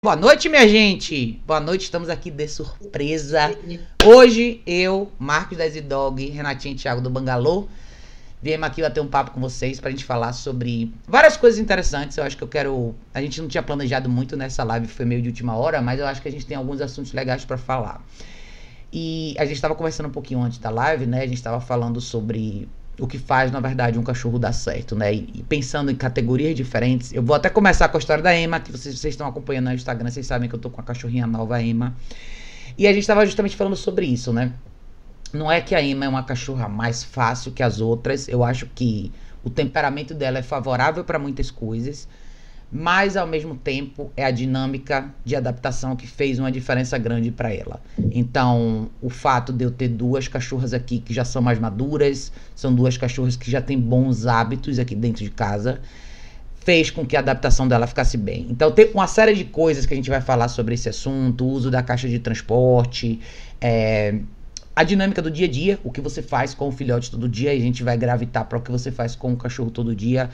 Boa noite, minha gente! Boa noite, estamos aqui de surpresa. Hoje, eu, Marcos da Dog, Renatinho e Thiago do Bangalô, viemos aqui bater um papo com vocês pra gente falar sobre várias coisas interessantes. Eu acho que eu quero. A gente não tinha planejado muito nessa live, foi meio de última hora, mas eu acho que a gente tem alguns assuntos legais para falar. E a gente estava conversando um pouquinho antes da live, né? A gente estava falando sobre o que faz, na verdade, um cachorro dar certo, né? E, pensando em categorias diferentes, eu vou até começar com a história da Emma, que vocês, vocês estão acompanhando no Instagram, vocês sabem que eu tô com a cachorrinha nova, Emma. E a gente estava justamente falando sobre isso, né? Não é que a Emma é uma cachorra mais fácil que as outras, eu acho que o temperamento dela é favorável para muitas coisas mas ao mesmo tempo é a dinâmica de adaptação que fez uma diferença grande para ela. Então, o fato de eu ter duas cachorras aqui que já são mais maduras, são duas cachorras que já têm bons hábitos aqui dentro de casa, fez com que a adaptação dela ficasse bem. Então, tem uma série de coisas que a gente vai falar sobre esse assunto, o uso da caixa de transporte, é, a dinâmica do dia a dia, o que você faz com o filhote todo dia, e a gente vai gravitar para o que você faz com o cachorro todo dia.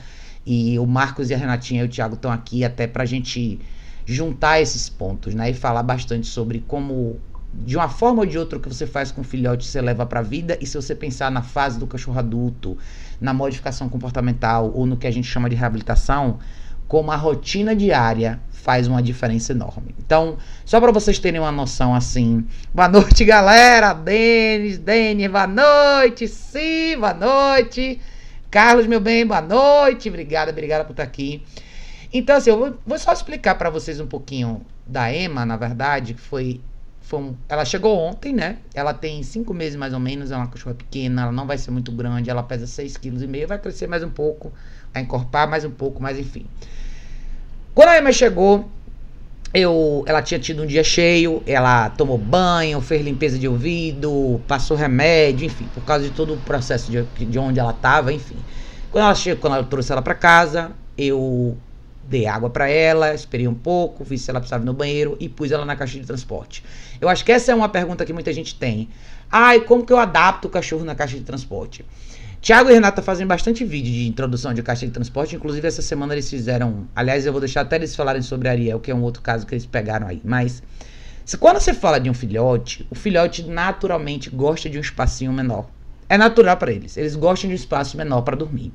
E o Marcos e a Renatinha e o Thiago estão aqui até para a gente juntar esses pontos, né? E falar bastante sobre como, de uma forma ou de outra, o que você faz com o filhote você leva para a vida. E se você pensar na fase do cachorro adulto, na modificação comportamental ou no que a gente chama de reabilitação, como a rotina diária faz uma diferença enorme. Então, só para vocês terem uma noção assim. Boa noite, galera. Denis, Denis, boa noite. Sim, boa noite. Carlos, meu bem, boa noite. Obrigada, obrigada por estar aqui. Então, assim, eu vou, vou só explicar para vocês um pouquinho da Emma, na verdade, que foi, foi um, ela chegou ontem, né? Ela tem cinco meses mais ou menos, é uma cachorra pequena, ela não vai ser muito grande, ela pesa seis quilos e meio, vai crescer mais um pouco, vai encorpar mais um pouco, mas enfim. Quando a Emma chegou, eu, ela tinha tido um dia cheio, ela tomou banho, fez limpeza de ouvido, passou remédio, enfim, por causa de todo o processo de, de onde ela estava, enfim. Quando ela chegou, quando eu trouxe ela para casa, eu dei água para ela, esperei um pouco, vi se ela precisava ir no banheiro e pus ela na caixa de transporte. Eu acho que essa é uma pergunta que muita gente tem. Ai, como que eu adapto o cachorro na caixa de transporte? Tiago e Renata fazem bastante vídeo de introdução de caixa de transporte. Inclusive, essa semana eles fizeram. Aliás, eu vou deixar até eles falarem sobre Ariel, que é um outro caso que eles pegaram aí. Mas, quando você fala de um filhote, o filhote naturalmente gosta de um espacinho menor. É natural para eles. Eles gostam de um espaço menor para dormir.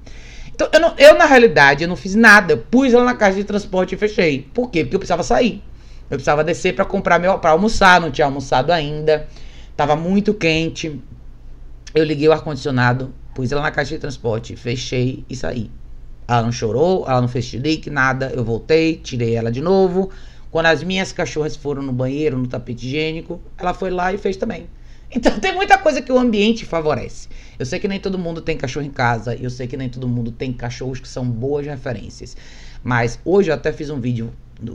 Então, eu, não, eu, na realidade, eu não fiz nada. Eu pus ela na caixa de transporte e fechei. Por quê? Porque eu precisava sair. Eu precisava descer para comprar meu. para almoçar. Não tinha almoçado ainda. Tava muito quente. Eu liguei o ar-condicionado Pus ela na caixa de transporte, fechei e saí. Ela não chorou, ela não fez chilique, nada. Eu voltei, tirei ela de novo. Quando as minhas cachorras foram no banheiro, no tapete higiênico, ela foi lá e fez também. Então tem muita coisa que o ambiente favorece. Eu sei que nem todo mundo tem cachorro em casa, eu sei que nem todo mundo tem cachorros que são boas referências. Mas hoje eu até fiz um vídeo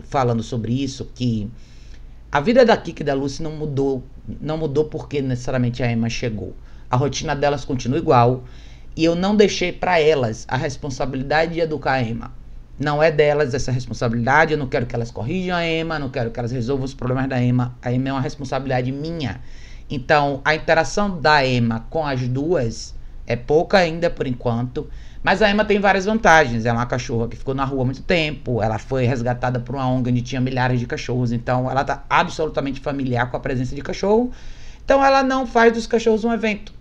falando sobre isso, que a vida da Kiki e da Lucy não mudou, não mudou porque necessariamente a Emma chegou a rotina delas continua igual e eu não deixei para elas a responsabilidade de educar a Emma. Não é delas essa responsabilidade, eu não quero que elas corrijam a Emma, não quero que elas resolvam os problemas da Emma. A Emma é uma responsabilidade minha. Então, a interação da Emma com as duas é pouca ainda por enquanto, mas a Emma tem várias vantagens. É uma cachorra que ficou na rua há muito tempo, ela foi resgatada por uma ONG onde tinha milhares de cachorros, então ela está absolutamente familiar com a presença de cachorro. Então ela não faz dos cachorros um evento.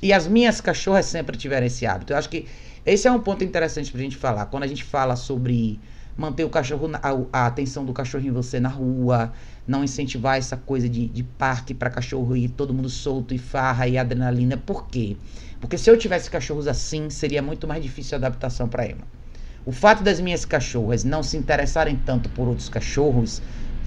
E as minhas cachorras sempre tiveram esse hábito. Eu acho que esse é um ponto interessante pra gente falar. Quando a gente fala sobre manter o cachorro, a, a atenção do cachorro em você na rua, não incentivar essa coisa de, de parque para cachorro e todo mundo solto e farra e adrenalina. Por quê? Porque se eu tivesse cachorros assim, seria muito mais difícil a adaptação para Emma. O fato das minhas cachorras não se interessarem tanto por outros cachorros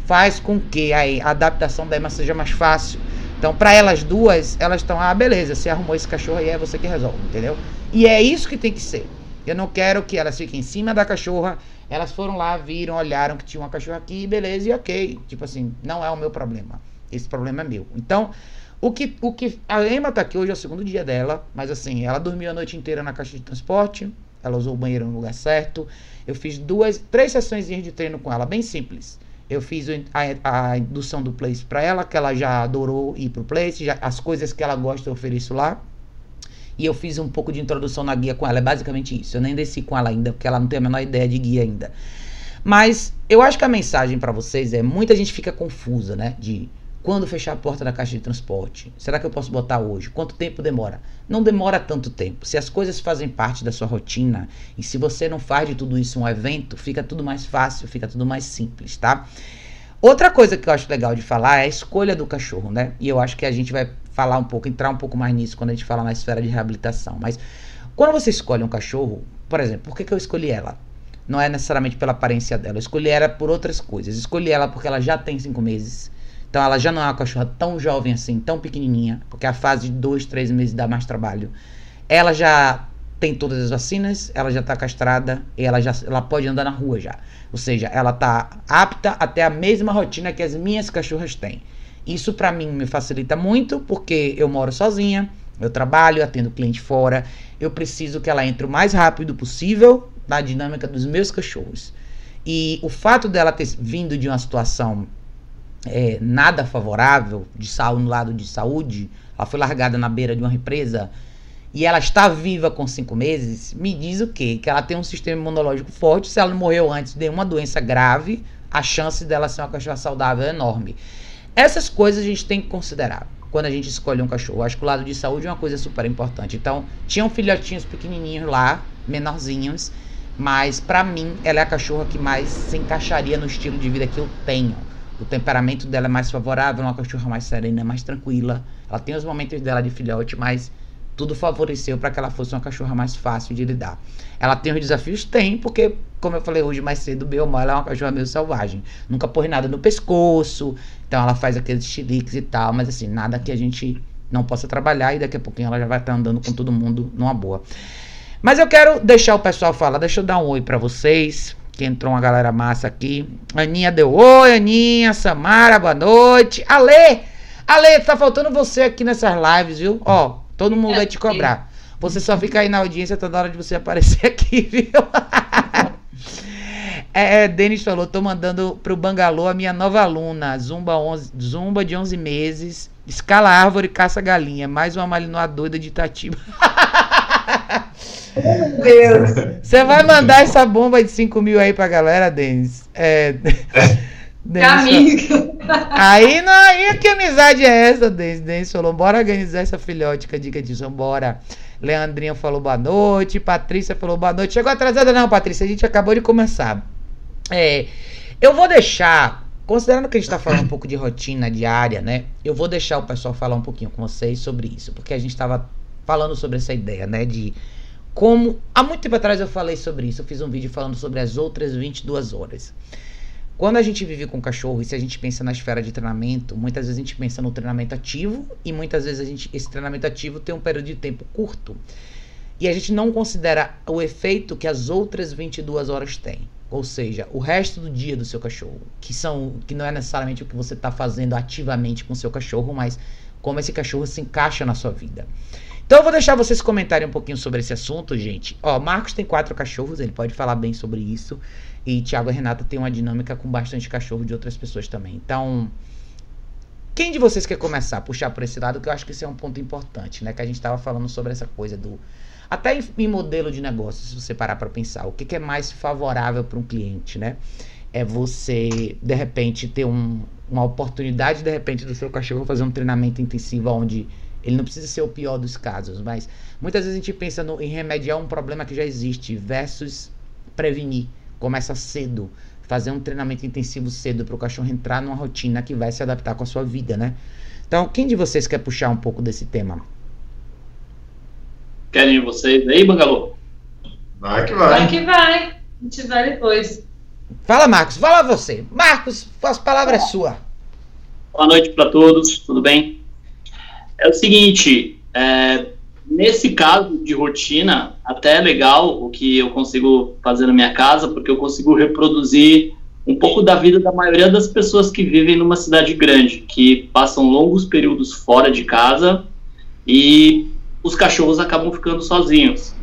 faz com que a adaptação da Emma seja mais fácil. Então, para elas duas, elas estão, ah, beleza, você arrumou esse cachorro aí, é você que resolve, entendeu? E é isso que tem que ser. Eu não quero que elas fiquem em cima da cachorra. Elas foram lá, viram, olharam que tinha uma cachorra aqui, beleza, e ok. Tipo assim, não é o meu problema. Esse problema é meu. Então, o que, o que a Emma tá aqui hoje é o segundo dia dela, mas assim, ela dormiu a noite inteira na caixa de transporte, ela usou o banheiro no lugar certo. Eu fiz duas, três sessões de treino com ela, bem simples. Eu fiz a, a indução do Place para ela, que ela já adorou ir pro Place, já, as coisas que ela gosta eu ofereço lá. E eu fiz um pouco de introdução na guia com ela, é basicamente isso. Eu nem desci com ela ainda, porque ela não tem a menor ideia de guia ainda. Mas eu acho que a mensagem para vocês é: muita gente fica confusa, né? De quando fechar a porta da caixa de transporte? Será que eu posso botar hoje? Quanto tempo demora? Não demora tanto tempo. Se as coisas fazem parte da sua rotina e se você não faz de tudo isso um evento, fica tudo mais fácil, fica tudo mais simples, tá? Outra coisa que eu acho legal de falar é a escolha do cachorro, né? E eu acho que a gente vai falar um pouco, entrar um pouco mais nisso quando a gente falar na esfera de reabilitação. Mas quando você escolhe um cachorro, por exemplo, por que, que eu escolhi ela? Não é necessariamente pela aparência dela. Eu escolhi ela por outras coisas. escolhi ela porque ela já tem cinco meses então ela já não é uma cachorra tão jovem assim, tão pequenininha, porque a fase de dois, três meses dá mais trabalho. Ela já tem todas as vacinas, ela já está castrada e ela já ela pode andar na rua já. Ou seja, ela está apta a ter a mesma rotina que as minhas cachorras têm. Isso para mim me facilita muito porque eu moro sozinha, eu trabalho, atendo cliente fora, eu preciso que ela entre o mais rápido possível na dinâmica dos meus cachorros. E o fato dela ter vindo de uma situação é, nada favorável de saúde, no lado de saúde, ela foi largada na beira de uma represa e ela está viva com cinco meses, me diz o quê? Que ela tem um sistema imunológico forte. Se ela morreu antes de uma doença grave, a chance dela ser uma cachorra saudável é enorme. Essas coisas a gente tem que considerar quando a gente escolhe um cachorro. Acho que o lado de saúde é uma coisa super importante. Então, tinham filhotinhos pequenininhos lá, menorzinhos, mas para mim ela é a cachorra que mais se encaixaria no estilo de vida que eu tenho. O temperamento dela é mais favorável, é uma cachorra mais serena, mais tranquila. Ela tem os momentos dela de filhote, mas tudo favoreceu para que ela fosse uma cachorra mais fácil de lidar. Ela tem os desafios? Tem, porque, como eu falei hoje mais cedo, Belmar ela é uma cachorra meio selvagem. Nunca põe nada no pescoço, então ela faz aqueles chiliques e tal, mas assim, nada que a gente não possa trabalhar e daqui a pouquinho ela já vai estar andando com todo mundo numa boa. Mas eu quero deixar o pessoal falar, deixa eu dar um oi para vocês que entrou uma galera massa aqui. Aninha deu oi, Aninha, Samara, boa noite. Ale, Ale, tá faltando você aqui nessas lives, viu? Ó, todo mundo vai te cobrar. Você só fica aí na audiência toda hora de você aparecer aqui, viu? É, é, Denis falou, tô mandando pro Bangalô a minha nova aluna, Zumba, 11, Zumba de 11 meses, escala árvore, caça galinha, mais uma malinoa doida de Itatiba. Meu Deus. Você vai mandar essa bomba de 5 mil aí pra galera, Denis? É. Denis, aí, não, aí que amizade é essa, Denis? Denis falou, bora organizar essa filhotica, dica disso, bora. Leandrinha falou boa noite, Patrícia falou boa noite. Chegou atrasada não, Patrícia, a gente acabou de começar. É, eu vou deixar, considerando que a gente tá falando um pouco de rotina diária, né? Eu vou deixar o pessoal falar um pouquinho com vocês sobre isso, porque a gente tava falando sobre essa ideia, né, de como há muito tempo atrás eu falei sobre isso, eu fiz um vídeo falando sobre as outras 22 horas. Quando a gente vive com cachorro e se a gente pensa na esfera de treinamento, muitas vezes a gente pensa no treinamento ativo e muitas vezes a gente, esse treinamento ativo tem um período de tempo curto. E a gente não considera o efeito que as outras 22 horas têm. Ou seja, o resto do dia do seu cachorro, que são que não é necessariamente o que você está fazendo ativamente com o seu cachorro, mas como esse cachorro se encaixa na sua vida. Então eu vou deixar vocês comentarem um pouquinho sobre esse assunto, gente. Ó, Marcos tem quatro cachorros, ele pode falar bem sobre isso. E Thiago e Renata tem uma dinâmica com bastante cachorro de outras pessoas também. Então, quem de vocês quer começar a puxar por esse lado? Que eu acho que esse é um ponto importante, né? Que a gente estava falando sobre essa coisa do. Até em, em modelo de negócio, se você parar para pensar, o que, que é mais favorável para um cliente, né? É você, de repente, ter um, uma oportunidade, de repente, do seu cachorro fazer um treinamento intensivo onde ele não precisa ser o pior dos casos, mas muitas vezes a gente pensa no, em remediar um problema que já existe versus prevenir. Começa cedo, fazer um treinamento intensivo cedo para o cachorro entrar numa rotina que vai se adaptar com a sua vida, né? Então, quem de vocês quer puxar um pouco desse tema? Querem vocês aí, Bangalô? Vai que vai. Vai que vai. A gente vai depois. Fala, Marcos. Fala você. Marcos, as palavras é sua. Boa noite para todos. Tudo bem? É o seguinte, é, nesse caso de rotina, até é legal o que eu consigo fazer na minha casa, porque eu consigo reproduzir um pouco da vida da maioria das pessoas que vivem numa cidade grande, que passam longos períodos fora de casa e os cachorros acabam ficando sozinhos.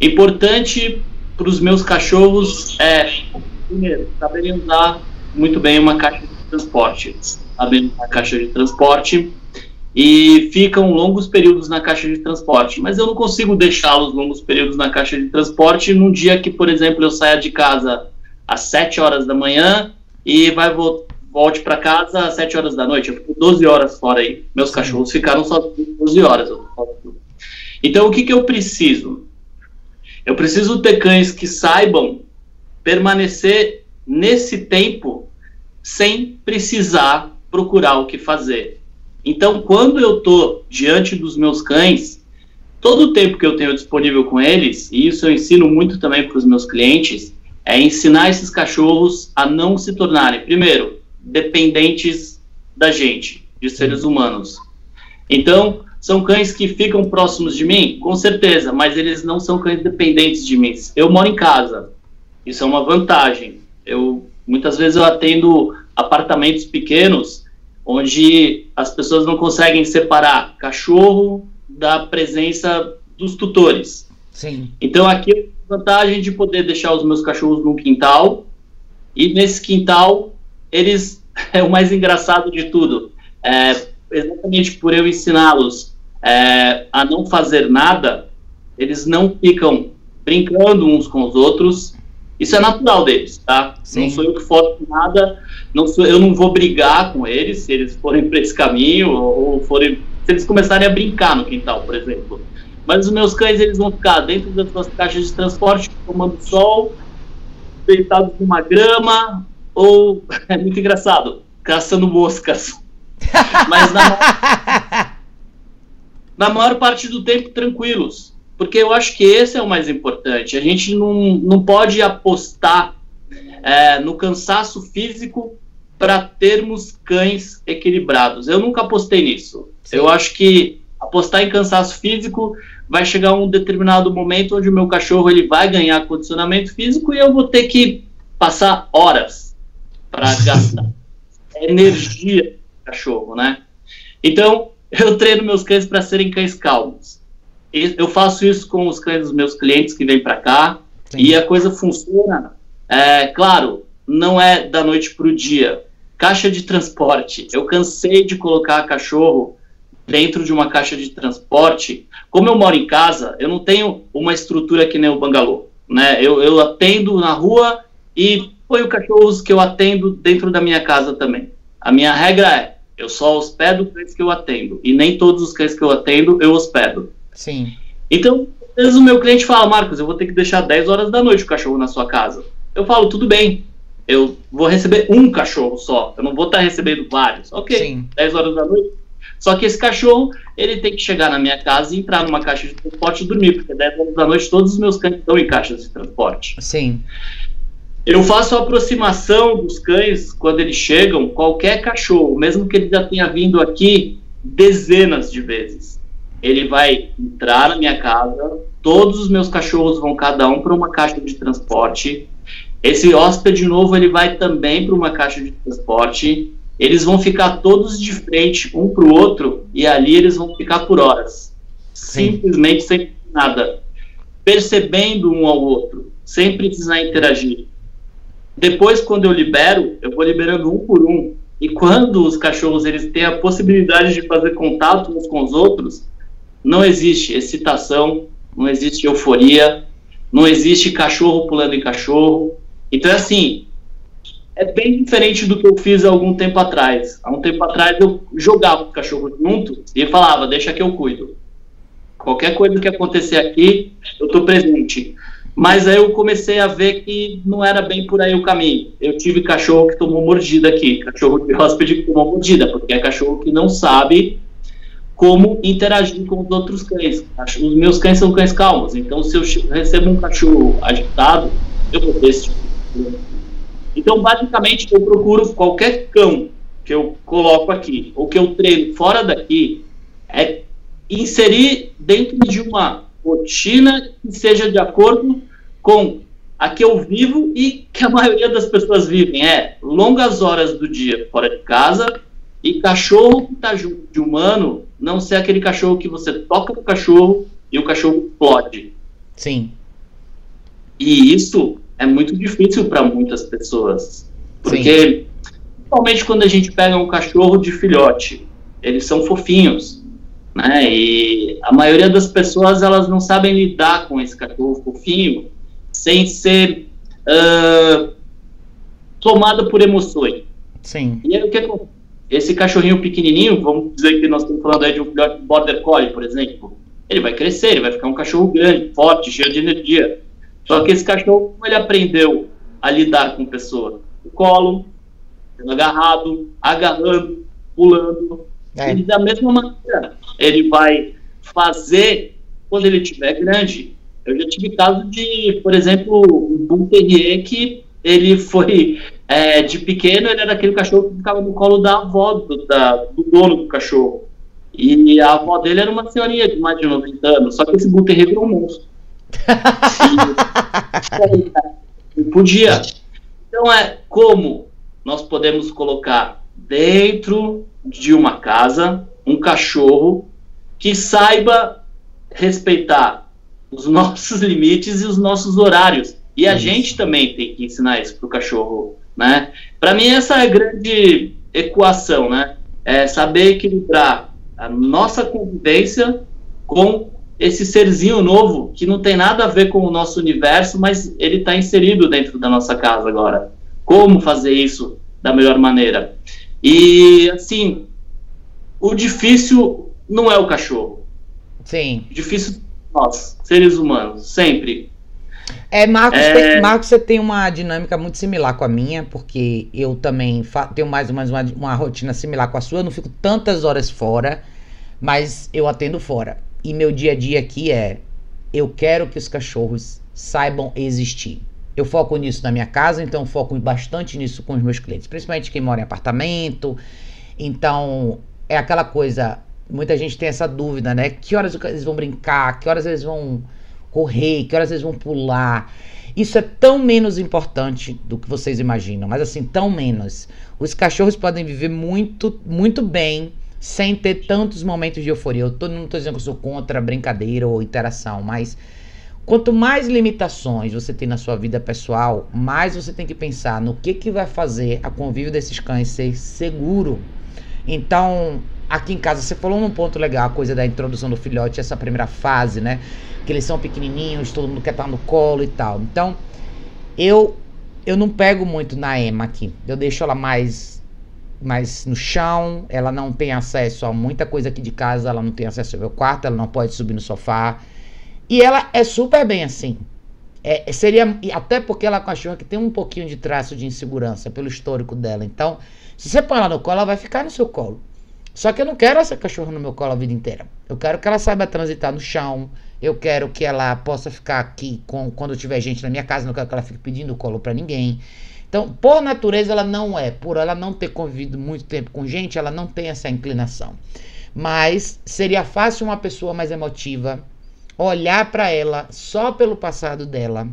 Importante para os meus cachorros é, primeiro, saberem usar muito bem uma caixa de transporte. Sabendo a caixa de transporte e ficam longos períodos na caixa de transporte. Mas eu não consigo deixá-los longos períodos na caixa de transporte num dia que, por exemplo, eu saia de casa às 7 horas da manhã e vai vo volte para casa às 7 horas da noite. Eu fico 12 horas fora aí. Meus cachorros ficaram só 12 horas. Então, o que, que eu preciso? Eu preciso ter cães que saibam permanecer nesse tempo sem precisar procurar o que fazer. Então, quando eu estou diante dos meus cães, todo o tempo que eu tenho disponível com eles, e isso eu ensino muito também para os meus clientes, é ensinar esses cachorros a não se tornarem, primeiro, dependentes da gente, de seres humanos. Então, são cães que ficam próximos de mim? Com certeza, mas eles não são cães dependentes de mim. Eu moro em casa, isso é uma vantagem. Eu muitas vezes eu atendo apartamentos pequenos onde as pessoas não conseguem separar cachorro da presença dos tutores. Sim. Então aqui eu tenho a vantagem de poder deixar os meus cachorros no quintal e nesse quintal eles é o mais engraçado de tudo. É, exatamente por eu ensiná-los é, a não fazer nada, eles não ficam brincando uns com os outros. Isso é natural deles, tá? Sim. Não sou eu que forço nada, não sou, eu não vou brigar com eles se eles forem para esse caminho ou forem se eles começarem a brincar no quintal, por exemplo. Mas os meus cães eles vão ficar dentro das suas caixas de transporte, tomando sol, deitados numa grama, ou é muito engraçado, caçando moscas. Mas na, na maior parte do tempo tranquilos. Porque eu acho que esse é o mais importante. A gente não, não pode apostar é, no cansaço físico para termos cães equilibrados. Eu nunca apostei nisso. Sim. Eu acho que apostar em cansaço físico vai chegar um determinado momento onde o meu cachorro ele vai ganhar condicionamento físico e eu vou ter que passar horas para gastar energia do cachorro, né? Então, eu treino meus cães para serem cães calmos. Eu faço isso com os dos meus clientes que vêm para cá Sim. e a coisa funciona. É, claro, não é da noite para o dia. Caixa de transporte. Eu cansei de colocar cachorro dentro de uma caixa de transporte. Como eu moro em casa, eu não tenho uma estrutura que nem o bangalô. Né? Eu, eu atendo na rua e ponho cachorros que eu atendo dentro da minha casa também. A minha regra é: eu só hospedo cães que eu atendo. E nem todos os cães que eu atendo eu hospedo. Sim. Então, às vezes o meu cliente fala: Marcos, eu vou ter que deixar 10 horas da noite o cachorro na sua casa. Eu falo: tudo bem, eu vou receber um cachorro só, eu não vou estar recebendo vários. Ok, Sim. 10 horas da noite. Só que esse cachorro, ele tem que chegar na minha casa e entrar numa caixa de transporte e dormir, porque 10 horas da noite todos os meus cães estão em caixas de transporte. Sim. Eu faço a aproximação dos cães quando eles chegam, qualquer cachorro, mesmo que ele já tenha vindo aqui dezenas de vezes. Ele vai entrar na minha casa, todos os meus cachorros vão cada um para uma caixa de transporte, esse hóspede novo ele vai também para uma caixa de transporte. Eles vão ficar todos de frente um para o outro e ali eles vão ficar por horas, Sim. simplesmente sem nada, percebendo um ao outro, sem precisar interagir. Depois, quando eu libero, eu vou liberando um por um. E quando os cachorros eles têm a possibilidade de fazer contato uns com os outros, não existe excitação, não existe euforia, não existe cachorro pulando em cachorro, então, é assim, é bem diferente do que eu fiz há algum tempo atrás. Há um tempo atrás eu jogava o cachorro junto e falava, deixa que eu cuido. Qualquer coisa que acontecer aqui, eu estou presente. Mas aí eu comecei a ver que não era bem por aí o caminho. Eu tive cachorro que tomou mordida aqui, cachorro de hóspede que tomou mordida, porque é cachorro que não sabe como interagir com os outros cães. Os meus cães são cães calmos, então se eu recebo um cachorro agitado, eu vou ter esse tipo então, basicamente, eu procuro qualquer cão que eu coloco aqui, ou que eu treino fora daqui, é inserir dentro de uma rotina que seja de acordo com a que eu vivo e que a maioria das pessoas vivem. É longas horas do dia fora de casa e cachorro que está junto de humano não ser aquele cachorro que você toca no cachorro e o cachorro explode. Sim. E isso é muito difícil para muitas pessoas. Porque, Sim. principalmente quando a gente pega um cachorro de filhote, eles são fofinhos, né? E a maioria das pessoas, elas não sabem lidar com esse cachorro fofinho sem ser uh, tomada por emoções. Sim. E aí o que acontece? Esse cachorrinho pequenininho, vamos dizer que nós estamos falando aí de um border collie, por exemplo, ele vai crescer, ele vai ficar um cachorro grande, forte, cheio de energia. Só que esse cachorro, como ele aprendeu a lidar com pessoas? O colo, sendo agarrado, agarrando, pulando. É. E da mesma maneira, ele vai fazer quando ele estiver grande. Eu já tive caso de, por exemplo, um Bull Terrier que ele foi é, de pequeno, ele era aquele cachorro que ficava no colo da avó, do, da, do dono do cachorro. E a avó dele era uma senhorinha de mais de 90 anos, só que esse Bull Terrier virou um monstro. E, não podia. Então é como nós podemos colocar dentro de uma casa um cachorro que saiba respeitar os nossos limites e os nossos horários. E a Isso. gente também tem que ensinar isso pro cachorro, né? Para mim essa é a grande equação, né? É saber equilibrar a nossa convivência com esse serzinho novo que não tem nada a ver com o nosso universo, mas ele está inserido dentro da nossa casa agora. Como fazer isso da melhor maneira? E assim, o difícil não é o cachorro. Sim. O difícil nós, seres humanos, sempre. É, Marcos, É. tem- Marcos, você tem uma dinâmica muito similar com a minha, porque eu também tenho mais ou menos uma, uma rotina similar com a sua. Eu não fico tantas horas fora, mas eu atendo fora. E meu dia a dia aqui é: eu quero que os cachorros saibam existir. Eu foco nisso na minha casa, então eu foco bastante nisso com os meus clientes, principalmente quem mora em apartamento. Então, é aquela coisa. Muita gente tem essa dúvida, né? Que horas eles vão brincar? Que horas eles vão correr? Que horas eles vão pular? Isso é tão menos importante do que vocês imaginam, mas assim, tão menos. Os cachorros podem viver muito, muito bem sem ter tantos momentos de euforia. Eu tô, não tô dizendo que eu sou contra brincadeira ou interação, mas quanto mais limitações você tem na sua vida pessoal, mais você tem que pensar no que, que vai fazer a convívio desses cães ser seguro. Então, aqui em casa, você falou num ponto legal, a coisa da introdução do filhote, essa primeira fase, né? Que eles são pequenininhos, todo mundo quer estar no colo e tal. Então, eu eu não pego muito na Emma aqui. Eu deixo ela mais mais no chão, ela não tem acesso a muita coisa aqui de casa, ela não tem acesso ao meu quarto, ela não pode subir no sofá. E ela é super bem assim. É, seria e até porque ela é uma cachorra que tem um pouquinho de traço de insegurança pelo histórico dela. Então, se você põe ela no colo, ela vai ficar no seu colo. Só que eu não quero essa cachorra no meu colo a vida inteira. Eu quero que ela saiba transitar no chão. Eu quero que ela possa ficar aqui com, quando tiver gente na minha casa. Não quero que ela fique pedindo colo pra ninguém. Então, por natureza, ela não é. Por ela não ter convivido muito tempo com gente, ela não tem essa inclinação. Mas seria fácil uma pessoa mais emotiva olhar pra ela só pelo passado dela.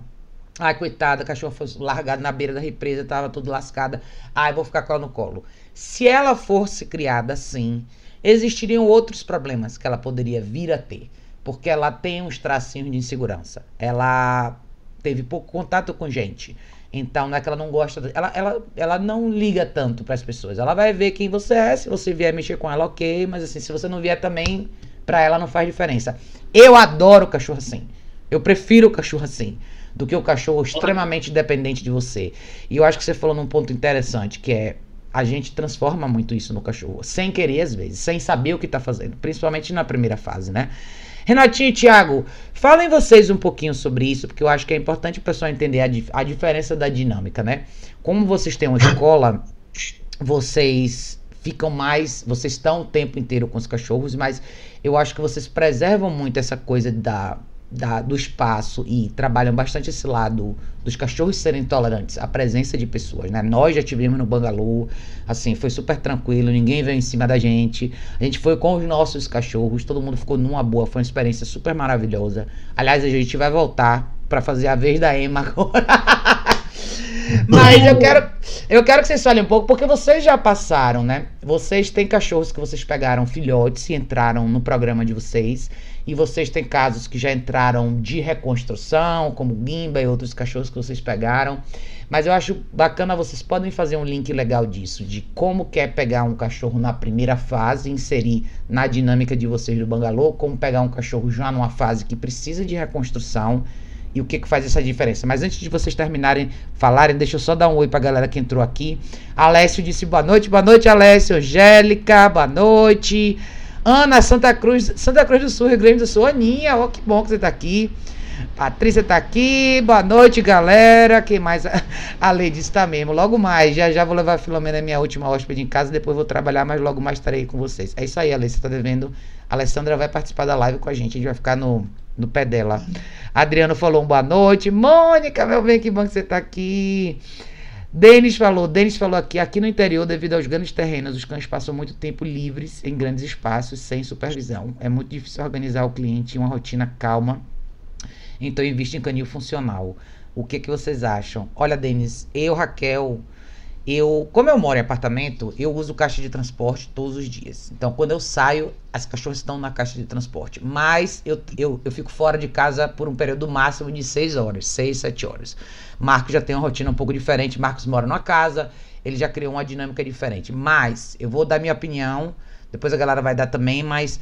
Ai, coitada, a cachorra foi largada na beira da represa, tava toda lascada. Ai, vou ficar com ela no colo. Se ela fosse criada assim, existiriam outros problemas que ela poderia vir a ter. Porque ela tem uns tracinhos de insegurança. Ela teve pouco contato com gente. Então, não é que ela não gosta. Ela, ela, ela não liga tanto para as pessoas. Ela vai ver quem você é. Se você vier mexer com ela, ok. Mas assim, se você não vier também, pra ela não faz diferença. Eu adoro cachorro assim. Eu prefiro o cachorro assim do que o cachorro extremamente dependente de você. E eu acho que você falou num ponto interessante, que é a gente transforma muito isso no cachorro, sem querer às vezes, sem saber o que tá fazendo, principalmente na primeira fase, né? Renatinho e Thiago, falem vocês um pouquinho sobre isso, porque eu acho que é importante o pessoal entender a, dif- a diferença da dinâmica, né? Como vocês têm uma escola, vocês ficam mais, vocês estão o tempo inteiro com os cachorros, mas eu acho que vocês preservam muito essa coisa da, da- do espaço e trabalham bastante esse lado dos cachorros serem tolerantes à presença de pessoas, né? Nós já tivemos no bangalô, assim, foi super tranquilo, ninguém veio em cima da gente. A gente foi com os nossos cachorros, todo mundo ficou numa boa, foi uma experiência super maravilhosa. Aliás, a gente vai voltar pra fazer a vez da Emma agora. Mas eu quero, eu quero que vocês falem um pouco, porque vocês já passaram, né? Vocês têm cachorros que vocês pegaram filhotes e entraram no programa de vocês. E vocês têm casos que já entraram de reconstrução, como Gimba e outros cachorros que vocês pegaram. Mas eu acho bacana, vocês podem fazer um link legal disso, de como quer pegar um cachorro na primeira fase, inserir na dinâmica de vocês do bangalô, como pegar um cachorro já numa fase que precisa de reconstrução e o que, que faz essa diferença. Mas antes de vocês terminarem falarem, deixa eu só dar um oi pra galera que entrou aqui. Alessio disse boa noite, boa noite, Alessio. Angélica, boa noite. Ana, Santa Cruz, Santa Cruz do Sul, Rio Grande do Sul. Aninha, ó, que bom que você tá aqui. Patrícia tá aqui, boa noite, galera. Quem mais? A Lady está mesmo. Logo mais, já já vou levar a Filomena, minha última hóspede em casa. Depois vou trabalhar, mas logo mais estarei com vocês. É isso aí, Alê, você tá devendo. A Alessandra vai participar da live com a gente. A gente vai ficar no, no pé dela. Adriano falou um boa noite. Mônica, meu bem, que bom que você tá aqui. Denis falou, Denis falou aqui, aqui no interior, devido aos grandes terrenos, os cães passam muito tempo livres em grandes espaços, sem supervisão. É muito difícil organizar o cliente em uma rotina calma então investe em canil funcional. O que, que vocês acham? Olha, Denis, eu, Raquel, eu, como eu moro em apartamento, eu uso caixa de transporte todos os dias. Então, quando eu saio, as cachorras estão na caixa de transporte. Mas eu, eu, eu fico fora de casa por um período máximo de 6 horas, 6, 7 horas. Marcos já tem uma rotina um pouco diferente. Marcos mora numa casa, ele já criou uma dinâmica diferente. Mas, eu vou dar minha opinião, depois a galera vai dar também, mas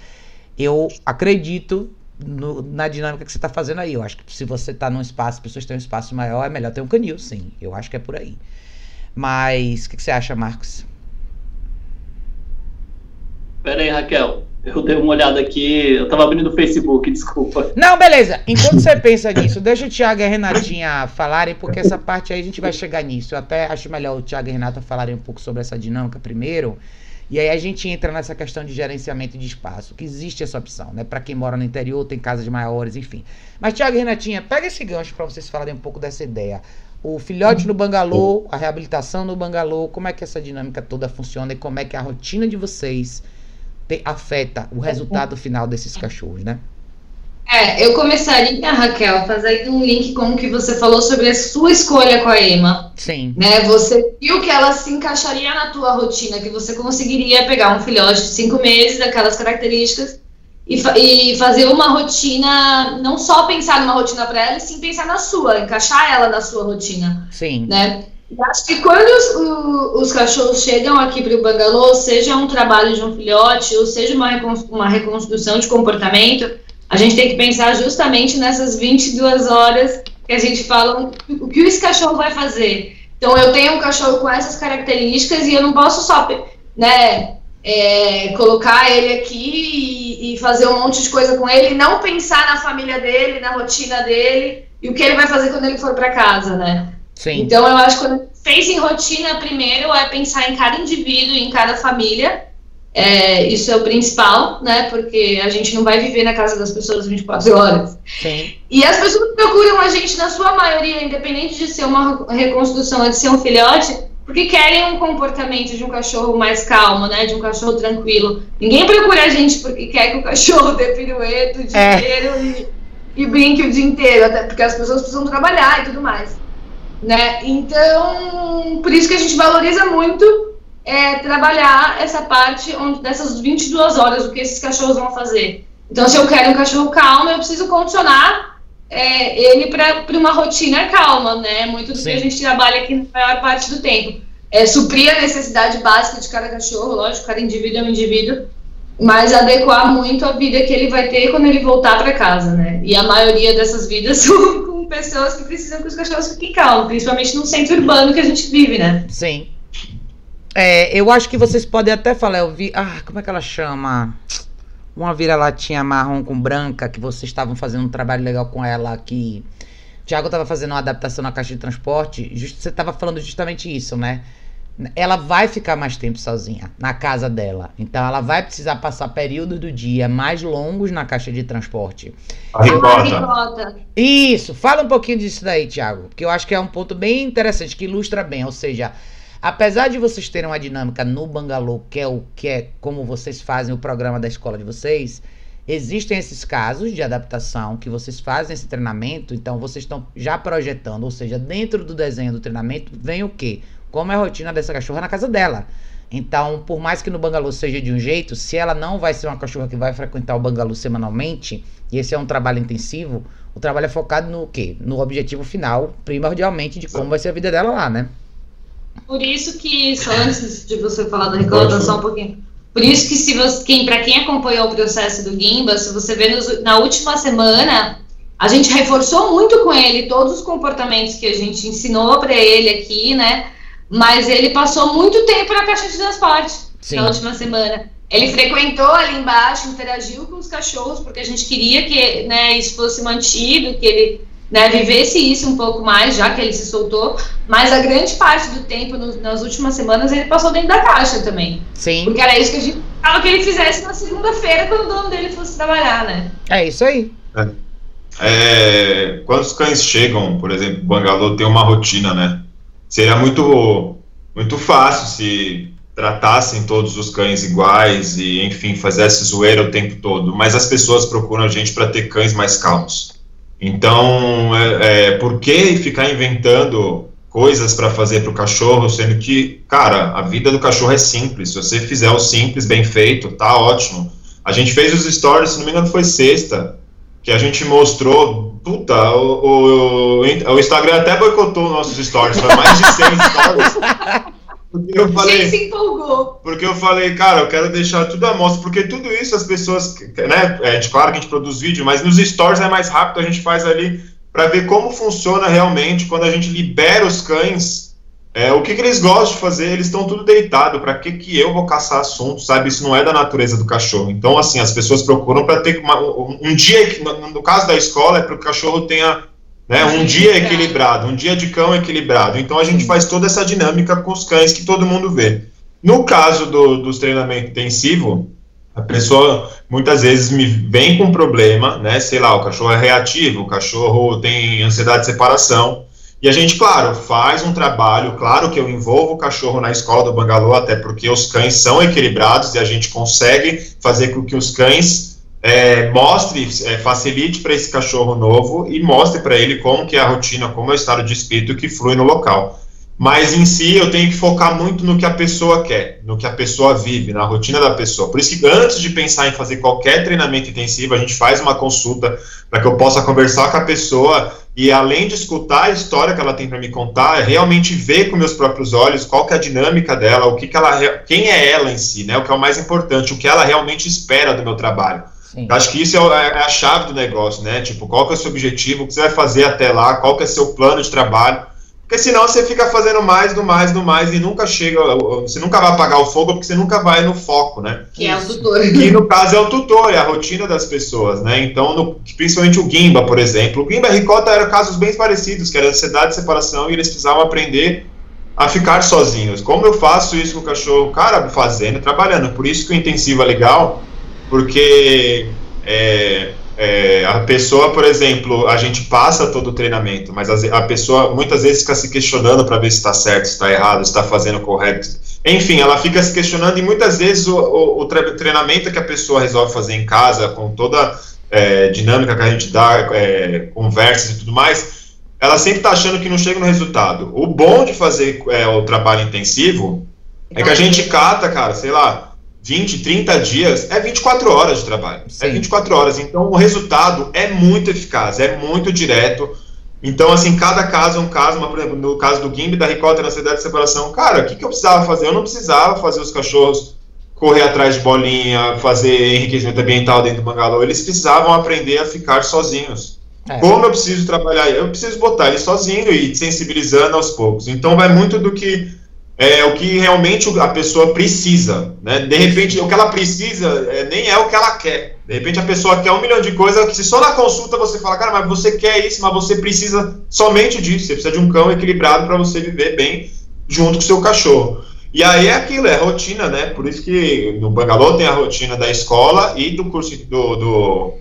eu acredito no, na dinâmica que você está fazendo aí. Eu acho que se você está num espaço, pessoas têm um espaço maior, é melhor ter um canil, sim. Eu acho que é por aí. Mas o que, que, você acha, Marcos? Pera aí, Raquel. Eu dei uma olhada aqui, eu tava abrindo o Facebook, desculpa. Não, beleza. Enquanto você pensa nisso, deixa o Thiago e a Renatinha falarem, porque essa parte aí a gente vai chegar nisso. Eu até acho melhor o Thiago e a Renata falarem um pouco sobre essa dinâmica primeiro. E aí a gente entra nessa questão de gerenciamento de espaço, que existe essa opção, né? Para quem mora no interior, tem casas maiores, enfim. Mas, Tiago e Renatinha, pega esse gancho para vocês falarem um pouco dessa ideia. O filhote no bangalô, a reabilitação no bangalô, como é que essa dinâmica toda funciona e como é que a rotina de vocês te, afeta o resultado final desses cachorros, né? É, eu começaria, Raquel, fazendo um link com o que você falou sobre a sua escolha com a Emma. Sim. Né? Você viu que ela se encaixaria na tua rotina, que você conseguiria pegar um filhote de cinco meses, daquelas características, e, fa e fazer uma rotina, não só pensar numa rotina para ela, e sim pensar na sua, encaixar ela na sua rotina. Sim. Né? acho que quando os, os cachorros chegam aqui para o bangalô, seja um trabalho de um filhote, ou seja uma, uma reconstrução de comportamento, a gente tem que pensar justamente nessas 22 horas que a gente fala o que esse cachorro vai fazer. Então, eu tenho um cachorro com essas características e eu não posso só né, é, colocar ele aqui e, e, fazer um monte de coisa com ele não pensar na família dele, na rotina dele e o que ele vai fazer quando ele for para casa, né? Sim. Então, eu acho que quando fez em rotina primeiro é pensar em cada indivíduo, em cada família é, isso é o principal, né? Porque a gente não vai viver na casa das pessoas 24 horas. Sim. E as pessoas procuram a gente, na sua maioria, independente de ser uma reconstrução ou de ser um filhote, porque querem um comportamento de um cachorro mais calmo, né? De um cachorro tranquilo. Ninguém procura a gente porque quer que o cachorro dê pirueta o dia é. inteiro e, e brinque o dia inteiro, até porque as pessoas precisam trabalhar e tudo mais. Né? Então, por isso que a gente valoriza muito é, trabalhar essa parte onde, dessas 22 horas, o que esses cachorros vão fazer. Então, se eu quero um cachorro calmo, eu preciso condicionar é, ele para uma rotina calma, né? Muito do Sim. que a gente trabalha aqui na maior parte do tempo. É suprir a necessidade básica de cada cachorro, lógico, cada indivíduo é um indivíduo, mas adequar muito a vida que ele vai ter quando ele voltar para casa, né? E a maioria dessas vidas são com pessoas que precisam que os cachorros fiquem calmos, principalmente no centro urbano que a gente vive, né? Sim. É, eu acho que vocês podem até falar, eu vi. Ah, como é que ela chama? Uma vira-latinha marrom com branca, que vocês estavam fazendo um trabalho legal com ela aqui. Tiago estava fazendo uma adaptação na caixa de transporte. Just, você estava falando justamente isso, né? Ela vai ficar mais tempo sozinha na casa dela. Então ela vai precisar passar períodos do dia mais longos na caixa de transporte. A ricota. Isso, fala um pouquinho disso daí, Tiago. Porque eu acho que é um ponto bem interessante, que ilustra bem. Ou seja, Apesar de vocês terem uma dinâmica no bangalô, que é o que é como vocês fazem o programa da escola de vocês, existem esses casos de adaptação que vocês fazem esse treinamento, então vocês estão já projetando, ou seja, dentro do desenho do treinamento vem o quê? Como é a rotina dessa cachorra na casa dela. Então, por mais que no bangalô seja de um jeito, se ela não vai ser uma cachorra que vai frequentar o bangalô semanalmente, e esse é um trabalho intensivo, o trabalho é focado no quê? No objetivo final, primordialmente, de como vai ser a vida dela lá, né? Por isso que, só antes de você falar da reclamação só um pouquinho. Por isso que se você, quem, para quem acompanhou o processo do Gimba, se você vê nos, na última semana, A gente reforçou muito com ele todos os comportamentos que a gente ensinou para ele aqui, né? Mas ele passou muito tempo na caixa de transporte Sim. na última semana. Ele frequentou ali embaixo, interagiu com os cachorros, porque a gente queria que né, isso fosse mantido, que ele né, vivesse isso um pouco mais, já que ele se soltou. Mas a grande parte do tempo, no, nas últimas semanas, ele passou dentro da caixa também. Sim. Porque era isso que a gente precisava que ele fizesse na segunda-feira, quando o dono dele fosse trabalhar, né? É isso aí. É. É, quando os cães chegam, por exemplo, o Bangalô tem uma rotina, né? Seria muito, muito fácil se tratassem todos os cães iguais e, enfim, fizesse zoeira o tempo todo. Mas as pessoas procuram a gente para ter cães mais calmos. Então, é, é, por que ficar inventando coisas para fazer para o cachorro, sendo que, cara, a vida do cachorro é simples. Se você fizer o simples, bem feito, tá ótimo. A gente fez os stories, se não me engano, foi sexta que a gente mostrou, puta, o, o, o Instagram até boicotou nossos stories, foi mais de 100 stories. Porque eu falei, se empolgou. Porque eu falei, cara, eu quero deixar tudo à mostra, porque tudo isso as pessoas, né, é, claro que a gente produz vídeo, mas nos stories é mais rápido, a gente faz ali para ver como funciona realmente quando a gente libera os cães é, o que, que, eles gostam de fazer? Eles estão tudo deitado. Para que, que eu vou caçar assunto, sabe? Isso não é da natureza do cachorro. Então, assim, as pessoas procuram para ter uma, um dia, no, no, caso da escola, é para o cachorro tenha né, um dia equilibrado, um dia de cão equilibrado. Então, a gente faz toda essa dinâmica com os cães que todo mundo vê. No caso do, dos treinamentos intensivos, a pessoa muitas vezes me vem com um problema, né? Sei lá, o cachorro é reativo, o cachorro tem ansiedade de separação. E a gente, claro, faz um trabalho, claro que eu envolvo o cachorro na escola do Bangalô, até porque os cães são equilibrados e a gente consegue fazer com que os cães é, mostre, é, facilite para esse cachorro novo e mostre para ele como que é a rotina, como é o estado de espírito que flui no local. Mas em si eu tenho que focar muito no que a pessoa quer, no que a pessoa vive, na rotina da pessoa. Por isso que antes de pensar em fazer qualquer treinamento intensivo, a gente faz uma consulta para que eu possa conversar com a pessoa e além de escutar a história que ela tem para me contar, realmente ver com meus próprios olhos qual que é a dinâmica dela, o que, que ela, quem é ela em si, né? O que é o mais importante, o que ela realmente espera do meu trabalho. Acho que isso é, é, é a chave do negócio, né? Tipo, qual que é o seu objetivo, o que você vai fazer até lá, qual que é o seu plano de trabalho. Porque senão você fica fazendo mais, do mais, do mais e nunca chega, você nunca vai apagar o fogo porque você nunca vai no foco, né? Que é o tutor. Que no caso é o tutor, é a rotina das pessoas, né? Então, no, principalmente o Gimba, por exemplo. O Gimba e a Ricota eram casos bem parecidos, que era ansiedade de separação e eles precisavam aprender a ficar sozinhos. Como eu faço isso com o cachorro? Cara, fazendo, trabalhando. Por isso que o intensivo é legal, porque é, é, a pessoa, por exemplo, a gente passa todo o treinamento, mas a, pessoa muitas vezes fica se questionando para ver se está certo, se está errado, se está fazendo correto. Enfim, ela fica se questionando e muitas vezes o, o, o treinamento que a pessoa resolve fazer em casa, com toda é, dinâmica que a gente dá, é, conversas e tudo mais, ela sempre está achando que não chega no resultado. O bom de fazer é, o trabalho intensivo é que a gente cata, cara, sei lá, 20, 30 dias, é 24 horas de trabalho. É Sim. É 24 horas. Então, o resultado é muito eficaz, é muito direto. Então, assim, cada caso é um caso, mas, por exemplo, no caso do Gimbi, da ricota na cidade de separação, cara, o que, que eu precisava fazer? Eu não precisava fazer os cachorros correr atrás de bolinha, fazer enriquecimento ambiental dentro do bangalô. Eles precisavam aprender a ficar sozinhos. É. Como eu preciso trabalhar? Eu preciso botar ele sozinho e sensibilizando aos poucos. Então, vai muito do que é o que realmente a pessoa precisa. Né? De repente, o que ela precisa é, nem é o que ela quer. De repente, a pessoa quer um milhão de coisas que, se só na consulta você fala, cara, mas você quer isso, mas você precisa somente disso. Você precisa de um cão equilibrado para você viver bem junto com o seu cachorro. E aí é aquilo, é rotina, né? Por isso que no Bangalô tem a rotina da escola e do curso do, do,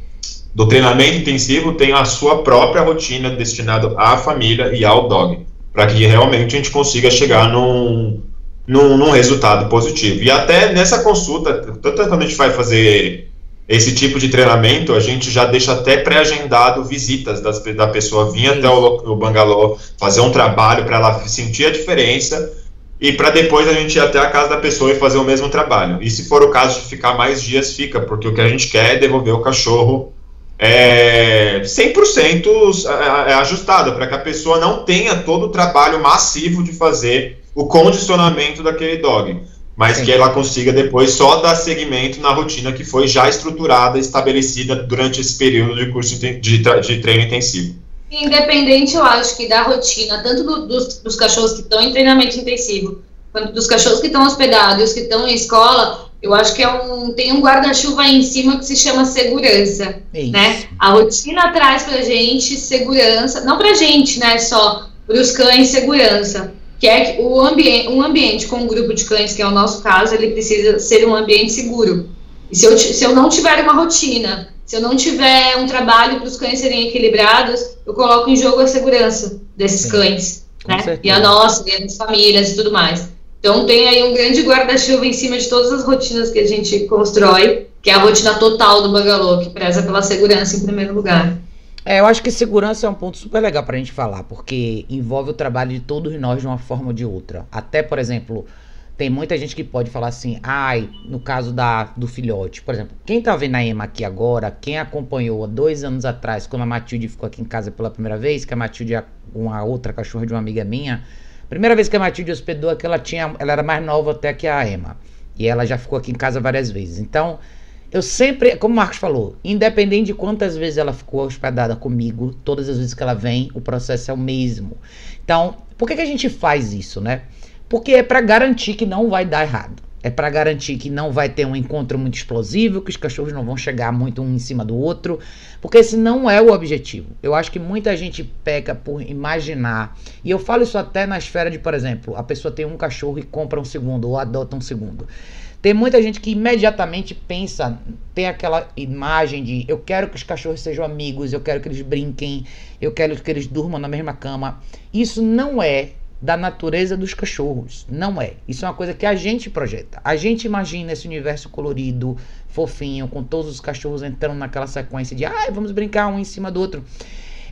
do treinamento intensivo tem a sua própria rotina destinada à família e ao dog para que realmente a gente consiga chegar num, num, num, resultado positivo. E até nessa consulta, tanto quando a gente vai fazer esse tipo de treinamento, a gente já deixa até pré-agendado visitas das, da pessoa vir até o, o Bangalô, fazer um trabalho para ela sentir a diferença e para depois a gente ir até a casa da pessoa e fazer o mesmo trabalho. E se for o caso de ficar mais dias, fica, porque o que a gente quer é devolver o cachorro é, 100% é, é ajustada, para que a pessoa não tenha todo o trabalho massivo de fazer o condicionamento daquele dog. mas Sim. que ela consiga depois só dar seguimento na rotina que foi já estruturada, estabelecida durante esse período de curso de, de, de treino intensivo. Independente, eu acho que da rotina, tanto do, dos, dos cachorros que estão em treinamento intensivo, quanto dos cachorros que estão hospedados e os que estão em escola, eu acho que é um, tem um guarda-chuva aí em cima que se chama segurança, Isso. né? A rotina traz pra gente segurança, não pra gente, né, só pros cães segurança, que é que o ambiente, um ambiente com um grupo de cães, que é o nosso caso, ele precisa ser um ambiente seguro. E se eu, se eu não tiver uma rotina, se eu não tiver um trabalho para os cães serem equilibrados, eu coloco em jogo a segurança desses Sim. cães, Com né? certeza. E a nossa, e a das famílias e tudo mais. Então tem aí um grande guarda-chuva em cima de todas as rotinas que a gente constrói, que é a rotina total do Bangalô, que preza pela segurança em primeiro lugar. É, eu acho que segurança é um ponto super legal pra gente falar, porque envolve o trabalho de todos nós de uma forma ou de outra. Até, por exemplo, tem muita gente que pode falar assim, ai, no caso da, do filhote, por exemplo, quem tá vendo a Emma aqui agora, quem acompanhou há dois anos atrás, quando a Matilde ficou aqui em casa pela primeira vez, que a Matilde é uma outra cachorra de uma amiga minha, primeira vez que a Matilde hospedou aqui, ela tinha, ela era mais nova até que a Emma. E ela já ficou aqui em casa várias vezes. Então, eu sempre, como o Marcos falou, independente de quantas vezes ela ficou hospedada comigo, todas as vezes que ela vem, o processo é o mesmo. Então, por que, que a gente faz isso, né? Porque é pra garantir que não vai dar errado. É pra garantir que não vai ter um encontro muito explosivo, que os cachorros não vão chegar muito um em cima do outro, porque esse não é o objetivo. Eu acho que muita gente peca por imaginar, e eu falo isso até na esfera de, por exemplo, a pessoa tem um cachorro e compra um segundo, ou adota um segundo. Tem muita gente que imediatamente pensa, tem aquela imagem de eu quero que os cachorros sejam amigos, eu quero que eles brinquem, eu quero que eles durmam na mesma cama. Isso não é da natureza dos cachorros. Não é. Isso é uma coisa que a gente projeta. A gente imagina esse universo colorido, fofinho, com todos os cachorros entrando naquela sequência de ai, vamos brincar um em cima do outro.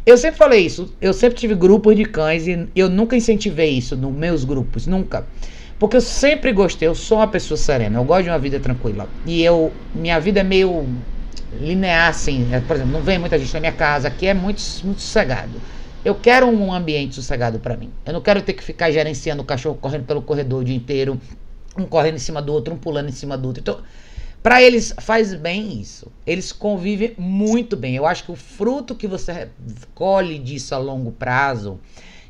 Eu sempre falei isso. Eu sempre tive grupos de cães e eu nunca incentivei isso nos meus grupos. Nunca. Porque eu sempre gostei, eu sou uma pessoa serena, eu gosto de uma vida tranquila. E eu, minha vida é meio linear, assim. É, por exemplo, não vem muita gente na minha casa, aqui é muito, muito sossegado. Eu quero um ambiente sossegado para mim. Eu não quero ter que ficar gerenciando o cachorro correndo pelo corredor o dia inteiro, um correndo em cima do outro, um pulando em cima do outro. Então, para eles faz bem isso. Eles convivem muito bem. Eu acho que o fruto que você colhe disso a longo prazo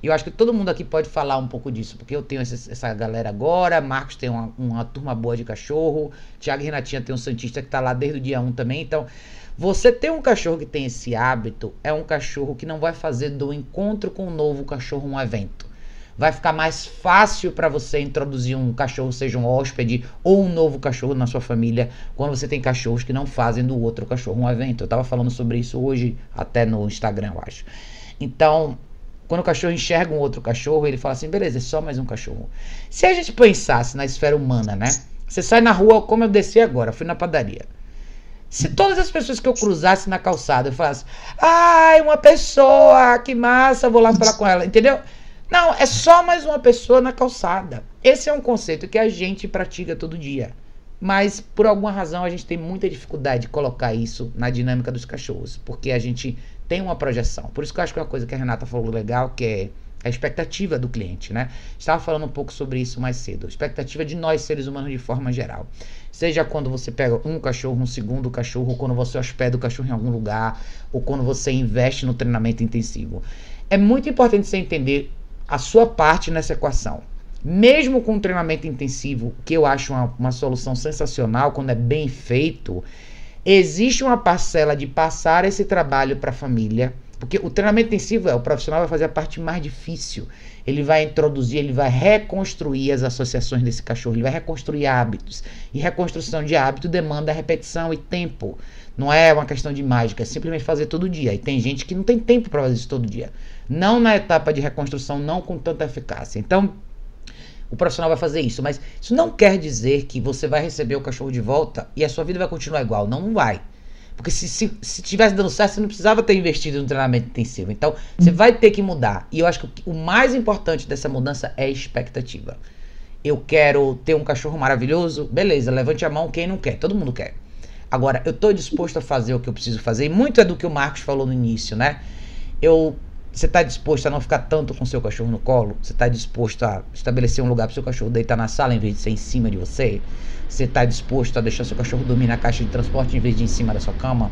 eu acho que todo mundo aqui pode falar um pouco disso, porque eu tenho essa, essa galera agora, Marcos tem uma, uma, turma boa de cachorro, Thiago e Renatinha tem um Santista que tá lá desde o dia 1 também. Então, você ter um cachorro que tem esse hábito é um cachorro que não vai fazer do encontro com um novo cachorro um evento. Vai ficar mais fácil para você introduzir um cachorro, seja um hóspede ou um novo cachorro na sua família, quando você tem cachorros que não fazem do outro cachorro um evento. Eu tava falando sobre isso hoje, até no Instagram, eu acho. Então, quando o cachorro enxerga um outro cachorro, ele fala assim: beleza, é só mais um cachorro. Se a gente pensasse na esfera humana, né? Você sai na rua, como eu desci agora, fui na padaria. Se todas as pessoas que eu cruzasse na calçada eu falasse, ai, uma pessoa, que massa, vou lá falar com ela, entendeu? Não, é só mais uma pessoa na calçada. Esse é um conceito que a gente pratica todo dia. Mas, por alguma razão, a gente tem muita dificuldade de colocar isso na dinâmica dos cachorros. Porque a gente tem uma projeção. Por isso que eu acho que é uma coisa que a Renata falou legal, que é a expectativa do cliente, né? Estava falando um pouco sobre isso mais cedo. A expectativa de nós, seres humanos, de forma geral. Seja quando você pega um cachorro, um segundo cachorro, ou quando você hospeda o cachorro em algum lugar, ou quando você investe no treinamento intensivo. É muito importante você entender a sua parte nessa equação. Mesmo com um treinamento intensivo, que eu acho uma, uma solução sensacional quando é bem feito, existe uma parcela de passar esse trabalho para a família, porque o treinamento intensivo é o profissional vai fazer a parte mais difícil. Ele vai introduzir, ele vai reconstruir as associações desse cachorro, ele vai reconstruir hábitos. E reconstrução de hábito demanda repetição e tempo. Não é uma questão de mágica, é simplesmente fazer todo dia. E tem gente que não tem tempo para fazer isso todo dia. Não na etapa de reconstrução, não com tanta eficácia. Então, o profissional vai fazer isso, mas isso não quer dizer que você vai receber o cachorro de volta e a sua vida vai continuar igual. Não, não vai. Porque se, se, se tivesse dando certo, você não precisava ter investido no treinamento intensivo. Então, você vai ter que mudar. E eu acho que o mais importante dessa mudança é expectativa. Eu quero ter um cachorro maravilhoso, beleza, levante a mão quem não quer, todo mundo quer. Agora, eu estou disposto a fazer o que eu preciso fazer, e muito é do que o Marcos falou no início, né? Eu Você está disposto a não ficar tanto com seu cachorro no colo? Você está disposto a estabelecer um lugar para seu cachorro deitar na sala em vez de ser em cima de você? Você está disposto a deixar seu cachorro dormir na caixa de transporte em vez de em cima da sua cama?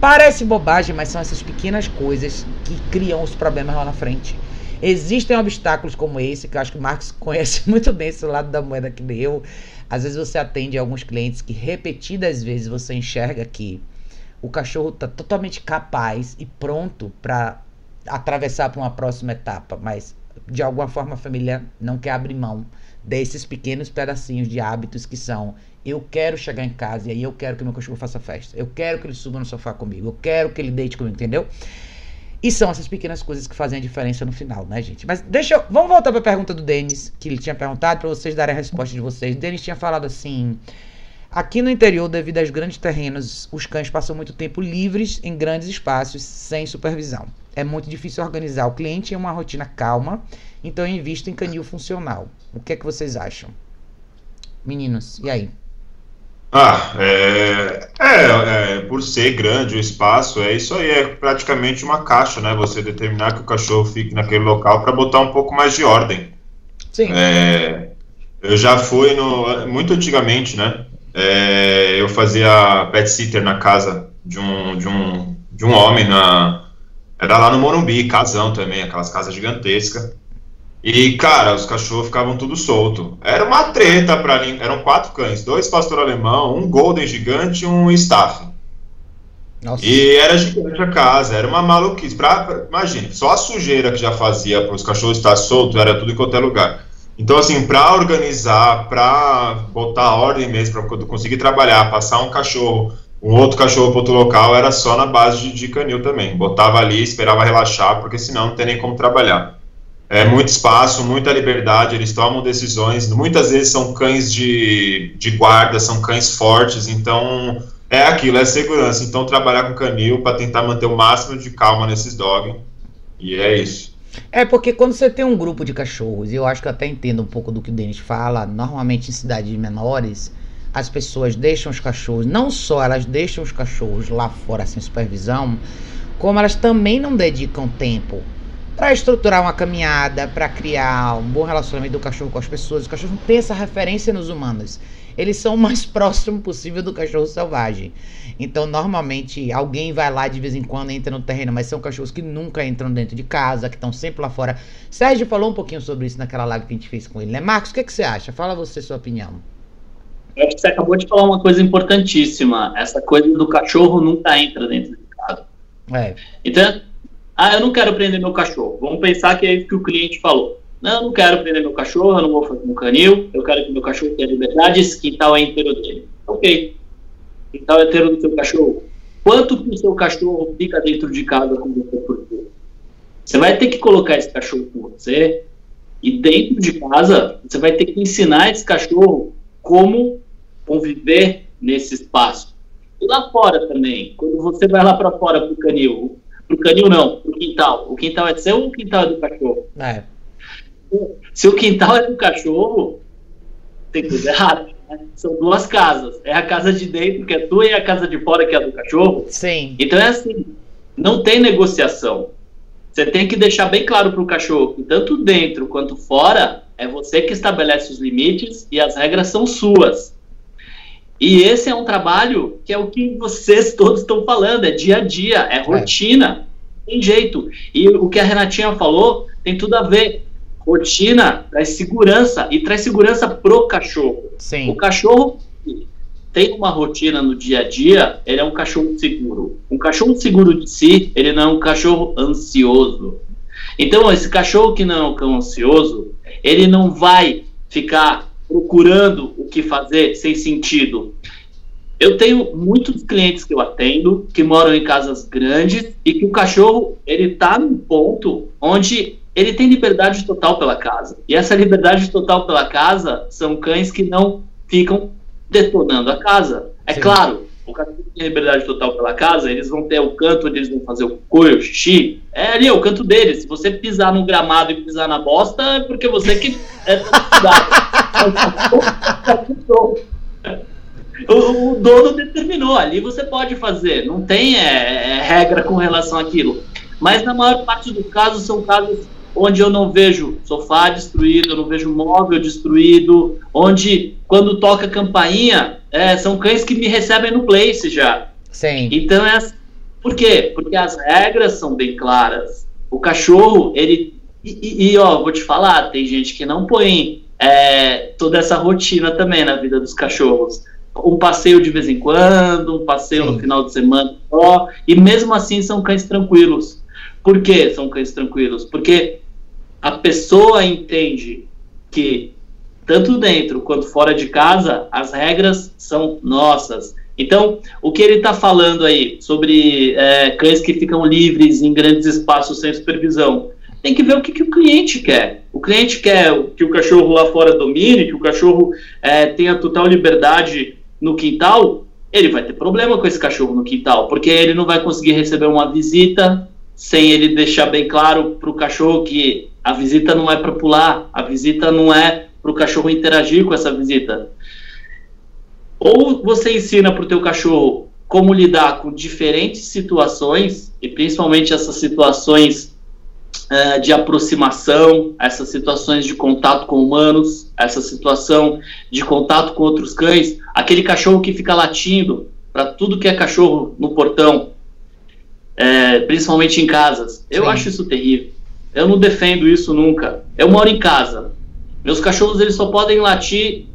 Parece bobagem, mas são essas pequenas coisas que criam os problemas lá na frente. Existem obstáculos como esse, que eu acho que o Marcos conhece muito bem esse lado da moeda que eu. Às vezes você atende alguns clientes que repetidas vezes você enxerga que o cachorro está totalmente capaz e pronto para atravessar para uma próxima etapa, mas de alguma forma a família não quer abrir mão desses pequenos pedacinhos de hábitos que são eu quero chegar em casa e aí eu quero que meu cachorro faça festa. Eu quero que ele suba no sofá comigo. Eu quero que ele deite comigo, entendeu? E são essas pequenas coisas que fazem a diferença no final, né, gente? Mas deixa eu. Vamos voltar para a pergunta do Denis, que ele tinha perguntado, para vocês darem a resposta de vocês. O Denis tinha falado assim: Aqui no interior, devido aos grandes terrenos, os cães passam muito tempo livres em grandes espaços, sem supervisão. É muito difícil organizar o cliente em uma rotina calma, então eu invisto em canil funcional. O que é que vocês acham? Meninos, e aí? Ah, é, é, é, por ser grande o espaço, é isso aí, é praticamente uma caixa, né? Você determinar que o cachorro fique naquele local para botar um pouco mais de ordem. Sim. É, eu já fui no. Muito antigamente, né? É, eu fazia pet sitter na casa de um, de um, de um homem na. Era lá no Morumbi, casão também, aquelas casas gigantescas. E, cara, os cachorros ficavam tudo solto. Era uma treta para mim. Eram quatro cães, dois pastor alemão, um golden gigante e um staff. Nossa. E era gigante a casa, era uma maluquice. Pra, pra, imagine, só a sujeira que já fazia para os cachorros estar soltos era tudo em qualquer lugar. Então, assim, para organizar, para botar ordem mesmo, para conseguir trabalhar, passar um cachorro, um outro cachorro para outro local, era só na base de, de canil também. Botava ali, esperava relaxar, porque senão não tem nem como trabalhar. É muito espaço, muita liberdade, eles tomam decisões. Muitas vezes são cães de, de guarda, são cães fortes, então é aquilo, é segurança. Então, trabalhar com canil para tentar manter o máximo de calma nesses dogs. E é isso. É porque quando você tem um grupo de cachorros, eu acho que eu até entendo um pouco do que o Denis fala, normalmente em cidades menores, as pessoas deixam os cachorros, não só elas deixam os cachorros lá fora sem supervisão, como elas também não dedicam tempo para estruturar uma caminhada, para criar um bom relacionamento do cachorro com as pessoas. O cachorro não tem essa referência nos humanos. Eles são o mais próximo possível do cachorro selvagem. Então, normalmente, alguém vai lá de vez em quando, entra no terreno, mas são cachorros que nunca entram dentro de casa, que estão sempre lá fora. Sérgio falou um pouquinho sobre isso naquela live que a gente fez com ele, né? Marcos, o que, é que você acha? Fala você sua opinião. Eu acho que você acabou de falar uma coisa importantíssima. Essa coisa do cachorro nunca entra dentro de casa. É. Então, ah, eu não quero prender meu cachorro. Vamos pensar que é isso que o cliente falou. Não, eu não quero prender meu cachorro, eu não vou fazer um canil, eu quero que meu cachorro tenha liberdade, esse quintal é inteiro dele. Ok. Quintal é inteiro do seu cachorro. Quanto que o seu cachorro fica dentro de casa com você por dia? Você vai ter que colocar esse cachorro com você e dentro de casa você vai ter que ensinar esse cachorro como conviver nesse espaço. E lá fora também, quando você vai lá para fora pro canil, pro canil não, pro quintal. O quintal é seu ou o quintal é do cachorro? É. Se o quintal é do cachorro, tem coisa errada. Né? São duas casas. É a casa de dentro, que é tua, e a casa de fora, que é do cachorro. Sim. Então é assim: não tem negociação. Você tem que deixar bem claro para o cachorro que tanto dentro quanto fora é você que estabelece os limites e as regras são suas. E esse é um trabalho que é o que vocês todos estão falando, é dia a dia, é, é. rotina, é. tem jeito. E o que a Renatinha falou tem tudo a ver rotina traz segurança e traz segurança pro cachorro. Sim. O cachorro tem uma rotina no dia a dia, ele é um cachorro seguro. Um cachorro seguro de si, ele não é um cachorro ansioso. Então, esse cachorro que não é um cão ansioso, ele não vai ficar procurando o que fazer sem sentido. Eu tenho muitos clientes que eu atendo que moram em casas grandes e que o cachorro ele tá num ponto onde ele tem liberdade total pela casa. E essa liberdade total pela casa são cães que não ficam detonando a casa. É Sim. claro, o cachorro tem liberdade total pela casa, eles vão ter o canto onde eles vão fazer o coio, o xixi. É ali, é o canto deles. Se você pisar no gramado e pisar na bosta, é porque você que é o, o dono determinou, ali você pode fazer, não tem é, é, regra com relação àquilo. Mas na maior parte dos casos são casos onde eu não vejo sofá destruído, eu não vejo móvel destruído, onde quando toca campainha, é, são cães que me recebem no place já. Sim. Então é assim. Por quê? Porque as regras são bem claras. O cachorro, ele. E, e, e ó, vou te falar, tem gente que não põe é, toda essa rotina também na vida dos cachorros. Um passeio de vez em quando, um passeio Sim. no final de semana só, e mesmo assim são cães tranquilos. Por que são cães tranquilos? Porque a pessoa entende que, tanto dentro quanto fora de casa, as regras são nossas. Então, o que ele está falando aí sobre é, cães que ficam livres em grandes espaços sem supervisão, tem que ver o que, que o cliente quer. O cliente quer que o cachorro lá fora domine, que o cachorro é, tenha total liberdade no quintal, ele vai ter problema com esse cachorro no quintal, porque ele não vai conseguir receber uma visita sem ele deixar bem claro para o cachorro que a visita não é para pular, a visita não é para o cachorro interagir com essa visita. Ou você ensina para o teu cachorro como lidar com diferentes situações, e principalmente essas situações uh, de aproximação, essas situações de contato com humanos, essa situação de contato com outros cães, aquele cachorro que fica latindo para tudo que é cachorro no portão, é, principalmente em casas. Eu Sim. acho isso terrível. Eu não defendo isso nunca. Eu moro em casa. Meus cachorros eles só podem latir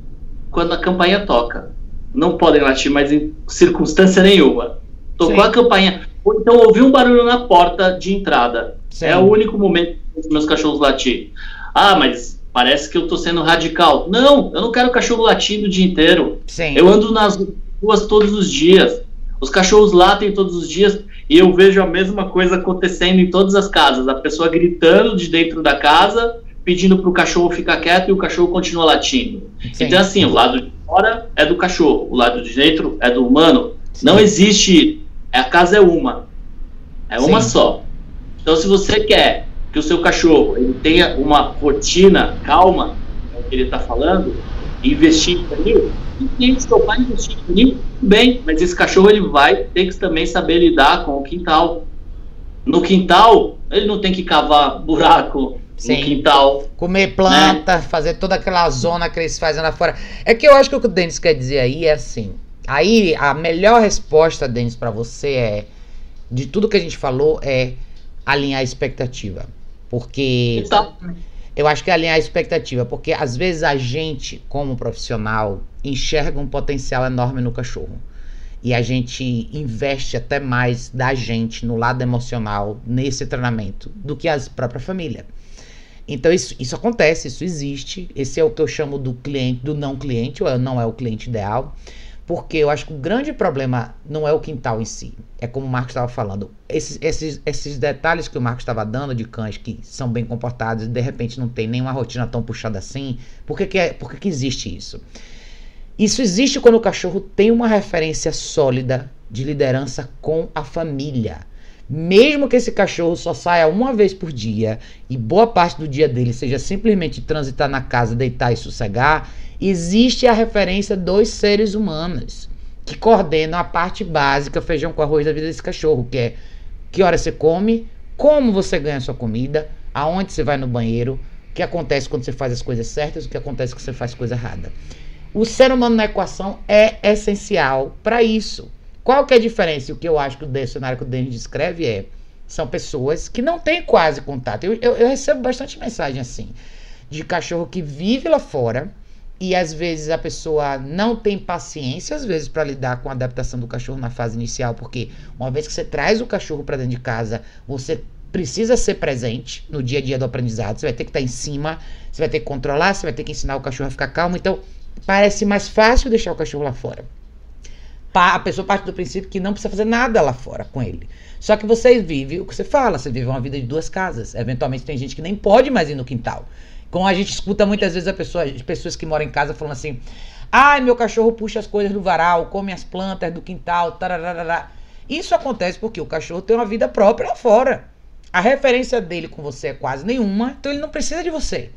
quando a campainha toca. Não podem latir mais em circunstância nenhuma. Tocou Sim. a campainha. Ou então ouvi um barulho na porta de entrada. Sim. É o único momento que meus cachorros latir. Ah, mas parece que eu tô sendo radical. Não, eu não quero cachorro latindo o dia inteiro. Sim. Eu ando nas ruas todos os dias. Os cachorros latem todos os dias e eu vejo a mesma coisa acontecendo em todas as casas. A pessoa gritando de dentro da casa, pedindo para o cachorro ficar quieto e o cachorro continua latindo. Sim. Então, assim, o lado de fora é do cachorro, o lado de dentro é do humano. Sim. Não existe. A casa é uma. É uma Sim. só. Então, se você quer que o seu cachorro ele tenha uma rotina calma, é o que ele está falando, investir em canil, e seu pai investir em canil, bem, mas esse cachorro ele vai ter que também saber lidar com o quintal. No quintal, ele não tem que cavar buraco Sim. no quintal. Comer planta, né? fazer toda aquela zona que eles fazem lá fora. É que eu acho que o que o Denis quer dizer aí é assim. Aí a melhor resposta, Denis, para você é de tudo que a gente falou é alinhar a expectativa. Porque Exatamente. Eu acho que é alinhar a expectativa, porque às vezes a gente, como profissional, enxerga um potencial enorme no cachorro. E a gente investe até mais da gente no lado emocional nesse treinamento do que a própria família. Então isso, isso acontece, isso existe. Esse é o que eu chamo do cliente, do não cliente, ou não é o cliente ideal. Porque eu acho que o grande problema não é o quintal em si. É como o Marcos estava falando. Esses, esses, esses detalhes que o Marcos estava dando de cães que são bem comportados e de repente não tem nenhuma rotina tão puxada assim. Por que, que, é, por que, que existe isso? Isso existe quando o cachorro tem uma referência sólida de liderança com a família. Mesmo que esse cachorro só saia uma vez por dia e boa parte do dia dele seja simplesmente transitar na casa, deitar e sossegar, existe a referência dos seres humanos que coordenam a parte básica feijão com arroz da vida desse cachorro, que é que hora você come, como você ganha sua comida, aonde você vai no banheiro, o que acontece quando você faz as coisas certas, o que acontece quando você faz coisa errada. O ser humano na equação é essencial para isso. Qual que é a diferença? O que eu acho que o cenário que o Denis descreve é são pessoas que não têm quase contato. Eu, eu, eu, recebo bastante mensagem assim de cachorro que vive lá fora e às vezes a pessoa não tem paciência às vezes para lidar com a adaptação do cachorro na fase inicial, porque uma vez que você traz o cachorro para dentro de casa, você precisa ser presente no dia a dia do aprendizado. Você vai ter que estar tá em cima, você vai ter que controlar, você vai ter que ensinar o cachorro a ficar calmo. Então, parece mais fácil deixar o cachorro lá fora. A pessoa parte do princípio que não precisa fazer nada lá fora com ele. Só que você vive o que você fala, você vive uma vida de duas casas. Eventualmente tem gente que nem pode mais ir no quintal. Como a gente escuta muitas vezes a pessoa, as pessoas que moram em casa falando assim: ai, meu cachorro puxa as coisas do varal, come as plantas do quintal. Isso acontece porque o cachorro tem uma vida própria lá fora. A referência dele com você é quase nenhuma, então ele não precisa de você.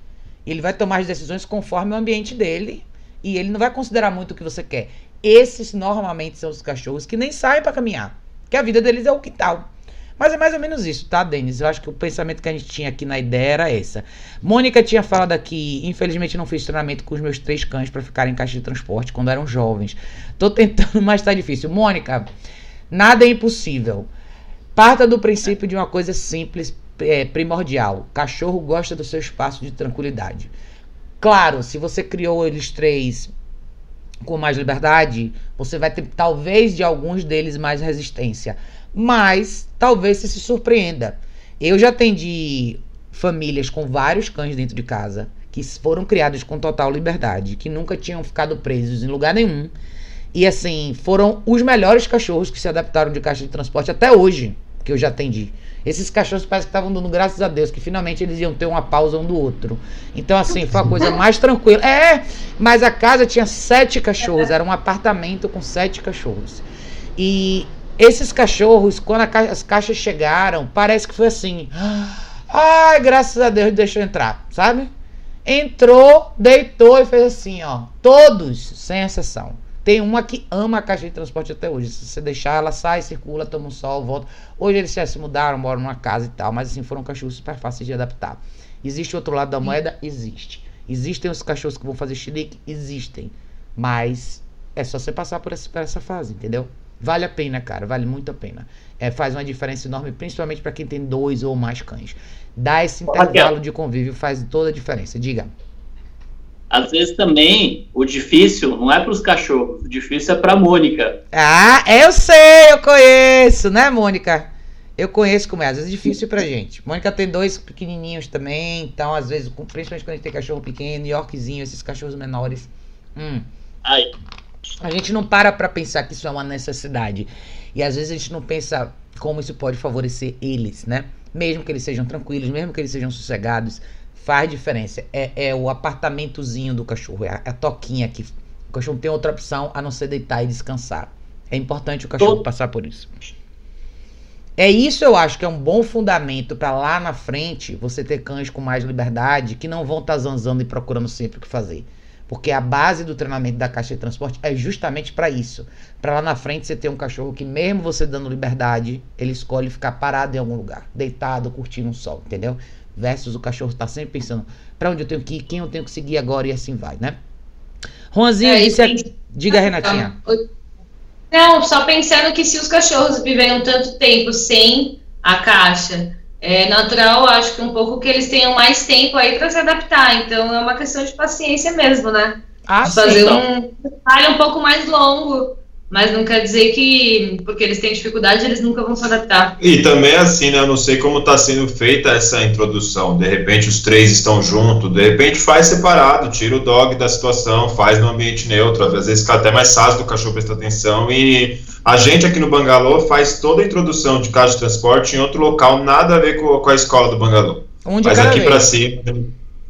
Ele vai tomar as decisões conforme o ambiente dele e ele não vai considerar muito o que você quer. Esses normalmente são os cachorros que nem saem para caminhar, que a vida deles é o quintal. Mas é mais ou menos isso, tá, Denis? Eu acho que o pensamento que a gente tinha aqui na ideia era essa. Mônica tinha falado aqui, infelizmente não fiz treinamento com os meus três cães para ficarem em caixa de transporte quando eram jovens. Tô tentando, mas tá difícil. Mônica, nada é impossível. Parta do princípio de uma coisa simples, é, primordial. Cachorro gosta do seu espaço de tranquilidade. Claro, se você criou eles três com mais liberdade, você vai ter talvez de alguns deles mais resistência mas talvez você se surpreenda. Eu já atendi famílias com vários cães dentro de casa que foram criados com total liberdade, que nunca tinham ficado presos em lugar nenhum. E assim, foram os melhores cachorros que se adaptaram de caixa de transporte até hoje, que eu já atendi. Esses cachorros parece que estavam dando graças a Deus, que finalmente eles iam ter uma pausa um do outro. Então, assim, foi a coisa mais tranquila. É, mas a casa tinha sete cachorros, era um apartamento com sete cachorros. E esses cachorros, quando as caixas chegaram, parece que foi assim. Ai, graças a Deus deixou entrar, sabe? Entrou, deitou e fez assim, ó. Todos, sem exceção. Tem uma que ama a caixa de transporte até hoje. Se você deixar, ela sai, circula, toma um sol, volta. Hoje eles já se mudaram, moram numa casa e tal, mas assim, foram cachorros super fáceis de adaptar. Existe outro lado da moeda? Existe. Existem os cachorros que vão fazer xilique? Existem. Mas é só você passar por essa, por essa fase, entendeu? Vale a pena, cara, vale muito a pena. É, faz uma diferença enorme, principalmente para quem tem dois ou mais cães. Dar esse intervalo de convívio faz toda a diferença. Diga. Às vezes também o difícil não é para os cachorros, o difícil é para Mônica. Ah, eu sei, eu conheço, né, Mônica? Eu conheço como é, às vezes é difícil pra gente. Mônica tem dois pequenininhos também, então às vezes, principalmente quando a gente tem cachorro pequeno, Yorkzinho, esses cachorros menores. Hum. Ai, a gente não para para pensar que isso é uma necessidade. E às vezes a gente não pensa como isso pode favorecer eles, né? Mesmo que eles sejam tranquilos, mesmo que eles sejam sossegados, faz diferença. É, é o apartamentozinho do cachorro, é a, é a toquinha que o cachorro tem outra opção a não ser deitar e descansar. É importante o cachorro passar por isso. É isso eu acho que é um bom fundamento para lá na frente você ter cães com mais liberdade que não vão estar tá zanzando e procurando sempre o que fazer. Porque a base do treinamento da caixa de transporte é justamente para isso. Para lá na frente você ter um cachorro que, mesmo você dando liberdade, ele escolhe ficar parado em algum lugar, deitado, curtindo um sol, entendeu? Versus o cachorro tá sempre pensando para onde eu tenho que ir, quem eu tenho que seguir agora e assim vai, né? Juanzinho, é, disse a... diga, Renatinha. Não, só pensando que se os cachorros viveram tanto tempo sem a caixa é natural, acho que um pouco que eles tenham mais tempo aí para se adaptar. Então é uma questão de paciência mesmo, né? Ah, Fazer sim, um trabalho um pouco mais longo. Mas não quer dizer que, porque eles têm dificuldade, eles nunca vão se adaptar. E também assim, né? Eu não sei como está sendo feita essa introdução. De repente os três estão juntos, de repente faz separado, tira o dog da situação, faz no ambiente neutro. Às vezes fica até mais fácil do cachorro prestar atenção. E a gente aqui no Bangalô faz toda a introdução de casa de transporte em outro local, nada a ver com, com a escola do Bangalô. Onde Mas aqui para cima,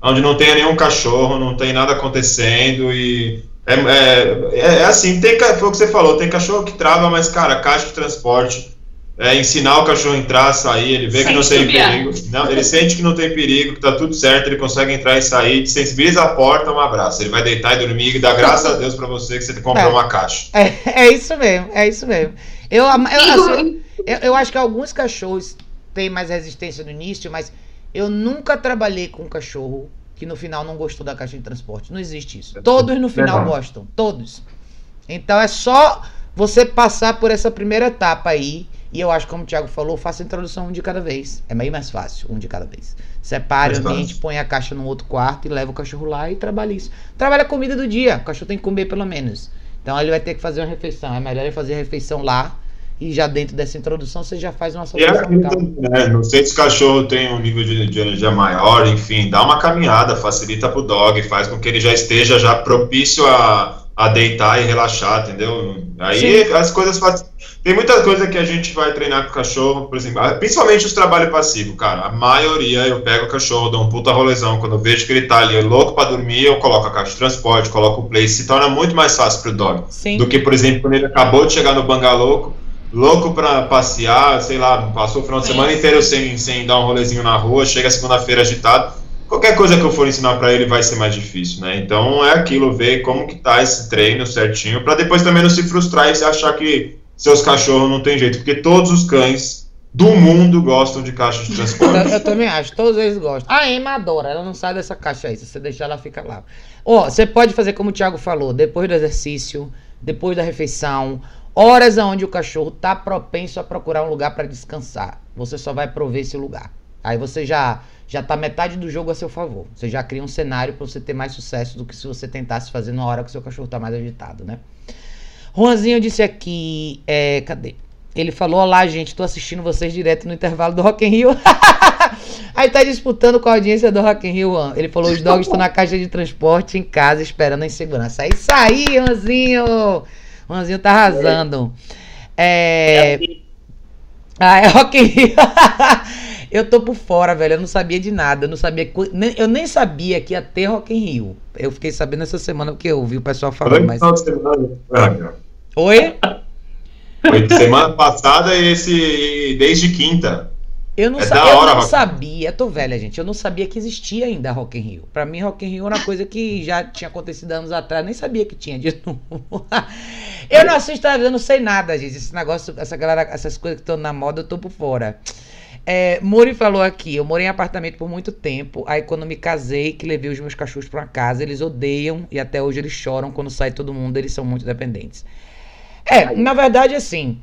onde não tem nenhum cachorro, não tem nada acontecendo e é, é, é, é, assim, tem, foi o que você falou, tem cachorro que trava, mas, cara, caixa de transporte, é, ensinar o cachorro a entrar, sair, ele vê que não tem perigo. Não, ele sente que não tem perigo, que tá tudo certo, ele consegue entrar e sair, sensibiliza a porta, um abraço. Ele vai deitar e dormir e dá graças a Deus para você que você comprou é, uma caixa. É, é isso mesmo, é isso mesmo. Eu, eu, assim, eu, eu acho que alguns cachorros têm mais resistência no início, mas eu nunca trabalhei com um cachorro que no final não gostou da caixa de transporte. Não existe isso. Todos no final gostam. Todos. Então é só você passar por essa primeira etapa aí. E eu acho, como o Thiago falou, faça a introdução um de cada vez. É meio mais fácil, um de cada vez. Separe mais o ambiente, fácil. põe a caixa no outro quarto e leva o cachorro lá e trabalha isso. Trabalha a comida do dia. O cachorro tem que comer pelo menos. Então ele vai ter que fazer uma refeição. É melhor ele fazer a refeição lá e já dentro dessa introdução você já faz uma solução. É, né, não sei se o cachorro tem um nível de, de, energia maior, enfim, dá uma caminhada, facilita para o dog, faz com que ele já esteja já propício a, a deitar e relaxar, entendeu? Aí Sim. as coisas fazem. Tem muita coisa que a gente vai treinar com o cachorro, por exemplo, principalmente os trabalhos passivos, cara. A maioria eu pego o cachorro, dou um puta rolezão. Quando eu vejo que ele tá ali louco para dormir, eu coloco a caixa de transporte, coloco o play. Se torna muito mais fácil pro dog. Sim. Do que, por exemplo, quando ele acabou de chegar no bangalô louco para passear, sei lá, passou o final de semana inteiro sem, sem dar um rolezinho na rua, chega segunda-feira agitado. Qualquer coisa que eu for ensinar para ele vai ser mais difícil, né? Então é aquilo, ver como que tá esse treino certinho, para depois também não se frustrar e se achar que seus cachorros não tem jeito, porque todos os cães do mundo gostam de caixa de transporte. Eu, eu também acho, todos eles gostam. A Emma adora, ela não sai dessa caixa aí. Se você deixar, ela fica lá. Ó, você pode fazer como o Thiago falou, depois do exercício, depois da refeição, horas onde o cachorro tá propenso a procurar um lugar para descansar. Você só vai prover esse lugar. Aí você já já tá metade do jogo a seu favor. Você já cria um cenário para você ter mais sucesso do que se você tentasse fazer na hora que o seu cachorro tá mais agitado, né? Juanzinho disse aqui, é, cadê? Ele falou: Olá, gente, tô assistindo vocês direto no intervalo do Rock in Rio. Aí tá disputando com a audiência do Rock in Rio. Ele falou: Os dogs estão na caixa de transporte em casa esperando em segurança. É isso aí, Juanzinho! Juanzinho tá arrasando. É. Ah, é Rock in Rio. eu tô por fora, velho. Eu não sabia de nada. Eu não sabia. Eu nem sabia que ia ter Rock in Rio. Eu fiquei sabendo essa semana porque eu ouvi o pessoal falando, mas. Oi? Foi semana passada e esse desde quinta. Eu não, é sa eu não sabia, tô velha, gente. Eu não sabia que existia ainda Rock in Rio. Pra mim, Rock in Rio era uma coisa que já tinha acontecido anos atrás. Nem sabia que tinha de novo. eu não assisto eu não sei nada, gente. Esse negócio, essa galera, essas coisas que estão na moda, eu tô por fora. É, Muri falou aqui, eu morei em apartamento por muito tempo. Aí quando me casei, que levei os meus cachorros pra casa, eles odeiam e até hoje eles choram quando sai todo mundo, eles são muito dependentes. É, na verdade, assim.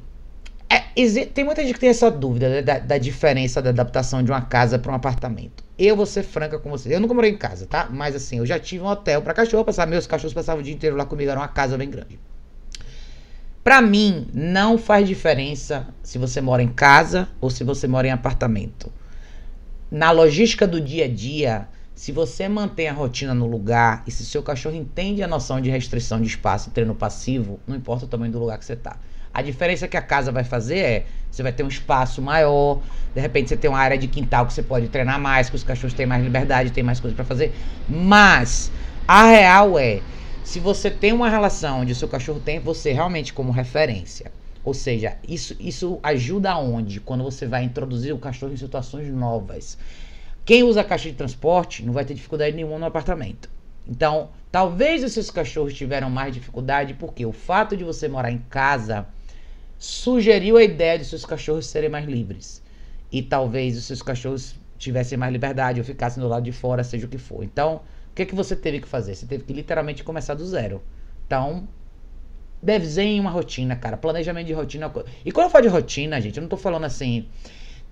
É, tem muita gente que tem essa dúvida né, da, da, diferença da adaptação de uma casa para um apartamento. Eu vou ser franca com vocês. Eu nunca morei em casa, tá? Mas assim, eu já tive um hotel para cachorro, passar meus cachorros passavam o dia inteiro lá comigo, era uma casa bem grande. Para mim, não faz diferença se você mora em casa ou se você mora em apartamento. Na logística do dia a dia, se você mantém a rotina no lugar e se seu cachorro entende a noção de restrição de espaço e treino passivo, não importa o tamanho do lugar que você está. A diferença que a casa vai fazer é, você vai ter um espaço maior, de repente você tem uma área de quintal que você pode treinar mais, que os cachorros têm mais liberdade, têm mais coisas para fazer. Mas a real é, se você tem uma relação onde o seu cachorro tem você realmente como referência, ou seja, isso, isso ajuda aonde? Quando você vai introduzir o cachorro em situações novas. Quem usa caixa de transporte não vai ter dificuldade nenhuma no apartamento. Então, talvez os seus cachorros tiveram mais dificuldade porque o fato de você morar em casa sugeriu a ideia de seus cachorros serem mais livres. E talvez os seus cachorros tivessem mais liberdade ou ficassem do lado de fora, seja o que for. Então, o que, que você teve que fazer? Você teve que literalmente começar do zero. Então, desenhe uma rotina, cara. Planejamento de rotina. É e quando eu falo de rotina, gente, eu não tô falando assim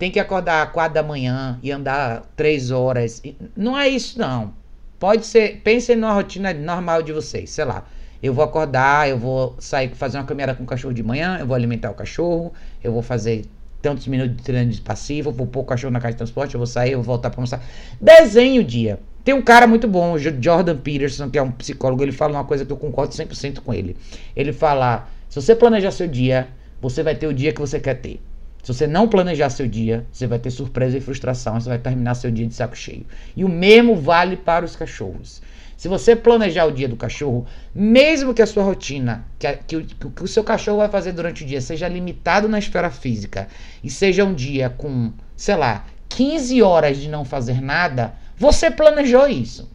tem que acordar quatro da manhã e andar três horas. Não é isso, não. Pode ser. Pensem numa rotina normal de vocês. Sei lá. Eu vou acordar, eu vou sair fazer uma caminhada com o cachorro de manhã, eu vou alimentar o cachorro, eu vou fazer tantos minutos de de passivo, vou pôr o cachorro na caixa de transporte, eu vou sair, eu vou voltar para almoçar. Desenhe o dia. Tem um cara muito bom, o Jordan Peterson, que é um psicólogo, ele fala uma coisa que eu concordo 100% com ele. Ele fala: se você planejar seu dia, você vai ter o dia que você quer ter. Se você não planejar seu dia, você vai ter surpresa e frustração, você vai terminar seu dia de saco cheio. E o mesmo vale para os cachorros. Se você planejar o dia do cachorro, mesmo que a sua rotina, que, a, que, que, que, o seu cachorro vai fazer durante o dia seja limitado na esfera física e seja um dia com, sei lá, 15 horas de não fazer nada, você planejou isso.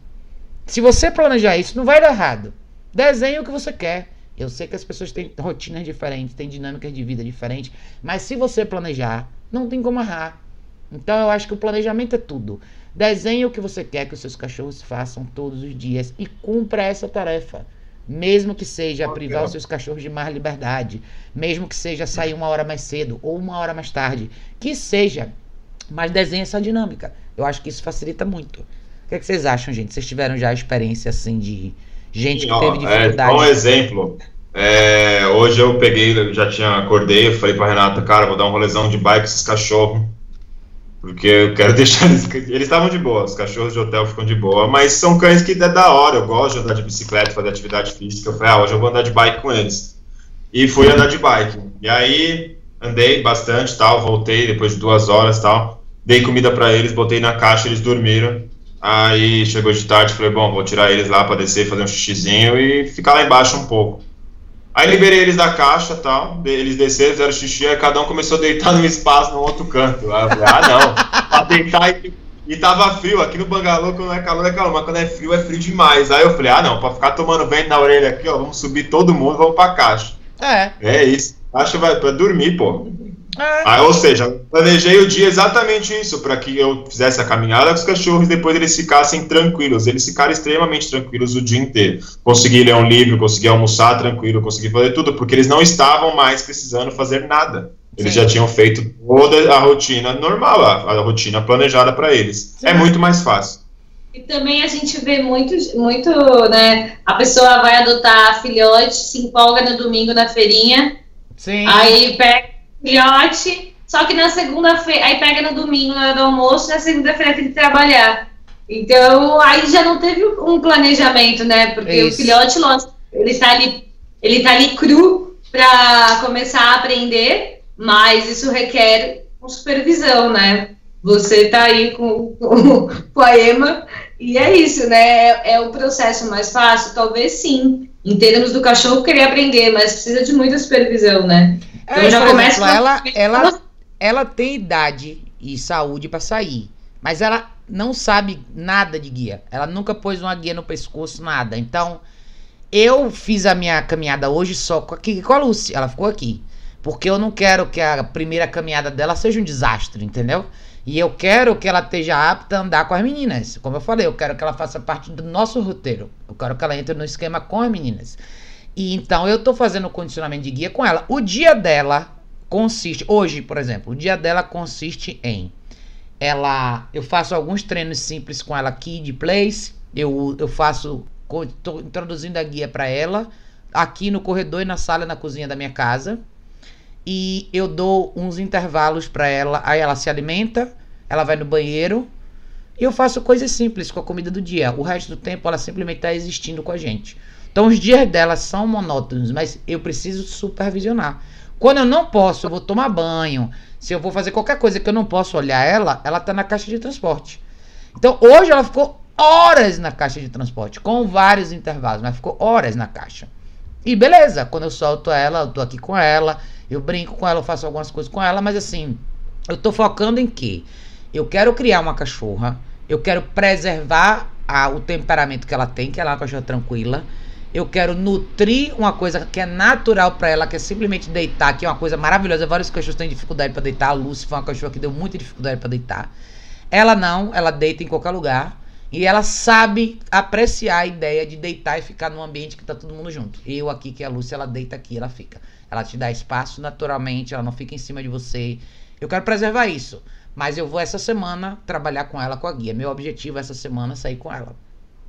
Se você planejar isso, não vai dar errado. Desenhe o que você quer. Eu sei que as pessoas têm rotinas diferentes, têm dinâmicas de vida diferentes, mas se você planejar, não tem como errar. Então eu acho que o planejamento é tudo. Desenhe o que você quer que os seus cachorros façam todos os dias e cumpra essa tarefa. Mesmo que seja privar os seus cachorros de mais liberdade, mesmo que seja sair uma hora mais cedo ou uma hora mais tarde, que seja, mas desenhe essa dinâmica. Eu acho que isso facilita muito. O que, é que vocês acham, gente? Vocês tiveram já a experiência assim de Gente que teve dificuldade. É, um exemplo. É, hoje eu peguei, já tinha acordei, eu falei pra Renata, cara, vou dar um rolezão de bike com esses cachorros. Porque eu quero deixar eles. Eles estavam de boa, os cachorros de hotel ficam de boa, mas são cães que é da hora. Eu gosto de andar de bicicleta, fazer atividade física. Eu falei, ah, hoje eu vou andar de bike com eles. E fui andar de bike. E aí andei bastante tal, voltei depois de duas horas tal. Dei comida para eles, botei na caixa, eles dormiram. Aí chegou de tarde, falei, bom, vou tirar eles lá para descer, fazer um xixizinho e ficar lá embaixo um pouco. Aí liberei eles da caixa tal, eles desceram, fizeram xixi, aí cada um começou a deitar num espaço no outro canto. Aí eu falei, ah não, pra deitar e, e tava frio, aqui no bangalô quando é calor é calor, mas quando é frio é frio demais. Aí eu falei, ah não, pra ficar tomando vento na orelha aqui, ó, vamos subir todo mundo, vamos pra caixa. É. É isso. Que vai pra dormir, pô. É. Ah, ou seja, planejei o dia exatamente isso, para que eu fizesse a caminhada com os cachorros e depois eles ficassem tranquilos. Eles ficaram extremamente tranquilos o dia inteiro. Consegui ler um livro, consegui almoçar tranquilo, consegui fazer tudo, porque eles não estavam mais precisando fazer nada. Eles Sim. já tinham feito toda a rotina normal, a, a rotina planejada para eles. Sim. É muito mais fácil. E também a gente vê muito, muito, né? A pessoa vai adotar filhote, se empolga no domingo na feirinha. Sim. Aí pega filhote, só que na segunda-feira, aí pega no domingo na hora do almoço, na segunda-feira tem que trabalhar. Então, aí já não teve um planejamento, né? Porque Isso. o filhote, lógico, ele está ali, ele tá ali cru para começar a aprender, mas isso requer uma supervisão, né? Você tá aí com, com, com a EMA e é isso, né? É, é o processo mais fácil? Talvez sim. Em termos do cachorro querer aprender, mas precisa de muita supervisão, né? Então é, já começa ela, ela, ela tem idade e saúde para sair, mas ela não sabe nada de guia. Ela nunca pôs uma guia no pescoço, nada. Então, eu fiz a minha caminhada hoje só com, aqui, com a Lucy. Ela ficou aqui. Porque eu não quero que a primeira caminhada dela seja um desastre, entendeu? E eu quero que ela esteja apta a andar com as meninas. Como eu falei, eu quero que ela faça parte do nosso roteiro. Eu quero que ela entre no esquema com as meninas. E então eu tô fazendo o condicionamento de guia com ela. O dia dela consiste, hoje, por exemplo, o dia dela consiste em ela, eu faço alguns treinos simples com ela aqui de place. Eu, eu faço, tô introduzindo a guia para ela aqui no corredor e na sala e na cozinha da minha casa. E eu dou uns intervalos para ela. Aí ela se alimenta, ela vai no banheiro. E eu faço coisas simples com a comida do dia. O resto do tempo ela simplesmente está existindo com a gente. Então os dias dela são monótonos, mas eu preciso supervisionar. Quando eu não posso, eu vou tomar banho. Se eu vou fazer qualquer coisa que eu não posso olhar ela, ela tá na caixa de transporte. Então hoje ela ficou horas na caixa de transporte, com vários intervalos, mas ficou horas na caixa. E beleza, quando eu solto ela, eu tô aqui com ela, eu brinco com ela, eu faço algumas coisas com ela, mas assim, eu tô focando em quê? Eu quero criar uma cachorra, eu quero preservar a, o temperamento que ela tem, que ela é uma cachorra tranquila eu quero nutrir uma coisa que é natural para ela, que é simplesmente deitar, que é uma coisa maravilhosa. Vários cachorros têm dificuldade para deitar. A Lucy foi uma cachorra que deu muita dificuldade para deitar. Ela não, ela deita em qualquer lugar. E ela sabe apreciar a ideia de deitar e ficar num ambiente que tá todo mundo junto. Eu aqui, que é a Lúcia, ela deita aqui, ela fica. Ela te dá espaço naturalmente, ela não fica em cima de você. Eu quero preservar isso. Mas eu vou essa semana trabalhar com ela com a guia. Meu objetivo essa semana é sair com ela.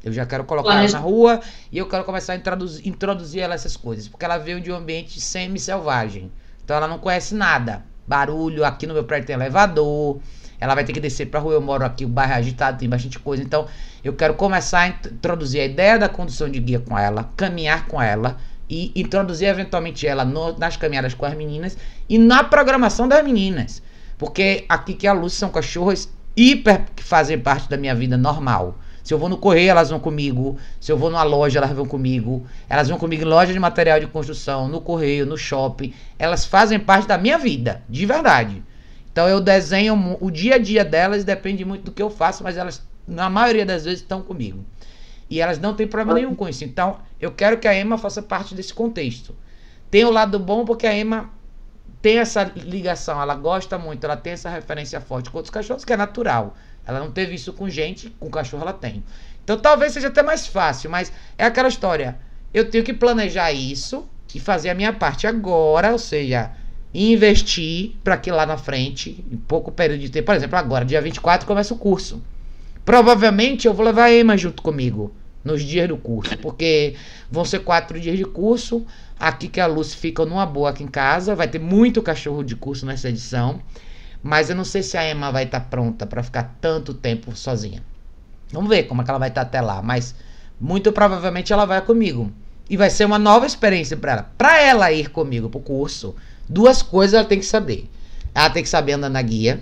Eu já quero colocar ela na rua e eu quero começar a introduzir, introduzir ela essas coisas. Porque ela veio de um ambiente semi-selvagem. Então ela não conhece nada. Barulho, aqui no meu prédio tem elevador. Ela vai ter que descer pra rua. Eu moro aqui, o bairro é agitado, tem bastante coisa. Então eu quero começar a introduzir a ideia da condução de guia com ela, caminhar com ela e introduzir eventualmente ela no, nas caminhadas com as meninas e na programação das meninas. Porque aqui que a luz são cachorros hiper que fazem parte da minha vida normal. Se eu vou no correio, elas vão comigo. Se eu vou numa loja, elas vão comigo. Elas vão comigo em loja de material de construção, no correio, no shopping. Elas fazem parte da minha vida, de verdade. Então eu desenho o dia a dia delas, depende muito do que eu faço, mas elas, na maioria das vezes, estão comigo. E elas não têm problema nenhum com isso. Então eu quero que a Emma faça parte desse contexto. Tem o lado bom porque a Emma tem essa ligação, ela gosta muito, ela tem essa referência forte com outros cachorros, que é natural. Ela não teve isso com gente, com cachorro ela tem. Então talvez seja até mais fácil, mas é aquela história. Eu tenho que planejar isso e fazer a minha parte agora, ou seja, investir para que lá na frente, em pouco período de tempo, por exemplo, agora, dia 24, começa o curso. Provavelmente eu vou levar a Emma junto comigo nos dias do curso, porque vão ser quatro dias de curso. Aqui que a Luz fica numa boa aqui em casa, vai ter muito cachorro de curso nessa edição. Mas eu não sei se a Emma vai estar tá pronta para ficar tanto tempo sozinha. Vamos ver como é que ela vai estar tá até lá. Mas muito provavelmente ela vai comigo. E vai ser uma nova experiência para ela. Para ela ir comigo pro curso, duas coisas ela tem que saber. Ela tem que saber andar na guia.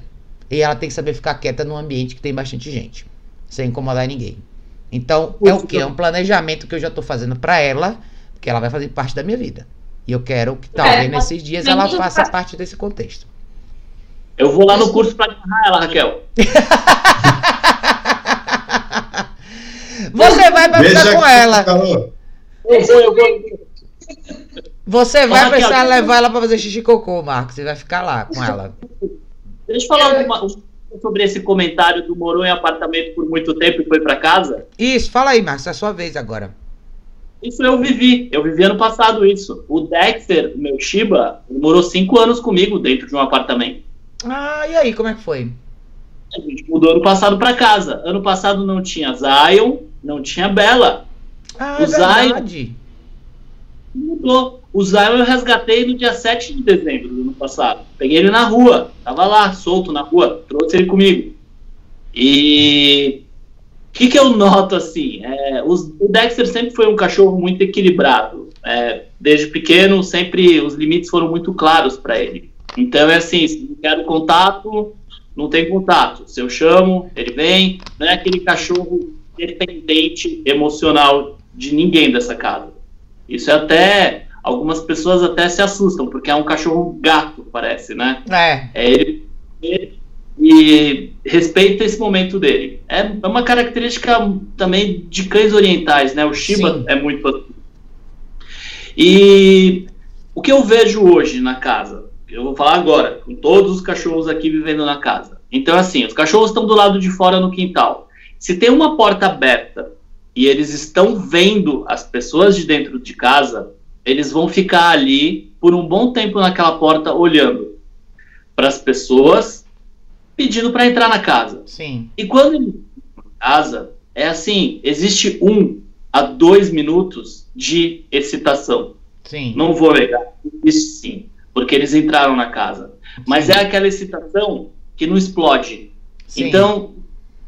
E ela tem que saber ficar quieta num ambiente que tem bastante gente. Sem incomodar ninguém. Então, é o que? É um planejamento que eu já tô fazendo para ela. Porque ela vai fazer parte da minha vida. E eu quero que talvez é, nesses dias ela faça parte desse contexto. Eu vou lá no curso para agarrar ela, Raquel. Você vai pra ficar com ela. Eu vou, eu vou. Você vai Raquel, eu- levar ela pra fazer xixi cocô, Marcos. Você vai ficar lá com ela. Deixa eu falar alguma- sobre esse comentário do morou em apartamento por muito tempo e foi pra casa. Isso, fala aí, Marcos. É a sua vez agora. Isso eu vivi. Eu vivi ano passado isso. O Dexter, meu Shiba, ele morou cinco anos comigo dentro de um apartamento. Ah, e aí, como é que foi? A gente mudou ano passado pra casa. Ano passado não tinha Zion, não tinha Bella. Ah, O é Zion- verdade. Mudou. O Zion eu resgatei no dia 7 de dezembro do ano passado. Peguei ele na rua. Tava lá, solto na rua. Trouxe ele comigo. E o que, que eu noto assim? É, os- o Dexter sempre foi um cachorro muito equilibrado. É, desde pequeno, sempre os limites foram muito claros para ele. Então é assim: se não quero contato, não tem contato. Se eu chamo, ele vem. Não é aquele cachorro dependente emocional de ninguém dessa casa. Isso é até. Algumas pessoas até se assustam, porque é um cachorro gato, parece, né? É. É ele, ele- e respeita esse momento dele. É, é uma característica também de cães orientais, né? O Shiba Sim. é muito assim. E o que eu vejo hoje na casa, eu vou falar agora, com todos os cachorros aqui vivendo na casa. Então, assim, os cachorros estão do lado de fora no quintal. Se tem uma porta aberta e eles estão vendo as pessoas de dentro de casa, eles vão ficar ali por um bom tempo naquela porta olhando para as pessoas pedindo para entrar na casa. Sim. E quando casa, é assim, existe um a dois minutos de excitação. Sim. Não vou negar, isso sim, porque eles entraram na casa. Mas Sim. é aquela excitação que não explode. Sim. Então,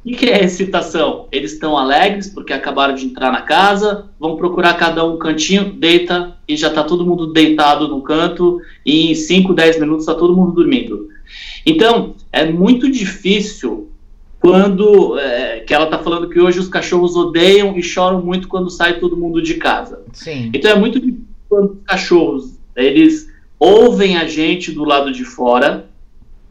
o que que é excitação? Eles estão alegres porque acabaram de entrar na casa, vão procurar cada um cantinho, deita e já está todo mundo deitado no canto e em 5, 10 minutos está todo mundo dormindo. Então, é muito difícil quando é, que ela está falando que hoje os cachorros odeiam e choram muito quando sai todo mundo de casa. Sim. Então é muito difícil quando os cachorros eles ouvem a gente do lado de fora,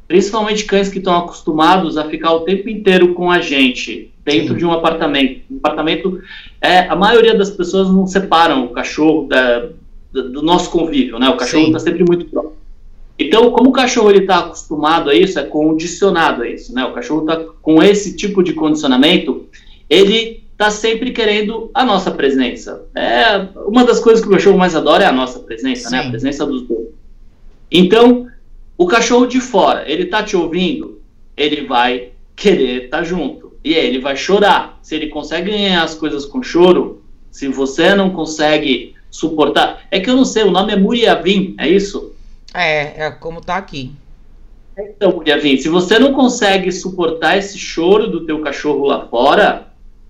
principalmente cães que estão acostumados a ficar o tempo inteiro com a gente dentro Sim. de um apartamento. Um apartamento é a maioria das pessoas não separam o cachorro da- do, nosso convívio, né? O cachorro está sempre muito próximo. Então, como o cachorro ele está acostumado a isso, é condicionado a isso, né? O cachorro está com esse tipo de condicionamento, ele está sempre querendo a nossa presença. É uma das coisas que o cachorro mais adora é a nossa presença, né? Sim. A presença dos dois. Então, o cachorro de fora, ele tá te ouvindo, ele vai querer estar junto. E aí ele vai chorar. Se ele consegue ganhar as coisas com choro, se você não consegue suportar, é que eu não sei, o nome é Muriavim, é isso? É, é como tá aqui. Então, Muriavim, se você não consegue suportar esse choro do teu cachorro lá fora,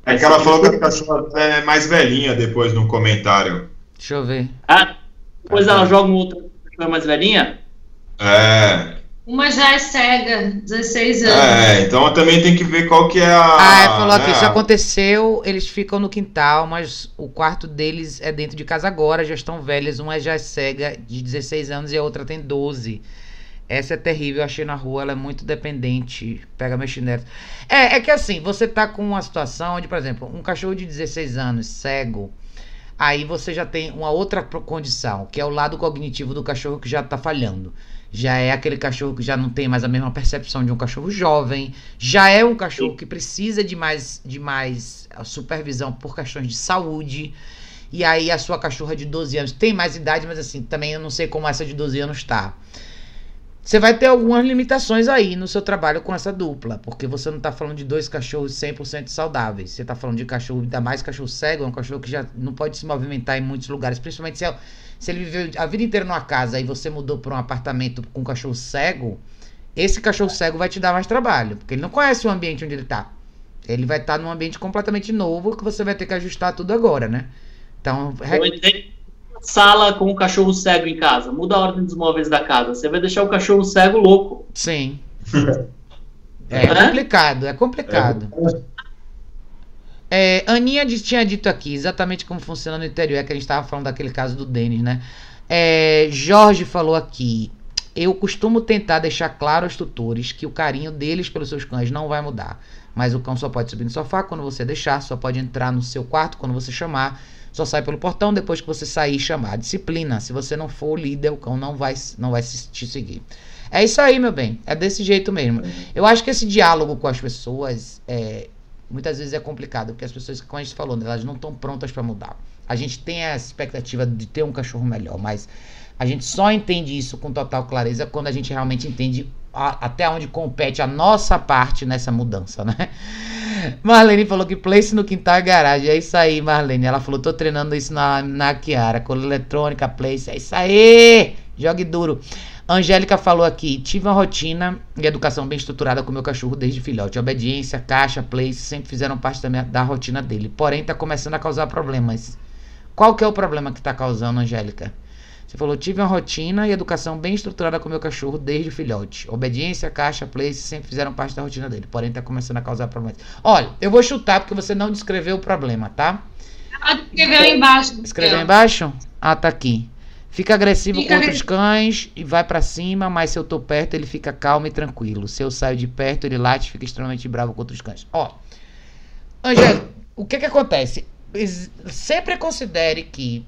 É que ela falou que a cachorra é mais velhinha depois no comentário. Deixa eu ver. ah, depois ela joga um outro cachorro mais velhinha, É, Uma já é cega, 16 anos. é, então também tem que ver qual que é a. Ah, é, falou aqui, né, isso aconteceu, eles ficam no quintal, mas o quarto deles é dentro de casa agora, já estão velhas, uma já é cega de 16 anos e a outra tem 12. Essa é terrível, eu achei na rua, ela é muito dependente, pega meu chinelo. É, é que assim, você tá com uma situação onde, por exemplo, um cachorro de 16 anos, cego, aí você já tem uma outra condição, que é o lado cognitivo do cachorro que já tá falhando. Já é aquele cachorro que já não tem mais a mesma percepção de um cachorro jovem, já é um cachorro que precisa de mais, de mais ah, supervisão por questões de saúde. E aí a sua cachorra de 12 anos tem mais idade, mas assim, também eu não sei como essa de 12 anos tá. Você vai ter algumas limitações aí no seu trabalho com essa dupla, porque você não tá falando de dois cachorros 100% saudáveis. Você tá falando de cachorro, ainda mais cachorro cego, é um cachorro que já não pode se movimentar em muitos lugares, principalmente se, é- se ele viveu a vida inteira numa casa e você mudou para um apartamento com um cachorro cego, esse cachorro cego vai te dar mais trabalho, porque ele não conhece o ambiente onde ele tá. Ele vai estar num ambiente completamente novo que você vai ter que ajustar tudo agora, né? Então, sala com o cachorro cego em casa. Muda a ordem dos móveis da casa. Você vai deixar o cachorro cego louco. sim. É Né? complicado, é complicado. É, Aninha diz- tinha dito aqui exatamente como funciona no interior, é que a gente estava falando daquele caso do Denis, né? É, Jorge falou aqui. Eu costumo tentar deixar claro aos tutores que o carinho deles pelos seus cães não vai mudar. Mas o cão só pode subir no sofá quando você deixar, só pode entrar no seu quarto quando você chamar, Só sai pelo portão depois que você sair e chamar. Disciplina. Se você não for o líder, o cão não vai, não vai te seguir. É isso aí, meu bem. É desse jeito mesmo. Eu acho que esse diálogo com as pessoas é, muitas vezes é complicado, porque as pessoas, como a gente falou, elas não estão prontas para mudar. A gente tem a expectativa de ter um cachorro melhor, mas a gente só entende isso com total clareza quando a gente realmente entende a, até onde compete a nossa parte nessa mudança, né? Marlene falou que place no quintal é garagem. É isso aí, Marlene. Ela falou: tô treinando isso na, na Kiara. Com eletrônica, place. É isso aí! Jogue duro. Angélica falou aqui: tive uma rotina e educação bem estruturada com meu cachorro desde filhote. Obediência, caixa, place sempre fizeram parte da, minha, da rotina dele. Porém, tá começando a causar problemas. Qual que é o problema que tá causando, Angélica? Você falou: tive uma rotina e educação bem estruturada com meu cachorro desde filhote. Obediência, caixa, place sempre fizeram parte da rotina dele. Porém, tá começando a causar problemas. Olha, eu vou chutar porque você não descreveu o problema, tá? Escreveu embaixo. Escreveu embaixo? Ah, tá aqui. Fica agressivo fica contra os cães e vai para cima, mas se eu tô perto, ele fica calmo e tranquilo. Se eu saio de perto, ele late e fica extremamente bravo contra os cães. Ó, Angélica, o que que acontece? Sempre considere que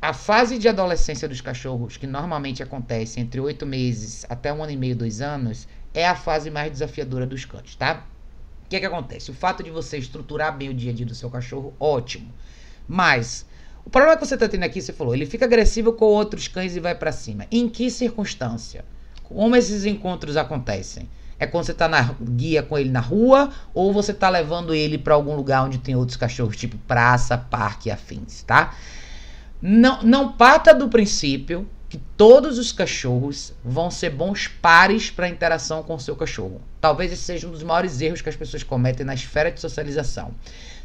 a fase de adolescência dos cachorros, que normalmente acontece entre oito meses até um ano e meio, dois anos, é a fase mais desafiadora dos cães, tá? O que que acontece? O fato de você estruturar bem o dia a dia do seu cachorro, ótimo. Mas o problema que você está tendo aqui, você falou, ele fica agressivo com outros cães e vai para cima. Em que circunstância? Como esses encontros acontecem? É quando você está na guia com ele na rua ou você está levando ele para algum lugar onde tem outros cachorros, tipo praça, parque e afins, tá? Não, não parta do princípio que todos os cachorros vão ser bons pares para interação com o seu cachorro. Talvez esse seja um dos maiores erros que as pessoas cometem na esfera de socialização.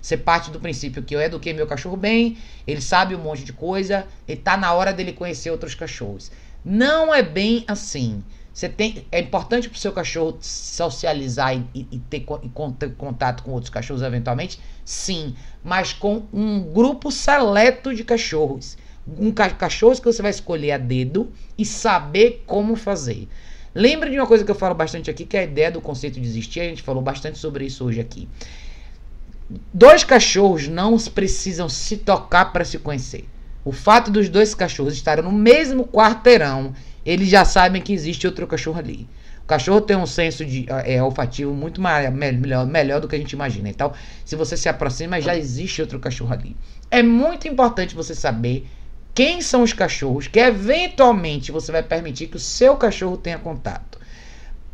Você parte do princípio que eu eduquei meu cachorro bem, ele sabe um monte de coisa, e tá na hora dele conhecer outros cachorros. Não é bem assim. Você tem, é importante para o seu cachorro socializar e, e, e ter, e contato com outros cachorros eventualmente? Sim, mas com um grupo seleto de cachorros. Um cachorros que você vai escolher a dedo e saber como fazer. Lembre de uma coisa que eu falo bastante aqui, que é a ideia do conceito de existir. A gente falou bastante sobre isso hoje aqui. Dois cachorros não precisam se tocar para se conhecer. O fato dos dois cachorros estarem no mesmo quarteirão, eles já sabem que existe outro cachorro ali. O cachorro tem um senso de é, olfativo muito maior, melhor, melhor do que a gente imagina. Então, se você se aproxima, já existe outro cachorro ali. É muito importante você saber quem são os cachorros que eventualmente você vai permitir que o seu cachorro tenha contato.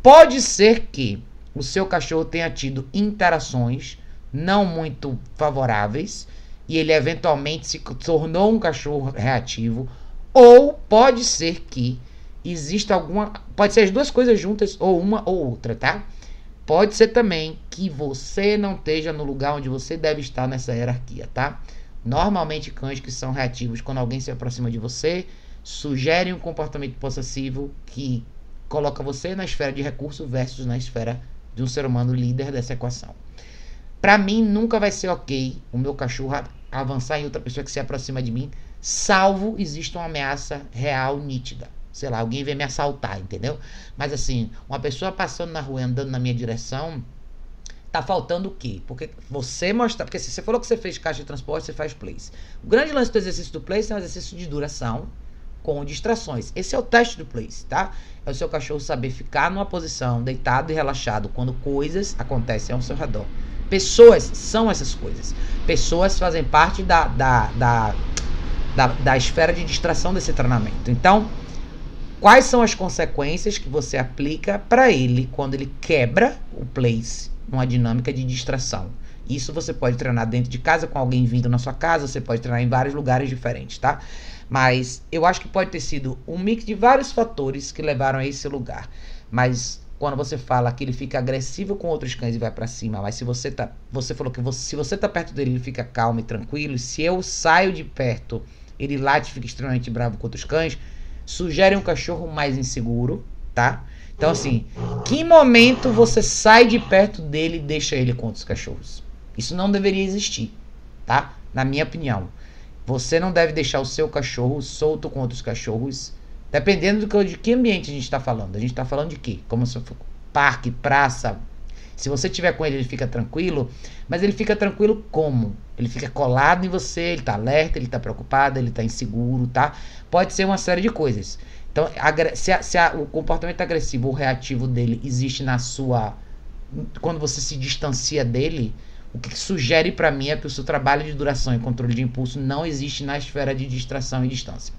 Pode ser que o seu cachorro tenha tido interações não muito favoráveis e ele eventualmente se tornou um cachorro reativo, ou pode ser que exista alguma, pode ser as duas coisas juntas ou uma ou outra, tá? Pode ser também que você não esteja no lugar onde você deve estar nessa hierarquia, tá? Normalmente cães que são reativos quando alguém se aproxima de você sugerem um comportamento possessivo que coloca você na esfera de recurso versus na esfera de um ser humano líder dessa equação. Para mim, nunca vai ser ok o meu cachorro avançar em outra pessoa que se aproxima de mim, salvo exista uma ameaça real, nítida. Sei lá, alguém vem me assaltar, entendeu? Mas assim, uma pessoa passando na rua andando na minha direção, tá faltando o quê? Porque você mostrar. Porque se você falou que você fez caixa de transporte, você faz place. O grande lance do exercício do place é um exercício de duração com distrações. Esse é o teste do place, tá? É o seu cachorro saber ficar numa posição deitado e relaxado quando coisas acontecem ao seu redor. Pessoas são essas coisas. Pessoas fazem parte da, da, da, da, da esfera de distração desse treinamento. Então, quais são as consequências que você aplica para ele quando ele quebra o place numa dinâmica de distração? Isso você pode treinar dentro de casa com alguém vindo na sua casa, você pode treinar em vários lugares diferentes, tá? Mas eu acho que pode ter sido um mix de vários fatores que levaram a esse lugar. Mas quando você fala que ele fica agressivo com outros cães e vai para cima, mas se você tá, você falou que você, se você tá perto dele, ele fica calmo e tranquilo, e se eu saio de perto, ele late e fica extremamente bravo com outros cães, sugere um cachorro mais inseguro, tá? Então assim, que momento você sai de perto dele e deixa ele com outros cachorros? Isso não deveria existir, tá? Na minha opinião. Você não deve deixar o seu cachorro solto com outros cachorros Dependendo do que, de que ambiente a gente está falando. A gente está falando de quê? Como se fosse parque, praça. Se você tiver com ele, ele fica tranquilo, mas ele fica tranquilo como? Ele fica colado em você, ele tá alerta, ele tá preocupado, ele tá inseguro, tá? Pode ser uma série de coisas. Então, se, a, se a, o comportamento agressivo ou reativo dele existe na sua. Quando você se distancia dele, o que sugere para mim é que o seu trabalho de duração e controle de impulso não existe na esfera de distração e distância.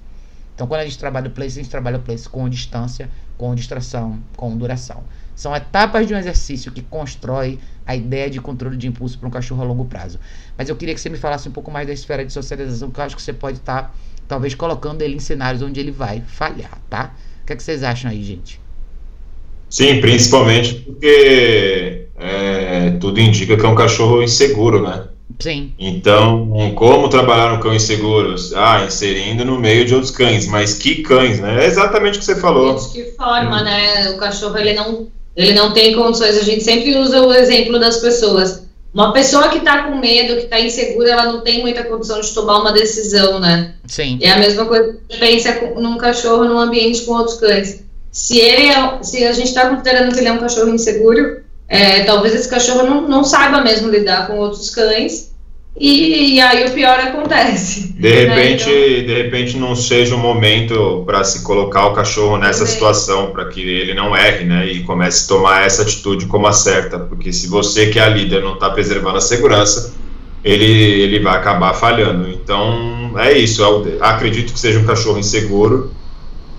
Então, quando a gente trabalha o place, a gente trabalha o place com distância, com distração, com duração. São etapas de um exercício que constrói a ideia de controle de impulso para um cachorro a longo prazo. Mas eu queria que você me falasse um pouco mais da esfera de socialização, que eu acho que você pode estar, tá, talvez, colocando ele em cenários onde ele vai falhar, tá? O que, é que vocês acham aí, gente? Sim, principalmente porque é, tudo indica que é um cachorro inseguro, né? Sim. Então, como trabalhar no cão inseguro? Ah, inserindo no meio de outros cães. Mas que cães, né? É exatamente o que você falou. De que forma, né? O cachorro, ele não, ele não tem condições. A gente sempre usa o exemplo das pessoas. Uma pessoa que está com medo, que está insegura, ela não tem muita condição de tomar uma decisão, né? Sim. É a mesma coisa que pensa num cachorro num ambiente com outros cães se ele é, se a gente está considerando que ele é um cachorro inseguro, é, talvez esse cachorro não, não saiba mesmo lidar com outros cães e, e aí o pior acontece. De né? repente, né? então, de repente não seja o momento para se colocar o cachorro nessa situação, para que ele não erre, né, e comece a tomar essa atitude como a certa, porque se você que é a líder não está preservando a segurança, ele, ele vai acabar falhando. Então é isso. Eu acredito que seja um cachorro inseguro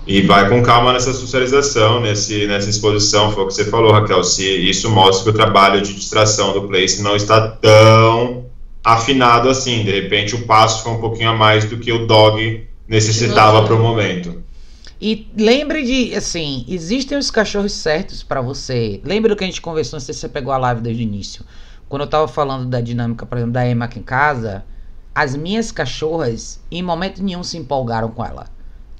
e vai com calma nessa socialização, nesse, nessa exposição, foi o que você falou, Raquel. Se isso mostra que o trabalho de distração do Place não está tão afinado assim. De repente, o passo foi um pouquinho a mais do que o dog necessitava para o momento. E lembre de, assim, existem os cachorros certos para você. Lembra do que a gente conversou, não sei se você pegou a live desde o início. Quando eu tava falando da dinâmica, por exemplo, da Emma aqui em casa, as minhas cachorras, em momento nenhum, se empolgaram com ela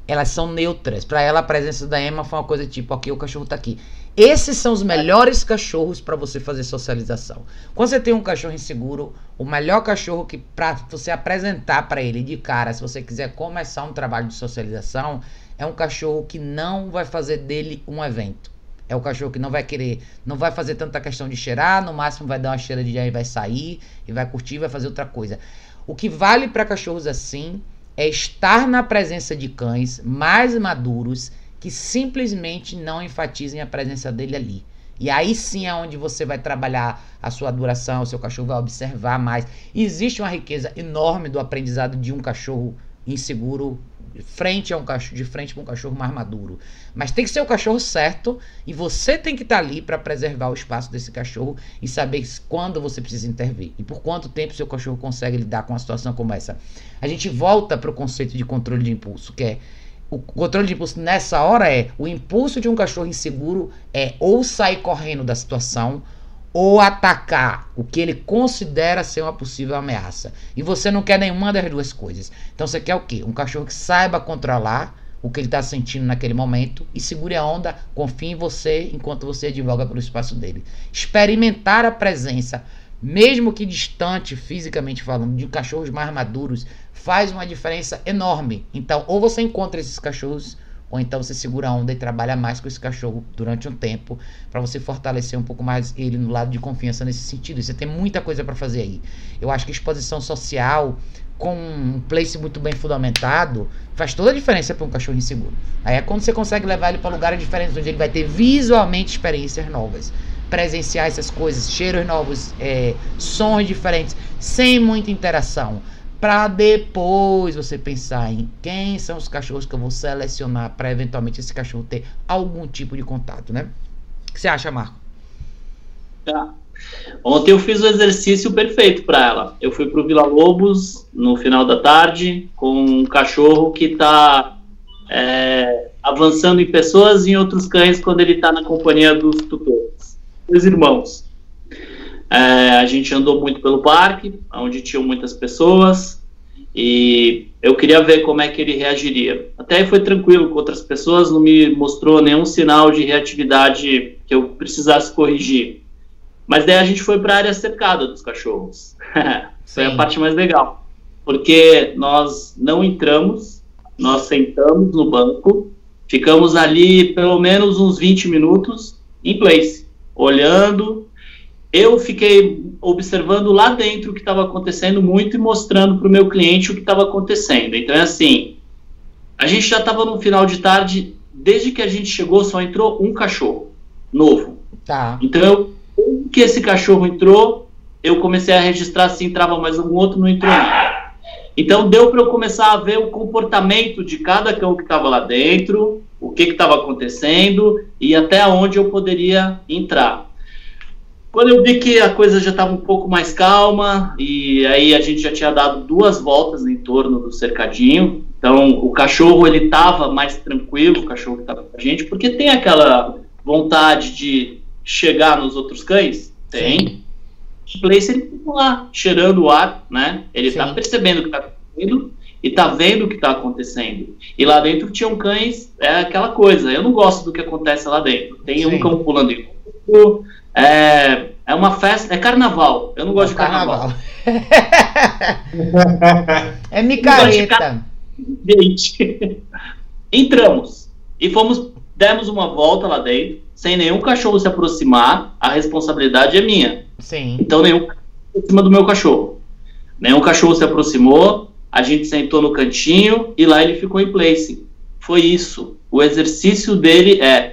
elas são neutras. Para ela, a presença da Emma foi uma coisa tipo, ok, o cachorro tá aqui. Esses são os melhores cachorros para você fazer socialização. Quando você tem um cachorro inseguro, o melhor cachorro que para você apresentar para ele de cara, se você quiser começar um trabalho de socialização, é um cachorro que não vai fazer dele um evento. É o cachorro que não vai querer, não vai fazer tanta questão de cheirar, no máximo vai dar uma cheira de e vai sair e vai curtir, vai fazer outra coisa. O que vale para cachorros assim é estar na presença de cães mais maduros que simplesmente não enfatizem a presença dele ali. E aí sim é onde você vai trabalhar a sua duração, o seu cachorro vai observar mais. existe uma riqueza enorme do aprendizado de um cachorro inseguro frente a um cachorro, de frente para um cachorro mais maduro. Mas tem que ser o cachorro certo e você tem que estar tá ali para preservar o espaço desse cachorro e saber quando você precisa intervir e por quanto tempo seu cachorro consegue lidar com uma situação como essa. A gente volta para o conceito de controle de impulso, que é o controle de impulso nessa hora é o impulso de um cachorro inseguro é ou sair correndo da situação ou atacar o que ele considera ser uma possível ameaça. E você não quer nenhuma das duas coisas. Então você quer o quê? Um cachorro que saiba controlar o que ele está sentindo naquele momento e segure a onda, confie em você enquanto você advoga pelo espaço dele. Experimentar a presença, mesmo que distante fisicamente falando, de cachorros mais maduros, faz uma diferença enorme. Então, ou você encontra esses cachorros ou então você segura a onda e trabalha mais com esse cachorro durante um tempo para você fortalecer um pouco mais ele no lado de confiança nesse sentido. Você tem muita coisa para fazer aí. Eu acho que exposição social com um place muito bem fundamentado faz toda a diferença para um cachorro inseguro. Aí é quando você consegue levar ele para lugares diferentes onde ele vai ter visualmente experiências novas presenciar essas coisas, cheiros novos, é, sons diferentes, sem muita interação para depois você pensar em quem são os cachorros que eu vou selecionar para eventualmente esse cachorro ter algum tipo de contato, né? O que você acha, Marco? Tá. Ontem eu fiz o exercício perfeito para ela. Eu fui para o Vila Lobos no final da tarde com um cachorro que está é, avançando em pessoas e em outros cães quando ele está na companhia dos tutores, os irmãos. É, a gente andou muito pelo parque, onde tinham muitas pessoas, e eu queria ver como é que ele reagiria. Até aí foi tranquilo com outras pessoas, não me mostrou nenhum sinal de reatividade que eu precisasse corrigir. Mas daí a gente foi para a área cercada dos cachorros. foi a parte mais legal. Porque nós não entramos, nós sentamos no banco, ficamos ali pelo menos uns 20 minutos em place, olhando eu fiquei observando lá dentro o que estava acontecendo muito e mostrando para o meu cliente o que estava acontecendo. Então é assim, a gente já estava no final de tarde, desde que a gente chegou só entrou um cachorro novo. Tá. Então eu, que esse cachorro entrou, eu comecei a registrar se entrava mais algum outro, não entrou nada. Então deu para eu começar a ver o comportamento de cada cão que estava lá dentro, o que estava acontecendo e até onde eu poderia entrar. Quando eu vi que a coisa já estava um pouco mais calma e aí a gente já tinha dado duas voltas em torno do cercadinho, então o cachorro ele estava mais tranquilo, o cachorro que estava com a gente, porque tem aquela vontade de chegar nos outros cães, tem. O place ele fica lá cheirando o ar, né? Ele está percebendo o que está acontecendo e está vendo o que está acontecendo. E lá dentro tinham cães, é aquela coisa. Eu não gosto do que acontece lá dentro. Tem Sim. um cão pulando em outro, é, é uma festa, é carnaval. Eu não gosto é de carnaval. carnaval. é micareta. Gente, entramos e fomos, demos uma volta lá dentro, sem nenhum cachorro se aproximar. A responsabilidade é minha. Sim. Então nenhum em cima do meu cachorro. Nenhum cachorro se aproximou. A gente sentou no cantinho e lá ele ficou em place. Foi isso. O exercício dele é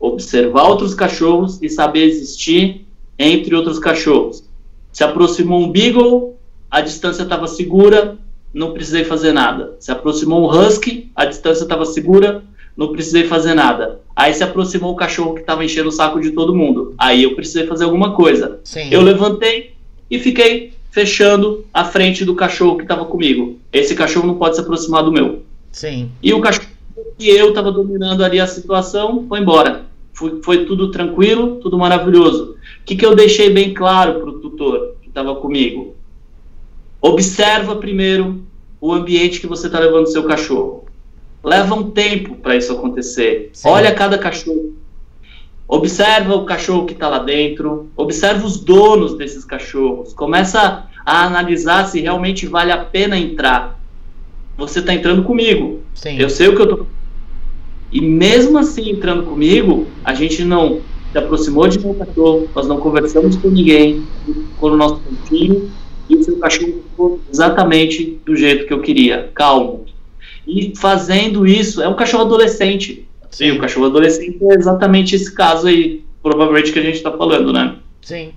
observar outros cachorros e saber existir entre outros cachorros. Se aproximou um Beagle, a distância estava segura, não precisei fazer nada. Se aproximou um Husky, a distância estava segura, não precisei fazer nada. Aí se aproximou o cachorro que estava enchendo o saco de todo mundo. Aí eu precisei fazer alguma coisa. Sim. Eu levantei e fiquei fechando a frente do cachorro que estava comigo. Esse cachorro não pode se aproximar do meu. Sim. E o cachorro que eu estava dominando ali a situação foi embora. Foi, foi tudo tranquilo, tudo maravilhoso. O que, que eu deixei bem claro para o tutor que estava comigo? Observa primeiro o ambiente que você está levando seu cachorro. Leva um tempo para isso acontecer. Sim. Olha cada cachorro. Observa o cachorro que está lá dentro. Observa os donos desses cachorros. Começa a analisar se realmente vale a pena entrar. Você está entrando comigo. Sim. Eu sei o que eu estou e mesmo assim, entrando comigo, a gente não se aproximou de meu cachorro, nós não conversamos com ninguém, ficou no nosso cantinho, e o seu cachorro ficou exatamente do jeito que eu queria, calmo. E fazendo isso, é um cachorro adolescente. Sim, o cachorro adolescente é exatamente esse caso aí, provavelmente que a gente está falando, né? Sim.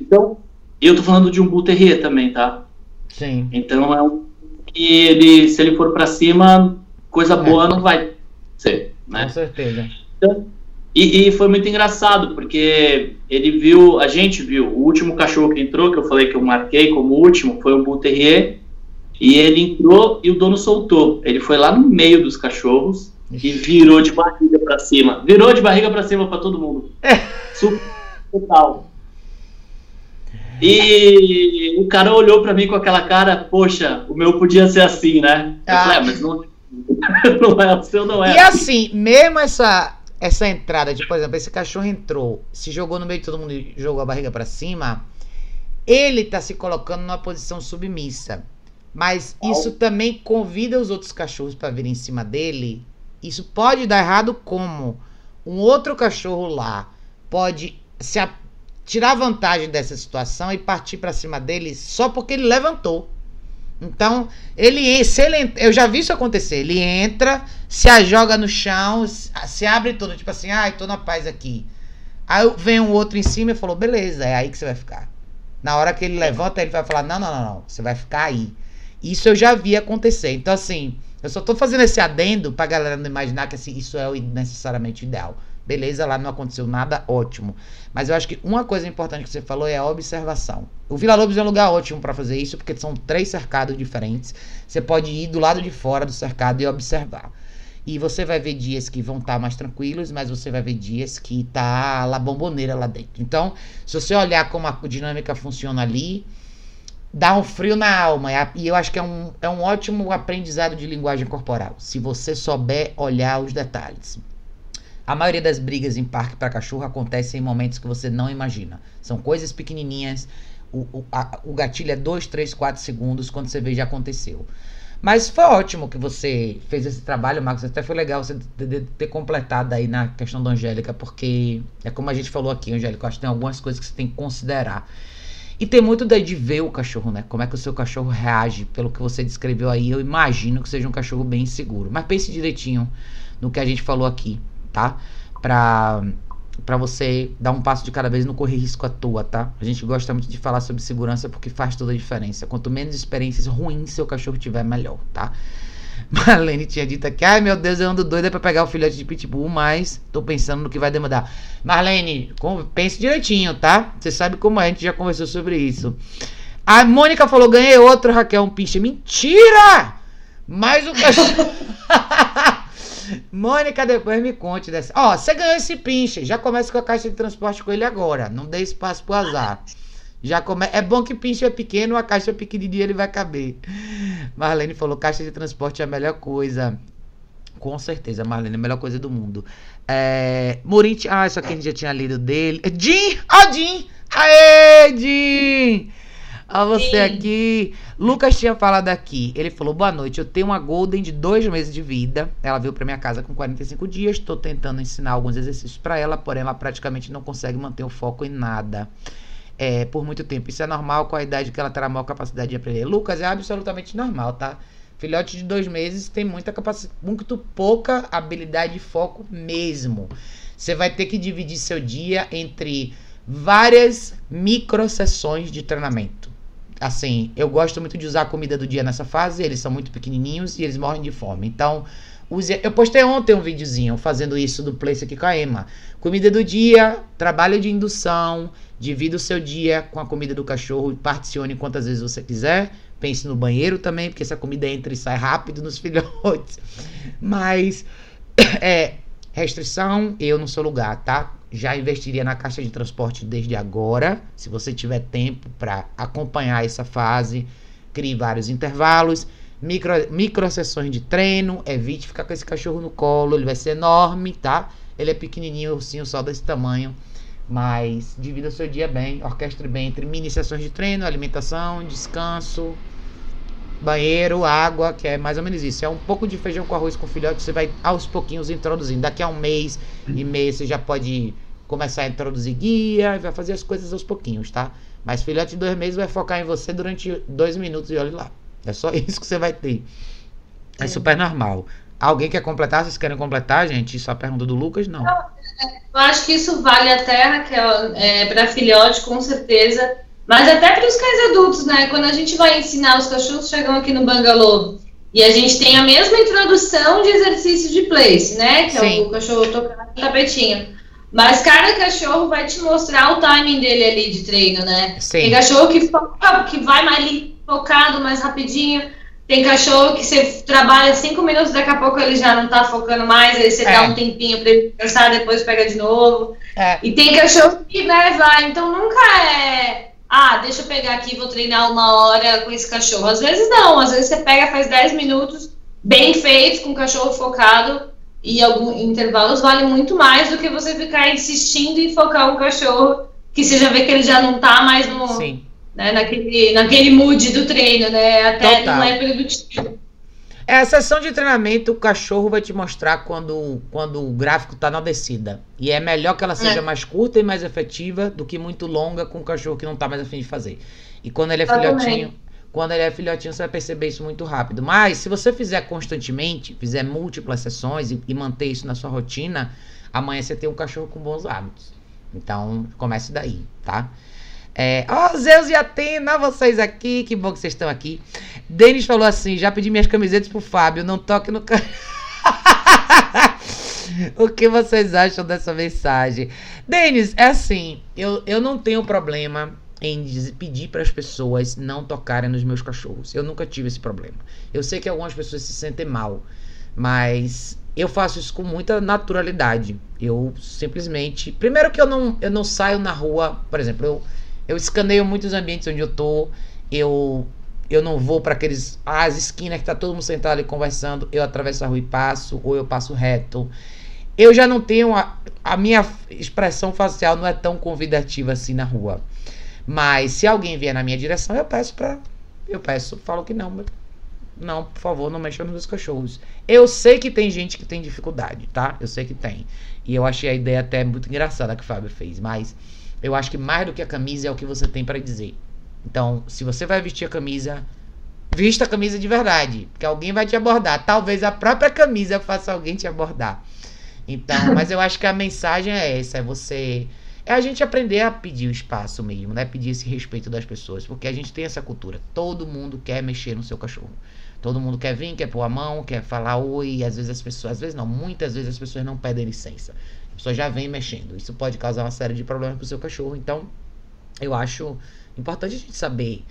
Então, eu tô falando de um Bull Terrier também, tá? Sim. Então é um que ele, se ele for para cima, coisa boa é. não vai ser. Né? Com certeza. Então, e, e, foi muito engraçado, porque ele viu, a gente viu, o último cachorro que entrou, que eu falei que eu marquei como último, foi um Bull Terrier, e ele entrou e o dono soltou. Ele foi lá no meio dos cachorros Ixi. e virou de barriga para cima. Virou de barriga para cima para todo mundo. É. Super total. E o cara olhou para mim com aquela cara, poxa, o meu podia ser assim, né? Eu ah. falei, ah, mas não, não é, o seu não é. E assim, mesmo essa, essa entrada de, por exemplo, esse cachorro entrou, se jogou no meio de todo mundo e jogou a barriga para cima, ele tá se colocando numa posição submissa. Mas isso também convida os outros cachorros para vir em cima dele. Isso pode dar errado como um outro cachorro lá pode se a, tirar vantagem dessa situação e partir para cima dele só porque ele levantou. Então, ele, se ele, eu já vi isso acontecer. Ele entra, se joga no chão, se abre todo, tipo assim, ai, tô na paz aqui. Aí vem um outro em cima e falou, beleza, é aí que você vai ficar. Na hora que ele levanta, ele vai falar, não, não, não, não, você vai ficar aí. Isso eu já vi acontecer. Então, assim, eu só tô fazendo esse adendo pra galera não imaginar que assim, isso é necessariamente ideal. Beleza, lá não aconteceu nada, ótimo. Mas eu acho que uma coisa importante que você falou é a observação. O Vila Lobos é um lugar ótimo para fazer isso, porque são três cercados diferentes. Você pode ir do lado de fora do cercado e observar. E você vai ver dias que vão estar tá mais tranquilos, mas você vai ver dias que tá lá bomboneira lá dentro. Então, se você olhar como a dinâmica funciona ali, dá um frio na alma. E eu acho que é um, é um ótimo aprendizado de linguagem corporal. Se você souber olhar os detalhes. A maioria das brigas em parque para cachorro acontece em momentos que você não imagina. São coisas pequenininhas. O, o, a, o gatilho é 2, 3, 4 segundos. Quando você vê, já aconteceu. Mas foi ótimo que você fez esse trabalho, Marcos. Até foi legal você ter, completado aí na questão da Angélica, porque é como a gente falou aqui, Angélica, eu acho que tem algumas coisas que você tem que considerar. E tem muito daí de ver o cachorro, né? Como é que o seu cachorro reage pelo que você descreveu aí. Eu imagino que seja um cachorro bem seguro. Mas pense direitinho no que a gente falou aqui, tá? Pra para você dar um passo de cada vez não correr risco à toa, tá? A gente gosta muito de falar sobre segurança porque faz toda a diferença. Quanto menos experiências ruins seu cachorro tiver, melhor, tá? Marlene tinha dito aqui, ai meu Deus, eu ando doida para pegar o filhote de pitbull, mas tô pensando no que vai demandar. Marlene, pense direitinho, tá? Você sabe como é, a gente já conversou sobre isso. A Mônica falou, ganhei outro, Raquel, um pinche. Mentira! Mais um cachorro. Mônica, depois me conte dessa. Ó, você ganhou esse pinche. Já começa com a caixa de transporte com ele agora. Não dê espaço pro azar. Já come... É bom que pinche é pequeno, a caixa é pequenininha, ele vai caber. Marlene falou: caixa de transporte é a melhor coisa. Com certeza, Marlene, a melhor coisa do mundo. É... Ah, isso aqui a gente já tinha lido dele. Jim! Ó, oh, Jim! Aê, Jim! Olha você Sim. aqui. Lucas tinha falado aqui. Ele falou: Boa noite. Eu tenho uma Golden de dois meses de vida. Ela veio para minha casa com 45 dias. Estou tentando ensinar alguns exercícios para ela, porém ela praticamente não consegue manter o foco em nada. É, por muito tempo. Isso é normal com a idade que ela terá maior capacidade de aprender. Lucas, é absolutamente normal, tá? Filhote de dois meses tem muita capacidade, muito pouca habilidade de foco mesmo. Você vai ter que dividir seu dia entre várias micro sessões de treinamento assim, eu gosto muito de usar a comida do dia nessa fase, eles são muito pequenininhos e eles morrem de fome. Então, use, eu postei ontem um videozinho fazendo isso do Place aqui com a Emma. Comida do dia, trabalho de indução, divida o seu dia com a comida do cachorro, particione quantas vezes você quiser. Pense no banheiro também, porque essa comida entra e sai rápido nos filhotes. Mas é restrição, eu no seu lugar, tá? Já investiria na caixa de transporte desde agora, se você tiver tempo para acompanhar essa fase, crie vários intervalos, micro, micro sessões de treino, evite ficar com esse cachorro no colo, ele vai ser enorme, tá? Ele é pequenininho, ursinho só desse tamanho, mas divida seu dia bem, orquestre bem entre mini sessões de treino, alimentação, descanso, banheiro, água, que é mais ou menos isso. É um pouco de feijão com arroz com filhote, você vai aos pouquinhos introduzindo. Daqui a um mês e meio você já pode começar a introduzir guia e vai fazer as coisas aos pouquinhos, tá? Mas filhote de dois meses vai focar em você durante dois minutos e olhe lá. É só isso que você vai ter. É super normal. Alguém quer completar? Vocês querem completar, gente? Só a pergunta do Lucas? Não. Eu acho que isso vale até, Raquel, é, para filhote, com certeza. Mas até para os cães adultos, né? Quando a gente vai ensinar os cachorros, chegam aqui no Bangalô e a gente tem a mesma introdução de exercício de place, né? Que Sim. é o cachorro tocando no tapetinho. Mas cada cachorro vai te mostrar o timing dele ali de treino, né? Sim. Tem cachorro que, foca, que vai mais focado, mais rapidinho. Tem cachorro que você trabalha cinco minutos, daqui a pouco ele já não tá focando mais, aí você é. dá um tempinho para ele descansar, depois pega de novo. É. E tem cachorro que, né, vai. Então nunca é ah, deixa eu pegar aqui, vou treinar uma hora com esse cachorro. Às vezes não, às vezes você pega, faz 10 minutos bem feitos, com o cachorro focado, e alguns intervalos vale muito mais do que você ficar insistindo em focar o cachorro, que você já vê que ele já não tá mais no. Sim. Né, naquele, naquele mood do treino, né? Até Total. não é produtivo. É, a sessão de treinamento, o cachorro vai te mostrar quando, quando o gráfico está na descida. E é melhor que ela seja é. mais curta e mais efetiva do que muito longa com o cachorro que não está mais afim de fazer. E quando ele é filhotinho, quando ele é filhotinho, você vai perceber isso muito rápido. Mas se você fizer constantemente, fizer múltiplas sessões e, e manter isso na sua rotina, amanhã você tem um cachorro com bons hábitos. Então, comece daí, tá? É, oh, Zeus e Atena, vocês aqui, que bom que vocês estão aqui. Denis falou assim: já pedi minhas camisetas pro Fábio, não toque no. o que vocês acham dessa mensagem? Denis, é assim: eu, eu não tenho problema em pedir para as pessoas não tocarem nos meus cachorros. Eu nunca tive esse problema. Eu sei que algumas pessoas se sentem mal, mas eu faço isso com muita naturalidade. Eu simplesmente. Primeiro que eu não, eu não saio na rua, por exemplo, eu eu escaneio muitos ambientes onde eu tô. Eu eu não vou para aqueles as esquinas que tá todo mundo sentado ali conversando, eu atravesso a rua e passo ou eu passo reto. Eu já não tenho a, a minha expressão facial não é tão convidativa assim na rua. Mas se alguém vier na minha direção, eu peço para eu peço, falo que não, não, por favor, não mexa nos meus cachorros. Eu sei que tem gente que tem dificuldade, tá? Eu sei que tem. E eu achei a ideia até muito engraçada que o Fábio fez, mas eu acho que mais do que a camisa é o que você tem para dizer. Então, se você vai vestir a camisa, vista a camisa de verdade, porque alguém vai te abordar. Talvez a própria camisa faça alguém te abordar. Então, mas eu acho que a mensagem é essa, é você é a gente aprender a pedir o espaço mesmo, né? Pedir esse respeito das pessoas, porque a gente tem essa cultura. Todo mundo quer mexer no seu cachorro. Todo mundo quer vir, quer pôr a mão, quer falar oi. Às vezes as pessoas, às vezes não, muitas vezes as pessoas não pedem licença. A pessoa já vem mexendo. Isso pode causar uma série de problemas pro seu cachorro. Então, eu acho importante a gente saber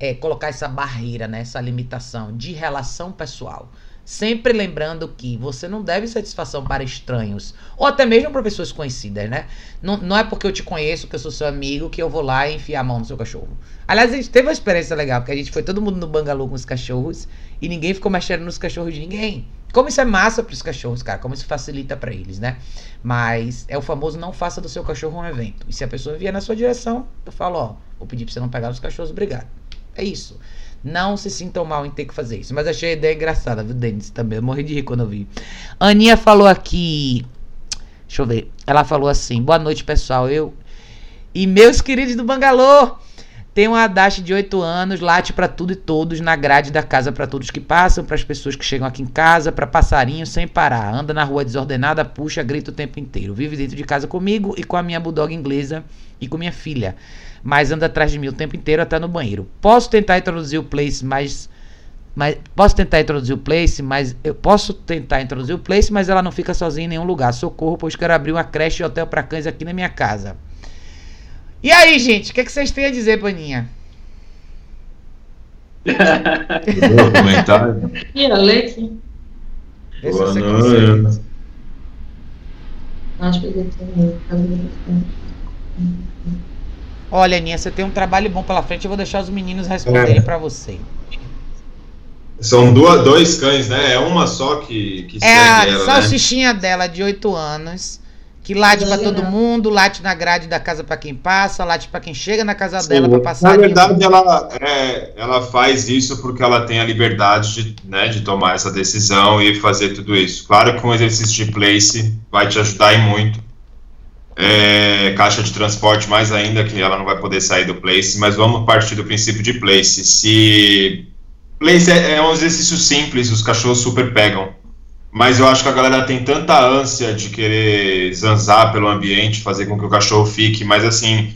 é, colocar essa barreira, né, essa limitação de relação pessoal. Sempre lembrando que você não deve satisfação para estranhos, ou até mesmo para pessoas conhecidas, né? Não, não é porque eu te conheço, que eu sou seu amigo, que eu vou lá e enfiar a mão no seu cachorro. Aliás, a gente teve uma experiência legal, porque a gente foi todo mundo no bangalô com os cachorros e ninguém ficou mexendo nos cachorros de ninguém. Como isso é massa para os cachorros, cara, como isso facilita para eles, né? Mas é o famoso não faça do seu cachorro um evento. E se a pessoa vier na sua direção, eu falo, ó, vou pedir para você não pegar os cachorros, obrigado. É isso. Não se sintam mal em ter que fazer isso. Mas achei a ideia engraçada, viu, Denis? Também. Eu morri de rir quando eu vi. Aninha falou aqui. Deixa eu ver. Ela falou assim: Boa noite, pessoal. Eu. E meus queridos do Bangalô. Tem uma Dash de 8 anos, late para tudo e todos, na grade da casa para todos que passam, para as pessoas que chegam aqui em casa, para passarinho sem parar. Anda na rua desordenada, puxa, grita o tempo inteiro. Vive dentro de casa comigo e com a minha bulldog inglesa e com minha filha mas anda atrás de mim o tempo inteiro até no banheiro. Posso tentar introduzir o place, mas mas posso tentar introduzir o place, mas eu posso tentar introduzir o place, mas ela não fica sozinha em nenhum lugar. Socorro, pois quero abrir uma creche e hotel para cães aqui na minha casa. E aí, gente, o que, é que vocês têm a dizer, Paninha? Comentário. E Alex? Boa noite. Acho que Olha, Aninha, você tem um trabalho bom pela frente. Eu vou deixar os meninos responderem É. pra você. São duas, dois cães, né? É uma só que, que É segue a ela, né? salsichinha dela de 8 anos. Que late pra Legal. todo mundo, late na grade da casa pra quem passa, late pra quem chega na casa Sim, dela pra passar. Na verdade, ela, é, ela faz isso porque ela tem a liberdade de, né, de tomar essa decisão e fazer tudo isso. Claro que um exercício de place vai te ajudar e muito. É, caixa de transporte, mais ainda, que ela não vai poder sair do place, mas vamos partir do princípio de place. Se. Place é, é um exercício simples, os cachorros super pegam. Mas eu acho que a galera tem tanta ânsia de querer zanzar pelo ambiente, fazer com que o cachorro fique, mas assim,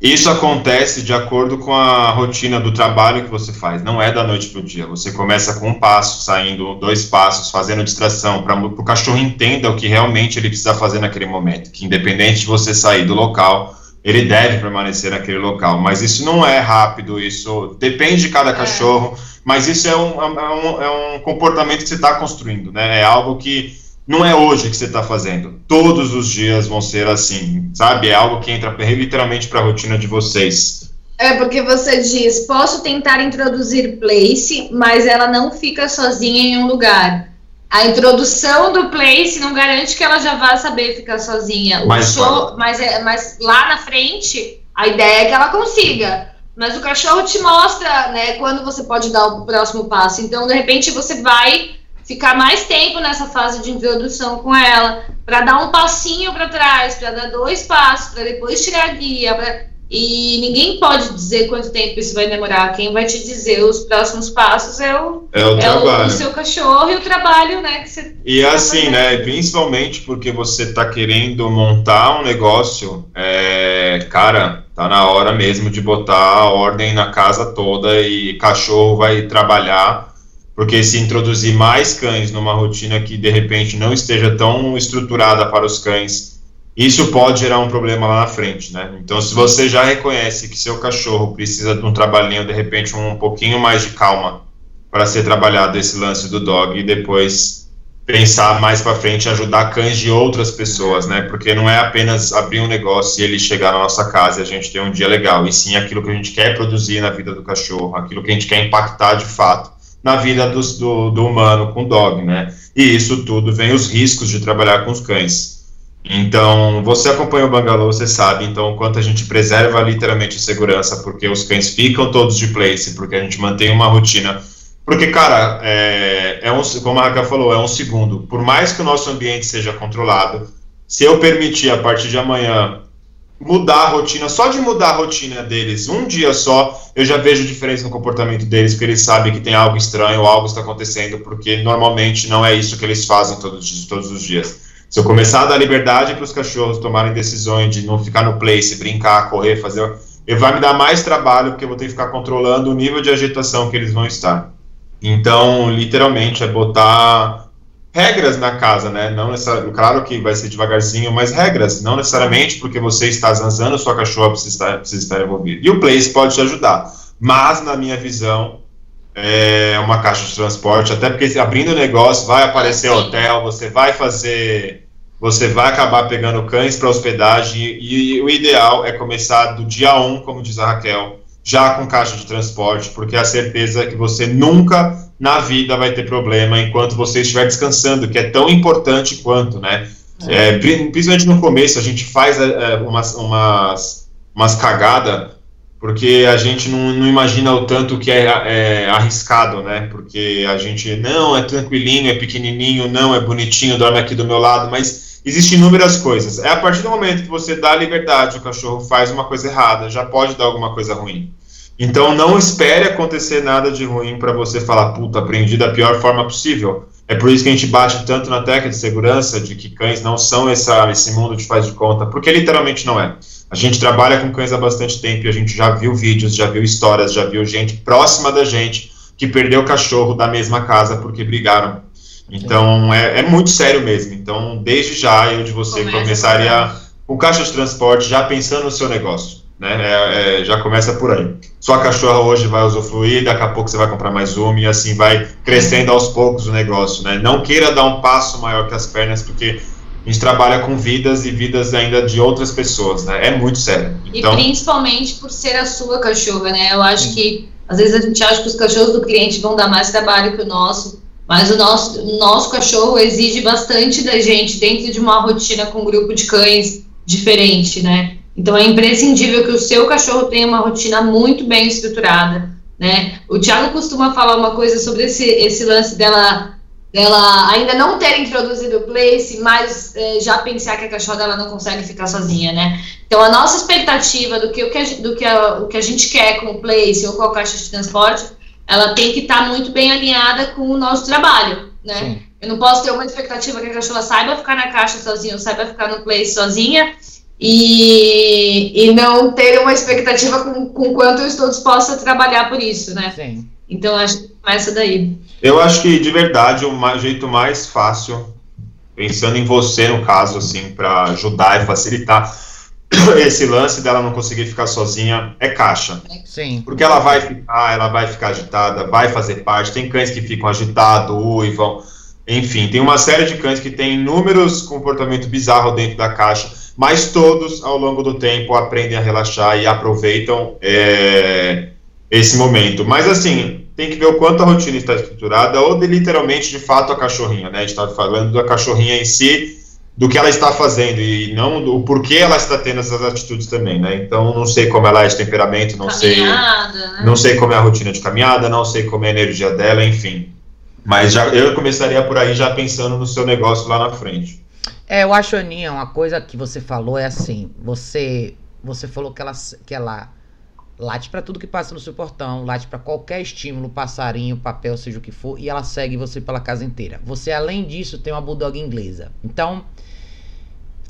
isso acontece de acordo com a rotina do trabalho que você faz, não é da noite para o dia. Você começa com um passo, saindo dois passos, fazendo distração, para o cachorro entenda o que realmente ele precisa fazer naquele momento. Que independente de você sair do local, ele deve permanecer naquele local. Mas isso não é rápido, isso depende de cada cachorro, mas isso é um, é um, é um comportamento que você está construindo, né? É algo que não é hoje que você está fazendo. Todos os dias vão ser assim, sabe? É algo que entra literalmente para a rotina de vocês. É porque você diz, posso tentar introduzir place, mas ela não fica sozinha em um lugar. A introdução do place não garante que ela já vá saber ficar sozinha. O Mas show, mas, é, mas lá na frente, a ideia é que ela consiga. Mas o cachorro te mostra, né, quando você pode dar o próximo passo. Então, de repente, você vai ficar mais tempo nessa fase de introdução com ela, para dar um passinho para trás, para dar dois passos, para depois tirar a guia. pra- E ninguém pode dizer quanto tempo isso vai demorar. Quem vai te dizer os próximos passos é o, É o é o, o seu cachorro e o trabalho, né? Que você E assim, né, principalmente porque você está querendo montar um negócio, é, cara, tá na hora mesmo de botar a ordem na casa toda e cachorro vai trabalhar, porque se introduzir mais cães numa rotina que de repente não esteja tão estruturada para os cães, isso pode gerar um problema lá na frente, né? Então, se você já reconhece que seu cachorro precisa de um trabalhinho, de repente um pouquinho mais de calma para ser trabalhado esse lance do dog e depois pensar mais para frente ajudar cães de outras pessoas, né? Porque não é apenas abrir um negócio e ele chegar na nossa casa e a gente ter um dia legal, e sim aquilo que a gente quer produzir na vida do cachorro, aquilo que a gente quer impactar de fato na vida dos- do, do humano com o dog, né? E isso tudo vem os riscos de trabalhar com os cães. Então, você acompanha o Bangalô, você sabe, então, o quanto a gente preserva literalmente a segurança, porque os cães ficam todos de place, porque a gente mantém uma rotina Porque, cara, é, é um, como a Raquel falou, é um segundo. Por mais que o nosso ambiente seja controlado, se eu permitir a partir de amanhã mudar a rotina, só de mudar a rotina deles um dia só, eu já vejo diferença no comportamento deles, porque eles sabem que tem algo estranho, algo está acontecendo, porque normalmente não é isso que eles fazem todos, todos os dias. Se eu começar a dar liberdade para os cachorros tomarem decisões de não ficar no place, brincar, correr, fazer. Vai me dar mais trabalho, porque eu vou ter que ficar controlando o nível de agitação que eles vão estar. Então, literalmente, é botar regras na casa, né? Não necessariamente, claro que vai ser devagarzinho, mas regras, não necessariamente porque você está zanzando, sua cachorra precisa estar, precisa estar envolvida. E o Place pode te ajudar, mas na minha visão é uma caixa de transporte, até porque abrindo o negócio vai aparecer hotel, você vai fazer, você vai acabar pegando cães para hospedagem e, e o ideal é começar do dia 1, um, como diz a Raquel, já com caixa de transporte, porque a certeza é que você nunca na vida vai ter problema enquanto você estiver descansando, que é tão importante quanto, né? É, principalmente no começo, a gente faz é, é umas, umas, umas cagadas, porque a gente não, não, imagina o tanto que é, é, arriscado, né? Porque a gente, não, é tranquilinho, é pequenininho, não, é bonitinho, dorme aqui do meu lado, mas existem inúmeras coisas. É a partir do momento que você dá liberdade, o cachorro faz uma coisa errada, já pode dar alguma coisa ruim. Então não espere acontecer nada de ruim para você falar, puta, aprendi da pior forma possível. É por isso que a gente bate tanto na tecla de segurança de que cães não são essa, esse mundo de faz de conta, porque literalmente não é. A gente trabalha com cães há bastante tempo e a gente já viu vídeos, já viu histórias, já viu gente próxima da gente que perdeu o cachorro da mesma casa porque brigaram. Então é, é muito sério mesmo. Então, desde já, eu de você Começa começaria com caixa de transporte, já pensando no seu negócio. Né? É, é, já começa por aí. Sua cachorra hoje vai usufruir, daqui a pouco você vai comprar mais uma e assim vai crescendo aos poucos o negócio. Né? Não queira dar um passo maior que as pernas, porque a gente trabalha com vidas e vidas ainda de outras pessoas, né? É muito sério. Então... E principalmente por ser a sua cachorra, né? Eu acho que às vezes a gente acha que os cachorros do cliente vão dar mais trabalho que o nosso, mas o nosso, nosso cachorro exige bastante da gente dentro de uma rotina com um grupo de cães diferente, né? Então é imprescindível que o seu cachorro tenha uma rotina muito bem estruturada, né? O Thiago costuma falar uma coisa sobre esse, esse lance dela, dela ainda não ter introduzido o place, mas é, já pensar que a cachorra dela não consegue ficar sozinha, né? Então a nossa expectativa do que o que a, do que a, o que a gente quer com o place ou com a caixa de transporte, ela tem que estar tá muito bem alinhada com o nosso trabalho, né? Sim. Eu não posso ter uma expectativa que a cachorra saiba ficar na caixa sozinha, ou saiba ficar no place sozinha, e, e não ter uma expectativa com, com quanto eu estou disposta a trabalhar por isso, né? Sim. Então acho que começa daí. Eu acho que de verdade o jeito mais fácil, pensando em você no caso, assim, para ajudar e facilitar esse lance dela não conseguir ficar sozinha é caixa. Sim. Porque ela vai ficar, ela vai ficar agitada, vai fazer parte. Tem cães que ficam agitados, uivam. Enfim, tem uma série de cães que tem inúmeros comportamentos bizarros dentro da caixa mas todos, ao longo do tempo, aprendem a relaxar e aproveitam é, esse momento. Mas, assim, tem que ver o quanto a rotina está estruturada, ou de, literalmente, de fato, a cachorrinha, né? A gente está falando da cachorrinha em si, do que ela está fazendo, e não do porquê ela está tendo essas atitudes também, né? Então, não sei como ela é de temperamento, não caminhada, sei... Né? Não sei como é a rotina de caminhada, não sei como é a energia dela, enfim. Mas já, eu começaria por aí já pensando no seu negócio lá na frente. É, eu acho, Aninha, uma coisa que você falou é assim, você você falou que ela, que ela late para tudo que passa no seu portão, late para qualquer estímulo, passarinho, papel, seja o que for, e ela segue você pela casa inteira. Você, além disso, tem uma bulldog inglesa. Então,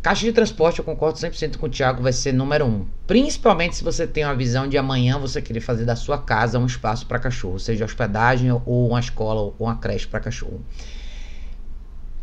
caixa de transporte, eu concordo 100% com o Thiago, vai ser número um. Principalmente se você tem uma visão de amanhã você querer fazer da sua casa um espaço para cachorro, seja hospedagem ou uma escola ou uma creche para cachorro.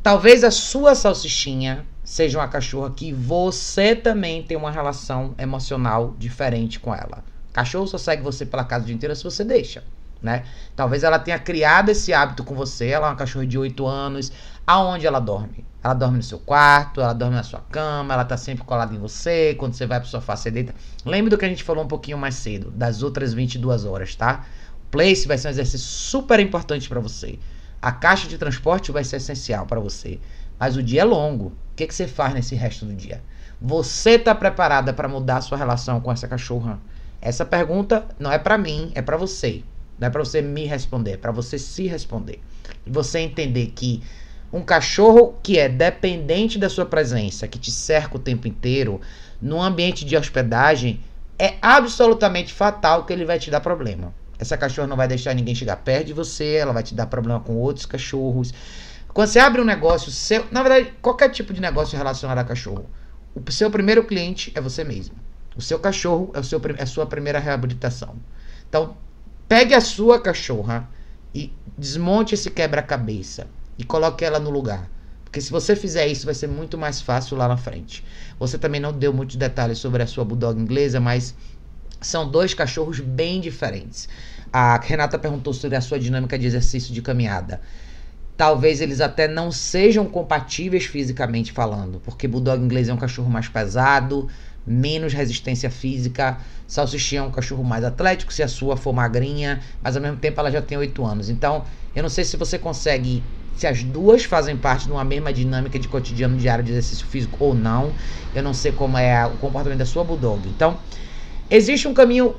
Talvez a sua salsichinha seja uma cachorra que você também tem uma relação emocional diferente com ela. Cachorro só segue você pela casa o dia inteiro se você deixa, né? Talvez ela tenha criado esse hábito com você. Ela é uma cachorra de 8 anos. Aonde ela dorme? Ela dorme no seu quarto, ela dorme na sua cama, ela tá sempre colada em você. Quando você vai pro sofá, você deita. Lembre do que a gente falou um pouquinho mais cedo, das outras 22 horas, tá? Place vai ser um exercício super importante para você. A caixa de transporte vai ser essencial para você. Mas o dia é longo. O que, que você faz nesse resto do dia? Você está preparada para mudar a sua relação com essa cachorra? Essa pergunta não é para mim, é para você. Não é para você me responder, é para você se responder. E você entender que um cachorro que é dependente da sua presença, que te cerca o tempo inteiro, num ambiente de hospedagem, é absolutamente fatal que ele vai te dar problema. Essa cachorra não vai deixar ninguém chegar perto de você, ela vai te dar problema com outros cachorros. Quando você abre um negócio seu, na verdade, qualquer tipo de negócio relacionado a cachorro, o seu primeiro cliente é você mesmo. O seu cachorro é, o seu, é a sua primeira reabilitação. Então, pegue a sua cachorra e desmonte esse quebra-cabeça e coloque ela no lugar. Porque se você fizer isso, vai ser muito mais fácil lá na frente. Você também não deu muitos detalhes sobre a sua bulldog inglesa, mas são dois cachorros bem diferentes. A Renata perguntou sobre a sua dinâmica de exercício de caminhada. Talvez eles até não sejam compatíveis fisicamente falando, porque bulldog inglês é um cachorro mais pesado, menos resistência física. Salsichinha é um cachorro mais atlético, se a sua for magrinha, mas ao mesmo tempo ela já tem 8 anos. Então, eu não sei se você consegue se as duas fazem parte de uma mesma dinâmica de cotidiano diário de exercício físico ou não. Eu não sei como é o comportamento da sua bulldog. Então, existe um caminho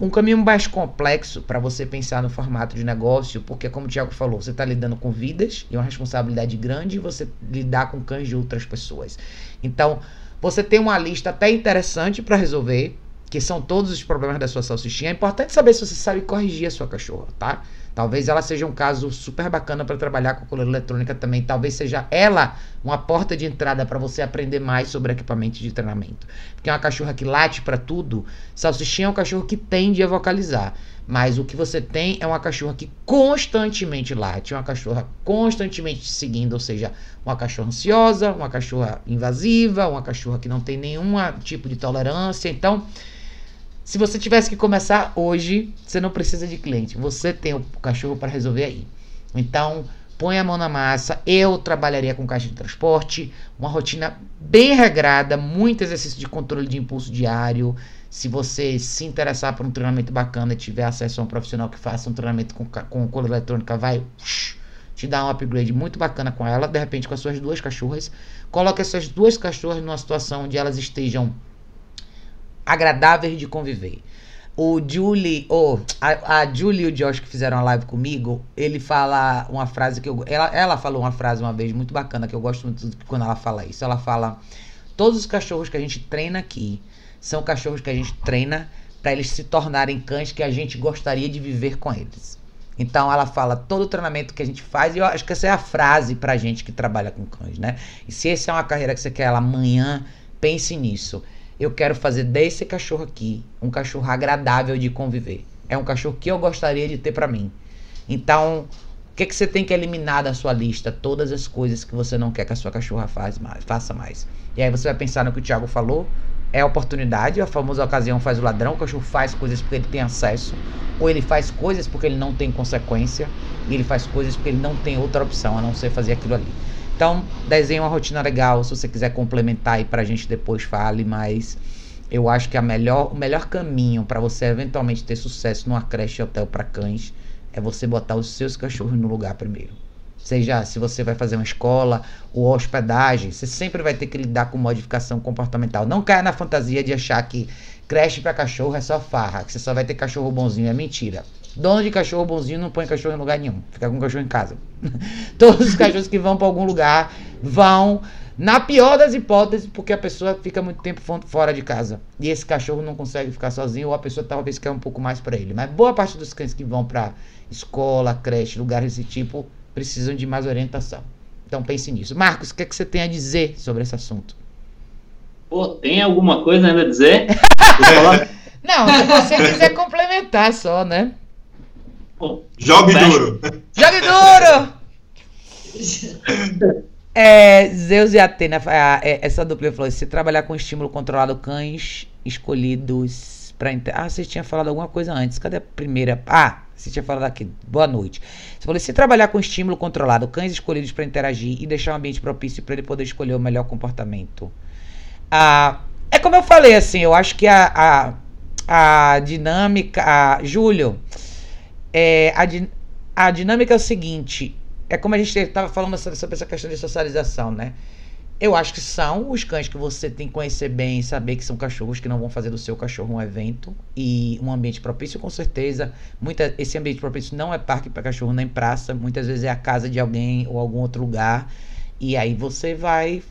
um caminho mais complexo para você pensar no formato de negócio, porque como o Thiago falou, você está lidando com vidas e uma responsabilidade grande você lidar com cães de outras pessoas. Então, você tem uma lista até interessante para resolver, que são todos os problemas da sua salsichinha. É importante saber se você sabe corrigir a sua cachorra, tá? Talvez ela seja um caso super bacana para trabalhar com a coleira eletrônica também. Talvez seja ela uma porta de entrada para você aprender mais sobre equipamento de treinamento. Porque é uma cachorra que late para tudo. Salsichinha é um cachorro que tende a vocalizar. Mas o que você tem é uma cachorra que constantemente late, uma cachorra constantemente te seguindo, ou seja, uma cachorra ansiosa, uma cachorra invasiva, uma cachorra que não tem nenhum tipo de tolerância. Então, se você tivesse que começar hoje, você não precisa de cliente. Você tem o cachorro para resolver aí. Então, põe a mão na massa. Eu trabalharia com caixa de transporte, uma rotina bem regrada, muito exercício de controle de impulso diário. Se você se interessar por um treinamento bacana e tiver acesso a um profissional que faça um treinamento com, com cola eletrônica, vai te dar um upgrade muito bacana com ela. De repente, com as suas duas cachorras. Coloque essas duas cachorras numa situação onde elas estejam agradáveis de conviver. O Julie, oh, a, a Julie e o Josh que fizeram a live comigo, ele fala uma frase que eu. Ela, ela falou uma frase uma vez muito bacana, que eu gosto muito quando ela fala isso. Ela fala: Todos os cachorros que a gente treina aqui são cachorros que a gente treina para eles se tornarem cães que a gente gostaria de viver com eles. Então ela fala todo o treinamento que a gente faz, e eu acho que essa é a frase pra gente que trabalha com cães, né? E se essa é uma carreira que você quer ela amanhã, pense nisso eu quero fazer desse cachorro aqui um cachorro agradável de conviver. É um cachorro que eu gostaria de ter para mim. Então, o que, que você tem que eliminar da sua lista? Todas as coisas que você não quer que a sua cachorra faz mais, faça mais. E aí você vai pensar no que o Thiago falou. É oportunidade, a famosa ocasião faz o ladrão. O cachorro faz coisas porque ele tem acesso. Ou ele faz coisas porque ele não tem consequência. E ele faz coisas porque ele não tem outra opção a não ser fazer aquilo ali. Então, desenhe uma rotina legal. Se você quiser complementar aí pra gente depois, fale, mas eu acho que a melhor, o melhor caminho para você eventualmente ter sucesso numa creche hotel para cães é você botar os seus cachorros no lugar primeiro. Seja se você vai fazer uma escola ou hospedagem, você sempre vai ter que lidar com modificação comportamental. Não caia na fantasia de achar que creche para cachorro é só farra, que você só vai ter cachorro bonzinho. É mentira. Dono de cachorro bonzinho não põe cachorro em lugar nenhum. Fica com cachorro em casa. Todos os cachorros que vão para algum lugar vão, na pior das hipóteses, porque a pessoa fica muito tempo fora de casa. E esse cachorro não consegue ficar sozinho, ou a pessoa talvez quer um pouco mais para ele. Mas boa parte dos cães que vão para escola, creche, lugares desse tipo, precisam de mais orientação. Então pense nisso. Marcos, o que, é que você tem a dizer sobre esse assunto? Pô, tem alguma coisa ainda a dizer? não, se você quiser complementar só, né? Jogue duro. Jogue duro! É, Zeus e Atena, essa dupla falou: se trabalhar com estímulo controlado, cães escolhidos para. Ah, você tinha falado alguma coisa antes. Cadê a primeira? Ah, você tinha falado aqui. Boa noite. Você falou: se trabalhar com estímulo controlado, cães escolhidos para interagir e deixar um ambiente propício para ele poder escolher o melhor comportamento. Ah, é como eu falei, assim, eu acho que a, a, a dinâmica. A, Júlio. É, a, a dinâmica é o seguinte: é como a gente estava falando sobre essa questão de socialização, né? Eu acho que são os cães que você tem que conhecer bem saber que são cachorros que não vão fazer do seu cachorro um evento e um ambiente propício, com certeza. Muita, esse ambiente propício não é parque para cachorro nem praça, muitas vezes é a casa de alguém ou algum outro lugar. E aí você vai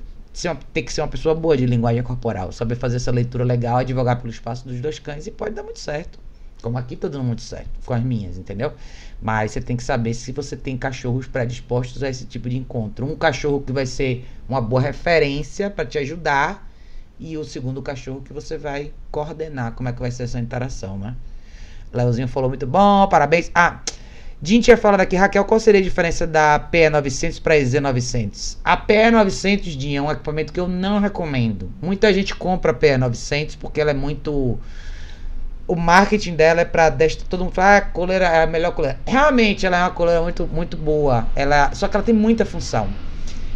uma, ter que ser uma pessoa boa de linguagem corporal, saber fazer essa leitura legal, advogar pelo espaço dos dois cães e pode dar muito certo. Como aqui tá dando muito certo com as minhas, entendeu? Mas você tem que saber se você tem cachorros predispostos a esse tipo de encontro. Um cachorro que vai ser uma boa referência para te ajudar e o segundo cachorro que você vai coordenar como é que vai ser essa interação, né? Leozinho falou muito bom, parabéns. Ah, Jim tinha falado aqui, Raquel, qual seria a diferença da PE900 para a EZ900? A PE900, Jim, é um equipamento que eu não recomendo. Muita gente compra a PE900 porque ela é muito o marketing dela é para todo mundo falar, ah, coleira é a melhor coleira. Realmente ela é uma coleira muito, muito boa. Ela, só que ela tem muita função.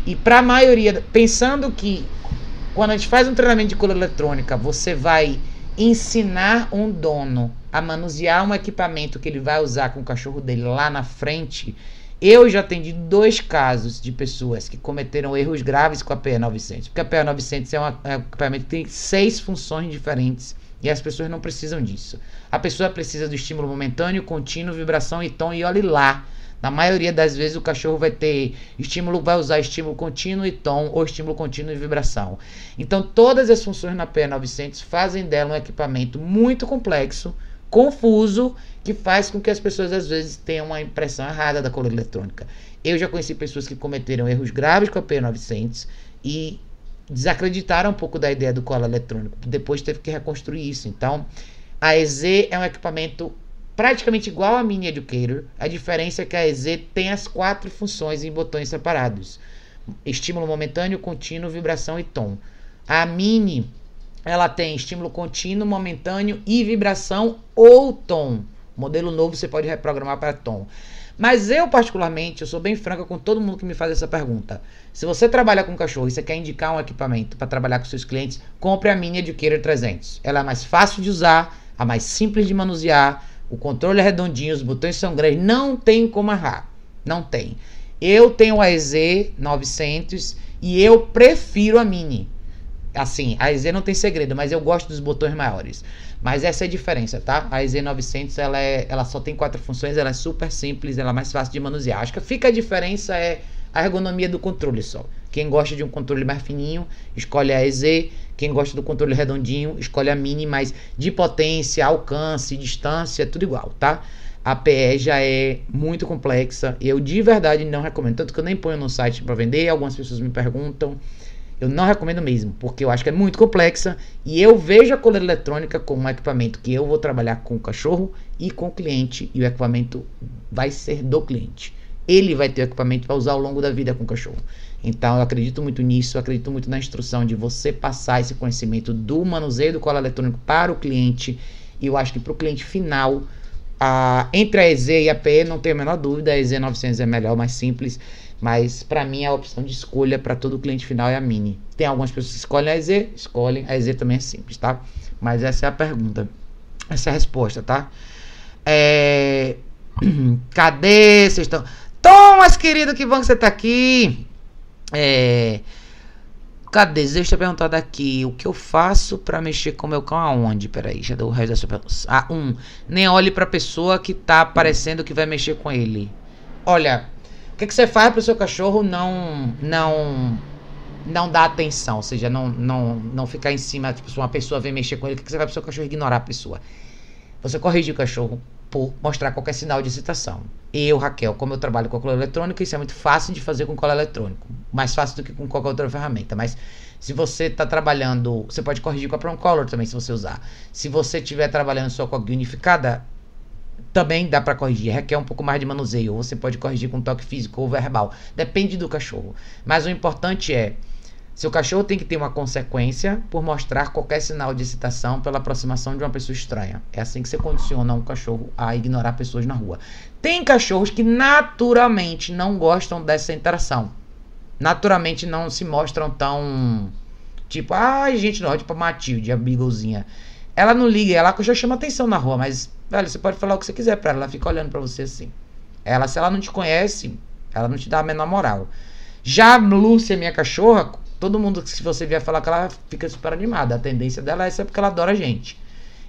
E para a maioria, pensando que quando a gente faz um treinamento de coleira eletrônica, você vai ensinar um dono a manusear um equipamento que ele vai usar com o cachorro dele lá na frente. Eu já atendi dois casos de pessoas que cometeram erros graves com a PE900. Porque a PE900 é um equipamento que tem seis funções diferentes e as pessoas não precisam disso. A pessoa precisa do estímulo momentâneo, contínuo, vibração e tom, e olhe lá. Na maioria das vezes o cachorro vai ter estímulo, vai usar estímulo contínuo e tom, ou estímulo contínuo e vibração. Então todas as funções na P900 fazem dela um equipamento muito complexo, confuso, que faz com que as pessoas às vezes tenham uma impressão errada da coleira eletrônica. Eu já conheci pessoas que cometeram erros graves com a P900 e desacreditaram um pouco da ideia do cola eletrônico. Depois teve que reconstruir isso. Então, a EZ é um equipamento praticamente igual à Mini Educator. A diferença é que a EZ tem as quatro funções em botões separados: estímulo momentâneo, contínuo, vibração e tom. A Mini ela tem estímulo contínuo, momentâneo e vibração ou tom. Modelo novo você pode reprogramar para tom. Mas eu, particularmente, eu sou bem franca com todo mundo que me faz essa pergunta. Se você trabalha com cachorro e você quer indicar um equipamento para trabalhar com seus clientes, compre a Mini Educator 300. Ela é mais fácil de usar, a mais simples de manusear, o controle é redondinho, os botões são grandes, não tem como errar. Não tem. Eu tenho a EZ 900 e eu prefiro a Mini. Assim, a EZ não tem segredo, mas eu gosto dos botões maiores. Mas essa é a diferença, tá? A EZ900 ela, é, ela só tem quatro funções, ela é super simples, ela é mais fácil de manusear. Acho que fica a diferença é a ergonomia do controle só. Quem gosta de um controle mais fininho, escolhe a EZ. Quem gosta do controle redondinho, escolhe a Mini, mas de potência, alcance, distância, tudo igual, tá? A PE já é muito complexa. Eu de verdade não recomendo. Tanto que eu nem ponho no site para vender. Algumas pessoas me perguntam. Eu não recomendo mesmo, porque eu acho que é muito complexa e eu vejo a coleira eletrônica como um equipamento que eu vou trabalhar com o cachorro e com o cliente e o equipamento vai ser do cliente. Ele vai ter o equipamento para usar ao longo da vida com o cachorro. Então eu acredito muito nisso, eu acredito muito na instrução de você passar esse conhecimento do manuseio do colar eletrônico para o cliente. E eu acho que para o cliente final, a, entre a EZ e a PE, não tenho a menor dúvida, a EZ 900 é melhor, mais simples. Mas para mim a opção de escolha para todo cliente final é a Mini. Tem algumas pessoas que escolhem a EZ, escolhem. A EZ também é simples, tá? Mas essa é a pergunta. Essa é a resposta, tá? É... Cadê? Vocês estão. Thomas, querido, que bom que você tá aqui. É... Cadê? Deixa eu perguntar daqui. O que eu faço para mexer com meu cão aonde? Peraí, já deu o resto da sua pergunta. Ah, um. Nem olhe pra pessoa que tá aparecendo que vai mexer com ele. Olha, o que, que você faz para o seu cachorro não não não dar atenção, ou seja, não, não, não ficar em cima, tipo, se uma pessoa vem mexer com ele, o que, que você faz para o seu cachorro ignorar a pessoa? Você corrige o cachorro por mostrar qualquer sinal de excitação. Eu, Raquel, como eu trabalho com cola eletrônica, isso é muito fácil de fazer com cola eletrônico. Mais fácil do que com qualquer outra ferramenta. Mas se você está trabalhando, você pode corrigir com a Prong Color também, se você usar. Se você estiver trabalhando só com a unificada, também dá para corrigir, requer um pouco mais de manuseio. Você pode corrigir com toque físico ou verbal. Depende do cachorro. Mas o importante é, seu cachorro tem que ter uma consequência por mostrar qualquer sinal de excitação pela aproximação de uma pessoa estranha. É assim que você condiciona um cachorro a ignorar pessoas na rua. Tem cachorros que naturalmente não gostam dessa interação. Naturalmente não se mostram tão tipo, ai, ah, gente, não, tipo a Matilde, a Beaglezinha. Ela não liga, ela já chama atenção na rua, mas Velho, você pode falar o que você quiser pra ela, ela fica olhando pra você assim. Ela, se ela não te conhece, ela não te dá a menor moral. Já Lúcia, minha cachorra, todo mundo, se você vier falar que ela fica super animada, a tendência dela é essa porque ela adora a gente.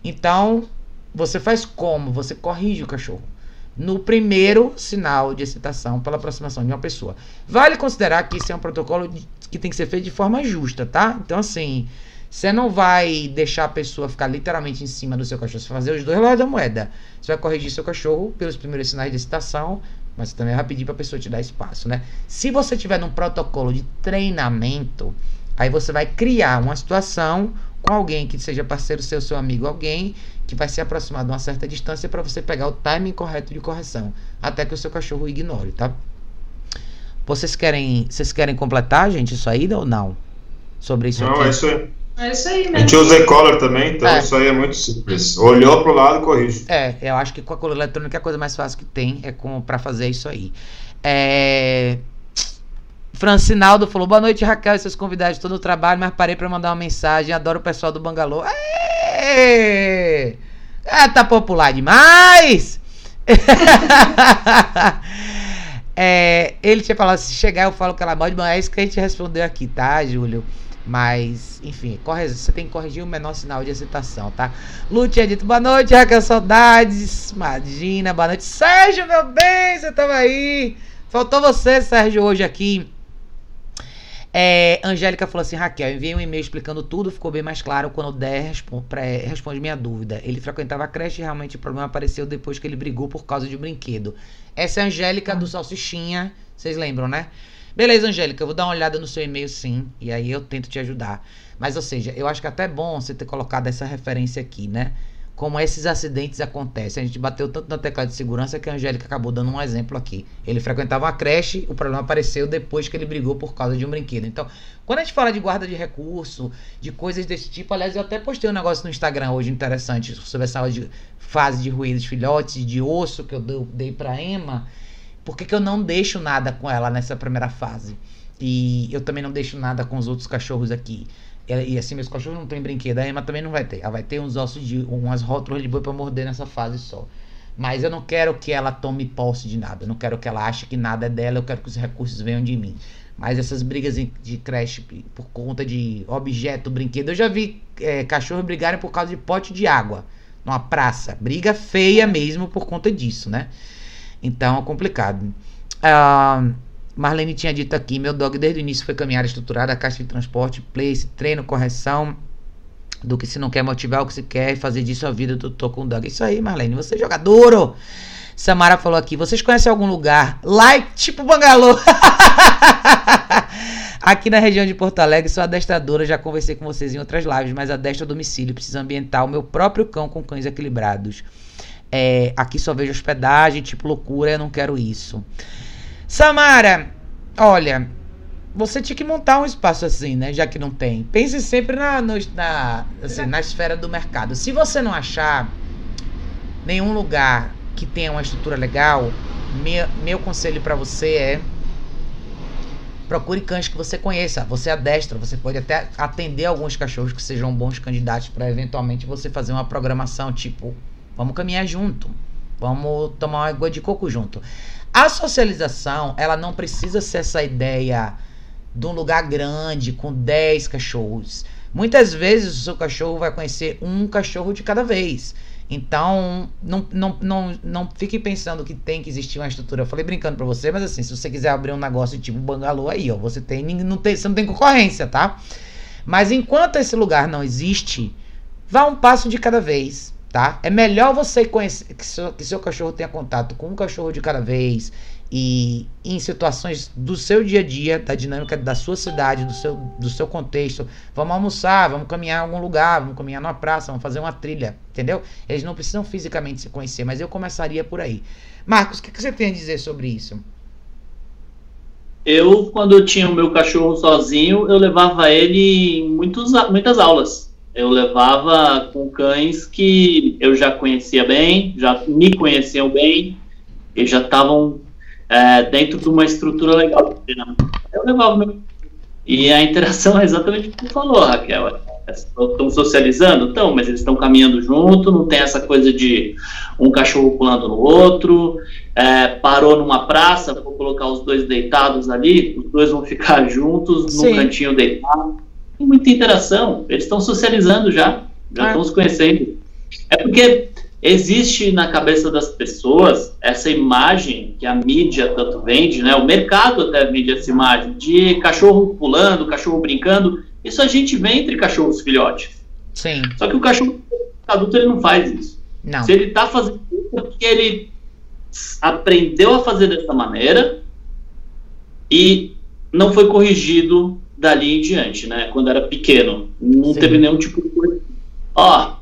Então, você faz como? Você corrige o cachorro. No primeiro sinal de excitação pela aproximação de uma pessoa. Vale considerar que isso é um protocolo que tem que ser feito de forma justa, tá? Então, assim, você não vai deixar a pessoa ficar literalmente em cima do seu cachorro. Você vai fazer os dois lados da moeda. Você vai corrigir seu cachorro pelos primeiros sinais de excitação, mas também vai pedir para a pessoa te dar espaço, né? Se você tiver num protocolo de treinamento, aí você vai criar uma situação com alguém que seja parceiro seu, seu amigo, alguém que vai se aproximar de uma certa distância para você pegar o timing correto de correção, até que o seu cachorro ignore, tá? Vocês querem, vocês querem completar, gente, isso aí ou não? Sobre isso Não, aqui? é isso aí. É isso aí, A né? gente usa e-collar também, então É. isso aí é muito simples. Olhou pro lado, corrige. É, eu acho que com a cola eletrônica a coisa mais fácil que tem é pra fazer isso aí. É... Francinaldo falou: Boa noite, Raquel e seus convidados. Estou no trabalho, mas parei pra mandar uma mensagem. Adoro o pessoal do Bangalô. Aê! Ah, tá popular demais! É, ele tinha falado: se chegar, eu falo que ela pode, mas é isso que a gente respondeu aqui, tá, Júlio? Mas, enfim, corre- você tem que corrigir o menor sinal de excitação, tá? Lu tinha dito boa noite, Raquel, saudades. Imagina, boa noite. Sérgio, meu bem, você tava aí. Faltou você, Sérgio, hoje aqui. É, Angélica falou assim: Raquel, enviei um e-mail explicando tudo, ficou bem mais claro quando o Der respo- pré- responde minha dúvida. Ele frequentava a creche e realmente o problema apareceu depois que ele brigou por causa de um brinquedo. Essa é a Angélica do Salsichinha, vocês lembram, né? Beleza, Angélica, eu vou dar uma olhada no seu e-mail sim, e aí eu tento te ajudar. Mas, ou seja, eu acho que até é bom você ter colocado essa referência aqui, né? Como esses acidentes acontecem. A gente bateu tanto na tecla de segurança que a Angélica acabou dando um exemplo aqui. Ele frequentava uma creche, o problema apareceu depois que ele brigou por causa de um brinquedo. Então, quando a gente fala de guarda de recurso, de coisas desse tipo, aliás, eu até postei um negócio no Instagram hoje interessante sobre essa fase de ruídos filhotes, de osso que eu dei- pra Emma. Por que, que eu não deixo nada com ela nessa primeira fase? E eu também não deixo nada com os outros cachorros aqui. E, e assim, meus cachorros não têm brinquedo, a Emma também não vai ter. Ela vai ter uns ossos de. umas rótulas de boi pra morder nessa fase só. Mas eu não quero que ela tome posse de nada. Eu não quero que ela ache que nada é dela. Eu quero que os recursos venham de mim. Mas essas brigas de creche por conta de objeto, brinquedo. Eu já vi é, cachorros brigarem por causa de pote de água numa praça. Briga feia mesmo por conta disso, né? Então é complicado. Ah, Marlene tinha dito aqui: meu dog desde o início foi caminhada estruturada, caixa de transporte, place, treino, correção. Do que se não quer motivar o que se quer fazer disso a vida do tô com dog. Isso aí, Marlene, você é jogador. Samara falou aqui: vocês conhecem algum lugar like tipo Bangalô? Aqui na região de Porto Alegre, sou adestradora, já conversei com vocês em outras lives, mas adestro a domicílio, preciso ambientar o meu próprio cão com cães equilibrados. É, aqui só vejo hospedagem, tipo loucura, eu não quero isso. Samara, olha, você tinha que montar um espaço assim, né? Já que não tem. Pense sempre na, no- na, assim, na esfera do mercado. Se você não achar nenhum lugar que tenha uma estrutura legal, meu, meu conselho pra você é procure cães que você conheça. Você adestra, você pode até atender alguns cachorros que sejam bons candidatos para eventualmente você fazer uma programação tipo, vamos caminhar junto, vamos tomar uma água de coco junto. A socialização, ela não precisa ser essa ideia de um lugar grande com 10 cachorros. Muitas vezes o seu cachorro vai conhecer um cachorro de cada vez. Então, não, não, não, não fique pensando que tem que existir uma estrutura. Eu falei brincando pra você, mas assim, se você quiser abrir um negócio tipo bangalô aí, ó, você tem, não tem, você não tem concorrência, tá? Mas enquanto esse lugar não existe, vá um passo de cada vez, tá? É melhor você conhecer que seu, que seu cachorro tenha contato com um cachorro de cada vez e em situações do seu dia a dia, da dinâmica da sua cidade, do seu, do seu contexto. Vamos almoçar, vamos caminhar em algum lugar, vamos caminhar numa praça, vamos fazer uma trilha, entendeu? Eles não precisam fisicamente se conhecer, mas eu começaria por aí. Marcos, o que, que você tem a dizer sobre isso? Eu, quando eu tinha o meu cachorro sozinho, eu levava ele em muitos, muitas aulas. Eu levava com cães que eu já conhecia bem, já me conheciam bem, e já estavam é, dentro de uma estrutura legal. de treinamento. Eu levava meu. E a interação é exatamente o que você falou, Raquel. Estão socializando? Estão, mas eles estão caminhando junto, não tem essa coisa de um cachorro pulando no outro. é, parou numa praça, vou colocar os dois deitados ali, os dois vão ficar juntos Sim. num cantinho deitado. Tem muita interação, eles estão socializando já, já Ah. estão se conhecendo. É porque existe na cabeça das pessoas essa imagem que a mídia tanto vende, né? O mercado até vende essa imagem de cachorro pulando, cachorro brincando. Isso a gente vê entre cachorros filhotes. Sim. Só que o cachorro adulto ele não faz isso. Não. Se ele tá fazendo isso é porque ele aprendeu a fazer dessa maneira e não foi corrigido dali em diante, né? Quando era pequeno. Não Sim. teve nenhum tipo de coisa. Ó,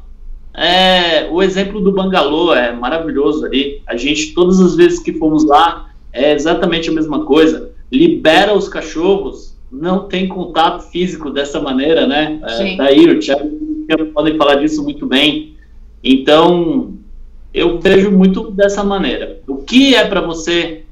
é, o exemplo do Bangalô é maravilhoso ali. A gente, todas as vezes que fomos lá, é exatamente a mesma coisa. Libera os cachorros, não tem contato físico dessa maneira, né? É, daí e o Thiago podem falar disso muito bem. Então, eu vejo muito dessa maneira. O que é para você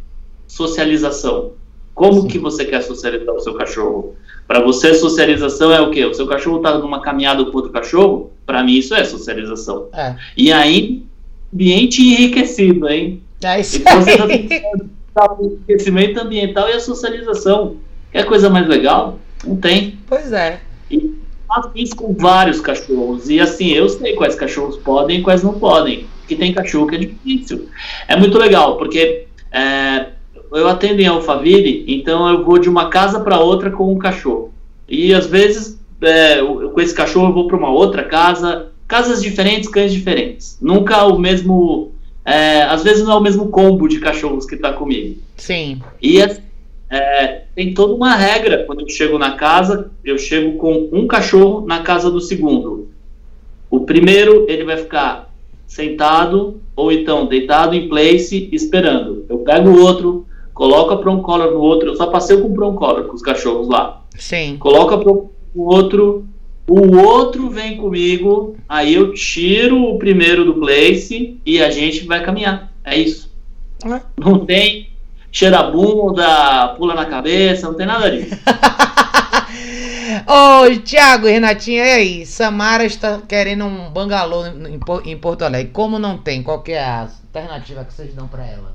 socialização? Como Sim. que você quer socializar o seu cachorro? Para você, socialização é o quê? O seu cachorro está numa caminhada com outro cachorro? Para mim, isso é socialização. É. E aí, ambiente enriquecido, hein? É isso Então, você tá o enriquecimento ambiental e a socialização. Quer coisa mais legal? Não tem. Pois é. faço isso com vários cachorros. E assim, eu sei quais cachorros podem e quais não podem. Que tem cachorro que é difícil. É muito legal, porque é, eu atendo em Alphaville, então eu vou de uma casa para outra com um cachorro. E às vezes, é, eu- com esse cachorro, eu vou para uma outra casa. Casas diferentes, cães diferentes. Nunca o mesmo. é, às vezes não é o mesmo combo de cachorros que está comigo. Sim. E é, tem toda uma regra. Quando eu chego na casa, eu chego com um cachorro na casa do segundo. O primeiro, ele vai ficar sentado ou então deitado em place esperando. Eu pego o outro, coloco a broncolor no outro. Eu só passei com broncolor com os cachorros lá. Sim. Coloca pro o outro, o outro vem comigo, aí eu tiro o primeiro do place e a gente vai caminhar. É isso. É. Não tem cheira a bunda, pula na cabeça, não tem nada disso. Ô, Thiago e Renatinha, e aí? Samara está querendo um bangalô em, Po- em Porto Alegre. Como não tem? Qual é a alternativa que vocês dão pra ela?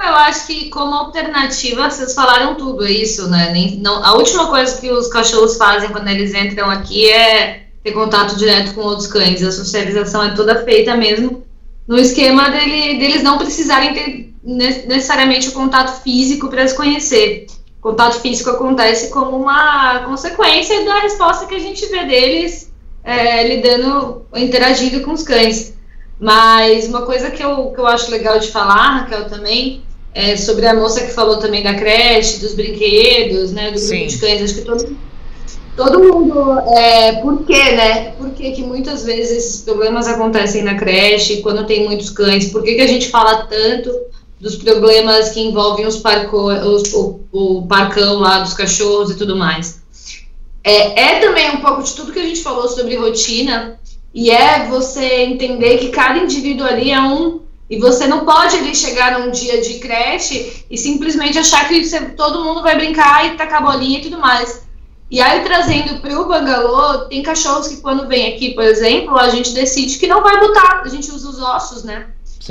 Eu acho que como alternativa, vocês falaram tudo, é isso, né? Nem, não, a última coisa que os cachorros fazem quando eles entram aqui é ter contato direto com outros cães. A socialização é toda feita mesmo no esquema dele, deles não precisarem ter ne- necessariamente o contato físico para se conhecer. O contato físico acontece como uma consequência da resposta que a gente vê deles é, lidando, interagindo com os cães. Mas uma coisa que eu, que eu acho legal de falar, Raquel, também, é sobre a moça que falou também da creche, dos brinquedos, né, do grupo de cães. Acho que todo, todo mundo. É, por quê, né? Por que, que muitas vezes esses problemas acontecem na creche, quando tem muitos cães? Por que, que a gente fala tanto dos problemas que envolvem os parco, os, o, o parcão lá dos cachorros e tudo mais? É, é também um pouco de tudo que a gente falou sobre rotina, e é você entender que cada indivíduo ali é um. E você não pode ali chegar num dia de creche e simplesmente achar que você- todo mundo vai brincar e tacar bolinha e tudo mais. E aí, trazendo para o bangalô, tem cachorros que quando vem aqui, por exemplo, a gente decide que não vai botar, a gente usa os ossos, né?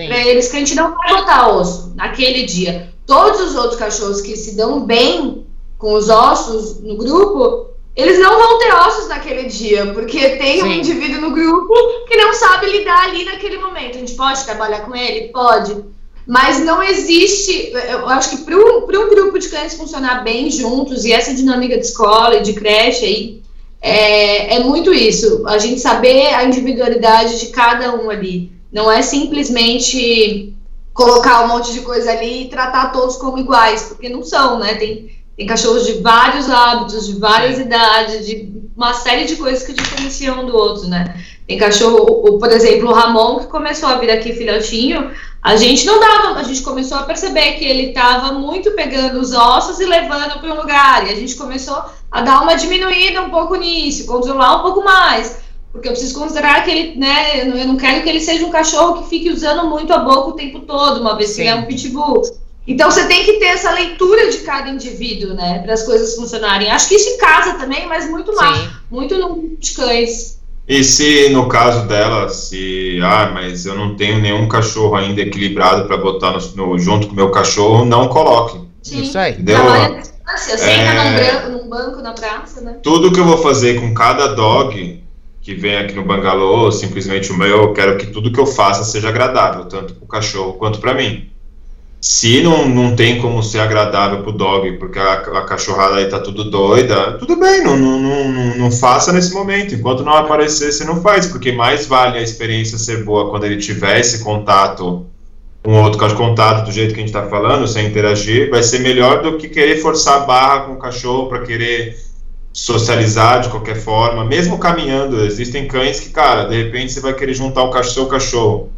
Para eles que a gente não vai botar osso naquele dia. Todos os outros cachorros que se dão bem com os ossos no grupo, eles não vão ter ossos naquele dia, porque tem um Sim. indivíduo no grupo que não sabe lidar ali naquele momento. A gente pode trabalhar com ele? Pode. Mas não existe. Eu acho que para um, um grupo de cães funcionar bem juntos, e essa dinâmica de escola e de creche aí, é, é muito isso. A gente saber a individualidade de cada um ali. Não é simplesmente colocar um monte de coisa ali e tratar todos como iguais, porque não são, né? Tem, tem cachorros de vários hábitos, de várias idades, de uma série de coisas que diferenciam um do outro, né? Tem cachorro, por exemplo, o Ramon, que começou a vir aqui filhotinho, a gente não dava, a gente começou a perceber que ele estava muito pegando os ossos e levando para um lugar, e a gente começou a dar uma diminuída um pouco nisso, controlar um pouco mais. Porque eu preciso considerar que ele, né, eu não- eu não quero que ele seja um cachorro que fique usando muito a boca o tempo todo, uma vez que ele é um pitbull. Então você tem que ter essa leitura de cada indivíduo, né, para as coisas funcionarem. Acho que isso em casa também, mas muito mais, Sim. muito no de cães. E se no caso dela, se ah, mas eu não tenho nenhum cachorro ainda equilibrado para botar no, no, junto com o meu cachorro, não coloque. Sim. Isso aí. Deu, Trabalha distância, senta é, num, banco na praça, né? Tudo que eu vou fazer com cada dog que vem aqui no bangalô, simplesmente o meu, eu quero que tudo que eu faça seja agradável, tanto para o cachorro quanto para mim. Se não, não tem como ser agradável pro dog, porque a, a cachorrada aí tá tudo doida, tudo bem, não, não, não, não faça nesse momento. Enquanto não aparecer, você não faz, porque mais vale a experiência ser boa quando ele tiver esse contato, um outro caso contato do jeito que a gente tá falando, sem interagir, vai ser melhor do que querer forçar a barra com o cachorro para querer socializar de qualquer forma, mesmo caminhando. Existem cães que, cara, de repente você vai querer juntar o seu cachorro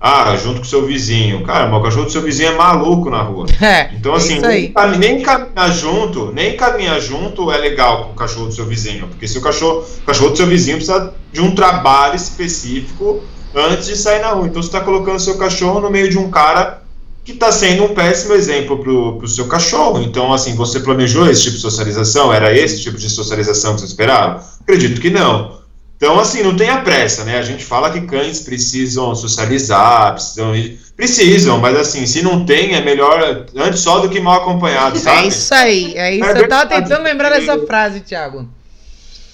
ah, junto com seu vizinho. Cara, mas o cachorro do seu vizinho é maluco na rua. É, então, assim, nem, nem, caminhar junto, nem caminhar junto é legal com o cachorro do seu vizinho. Porque se o cachorro, o cachorro do seu vizinho precisa de um trabalho específico antes de sair na rua. Então, você está colocando seu cachorro no meio de um cara que está sendo um péssimo exemplo para o seu cachorro. Então, assim, você planejou esse tipo de socialização? Era esse tipo de socialização que você esperava? Acredito que não. Então, assim, não tenha pressa, né? A gente fala que cães precisam socializar, precisam ir. Precisam, mas assim, se não tem, é melhor antes só do que mal acompanhado, é sabe? É isso aí, é isso. É eu tava tentando lembrar dessa frase, Thiago.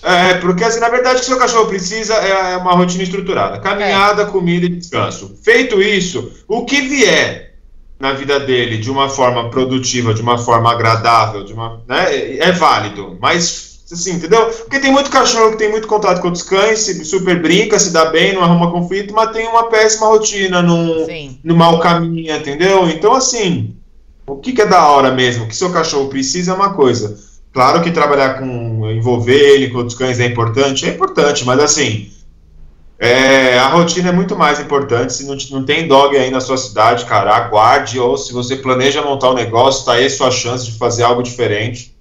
É, porque assim, na verdade, o que seu cachorro precisa é uma rotina estruturada: caminhada, é. comida e descanso. Feito isso, o que vier na vida dele de uma forma produtiva, de uma forma agradável, de uma, né, é válido. Mas Assim, entendeu? Porque tem muito cachorro que tem muito contato com outros cães, se super brinca, se dá bem, não arruma conflito, mas tem uma péssima rotina, num, no mau caminho, entendeu? Então, assim, o que, que é da hora mesmo? O que seu cachorro precisa é uma coisa. Claro que trabalhar com, envolver ele com outros cães é importante, é importante, mas assim, é, a rotina é muito mais importante. Se não, não tem dog aí na sua cidade, cara, aguarde, ou se você planeja montar um negócio, tá aí a sua chance de fazer algo diferente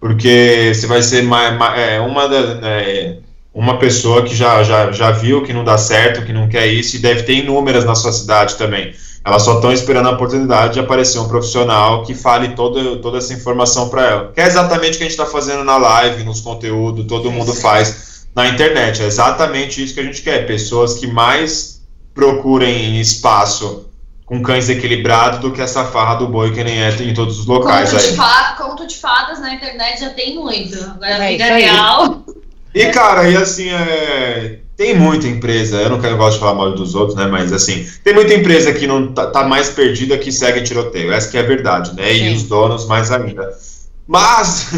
porque você vai ser é, uma, da, é, uma pessoa que já, já, já viu que não dá certo, que não quer isso, e deve ter inúmeras na sua cidade também. Elas só estão esperando a oportunidade de aparecer um profissional que fale todo, toda essa informação para ela. Que é exatamente o que a gente está fazendo na live, nos conteúdos, todo mundo faz na internet. É exatamente isso que a gente quer. Pessoas que mais procurem espaço com cães equilibrados do que essa farra do boi que nem é em todos os locais. Conto, aí. De, fa conto de fadas na internet já tem muito. Agora a é vida real. E cara, e assim, é, tem muita empresa, eu não quero gosto de falar mal dos outros, né? Mas assim, tem muita empresa que não tá, tá mais perdida que segue tiroteio. Essa que é a verdade, né? Sim. E os donos mais ainda. Mas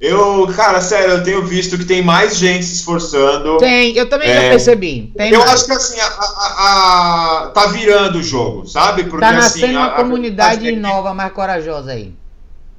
Eu, cara, sério, eu tenho visto que tem mais gente se esforçando. Tem, eu também é, já percebi. Tem eu mais. acho que assim, a, a, a, tá virando o jogo, sabe? Porque, tá nascendo assim, uma comunidade nova, mais corajosa aí.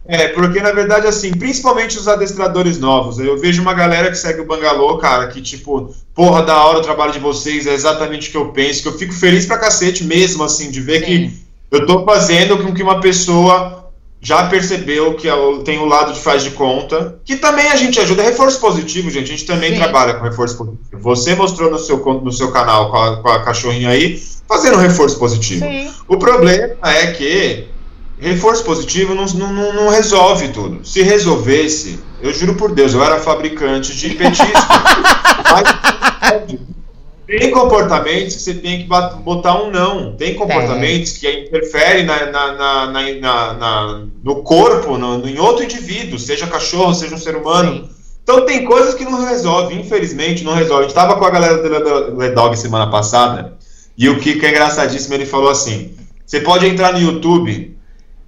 É, porque na verdade, assim, principalmente os adestradores novos, eu vejo uma galera que segue o Bangalô, cara, que tipo, porra, da hora o trabalho de vocês, é exatamente o que eu penso, que eu fico feliz pra cacete mesmo, assim, de ver Sim. que eu tô fazendo com que uma pessoa já percebeu que é tem o lado de faz de conta, que também a gente ajuda. Reforço positivo, gente, a gente também Sim. trabalha com reforço positivo. Você mostrou no seu, no seu canal com a, com a cachorrinha aí, fazendo reforço positivo. Sim. O problema é que reforço positivo não, não, não resolve tudo. Se resolvesse, eu juro por Deus, eu era fabricante de petisco. mas, tem comportamentos que você tem que botar um não. Tem comportamentos que interferem na, na, na, na no corpo, no, em outro indivíduo, seja cachorro, seja um ser humano. Sim. Então tem coisas que não resolve, infelizmente não resolve. A gente tava com a galera do Le Dog semana passada e o Kiko é engraçadíssimo, ele falou assim: você pode entrar no YouTube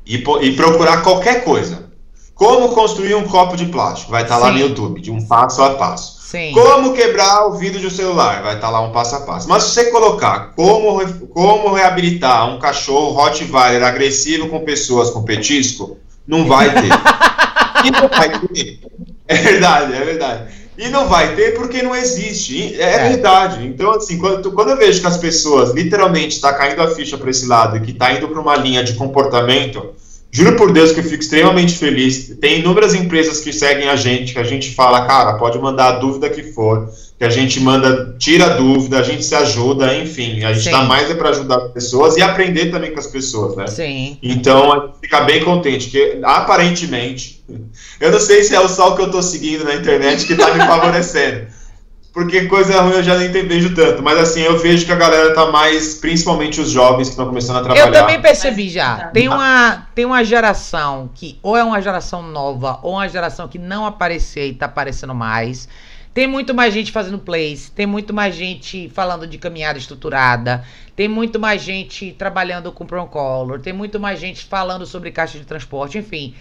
e, e procurar qualquer coisa. Como construir um copo de plástico? Vai estar tá lá no YouTube, de um passo a passo. Sim. Como quebrar o vidro de um celular? Vai estar tá lá um passo a passo. Mas se você colocar como, como reabilitar um cachorro Rottweiler agressivo com pessoas com petisco, não vai ter. e não vai ter. É verdade, é verdade. E não vai ter porque não existe. É, é. verdade. Então, assim, quando, quando eu vejo que as pessoas literalmente estão tá caindo a ficha para esse lado e que está indo para uma linha de comportamento Juro por Deus que eu fico extremamente feliz. Tem inúmeras empresas que seguem a gente, que a gente fala, cara, pode mandar a dúvida que for, que a gente manda, tira a dúvida, a gente se ajuda, enfim. A gente está mais é para ajudar as pessoas e aprender também com as pessoas, né? Sim. Então, a gente fica bem contente, que aparentemente, eu não sei se é o sol que eu estou seguindo na internet que está me favorecendo. Porque coisa ruim eu já nem vejo tanto. Mas assim, eu vejo que a galera tá mais, principalmente os jovens que estão começando a trabalhar. Eu também percebi já. Tem uma, tem uma geração que ou é uma geração nova, ou uma geração que não apareceu e tá aparecendo mais. Tem muito mais gente fazendo plays, tem muito mais gente falando de caminhada estruturada, tem muito mais gente trabalhando com Color, tem muito mais gente falando sobre caixa de transporte, enfim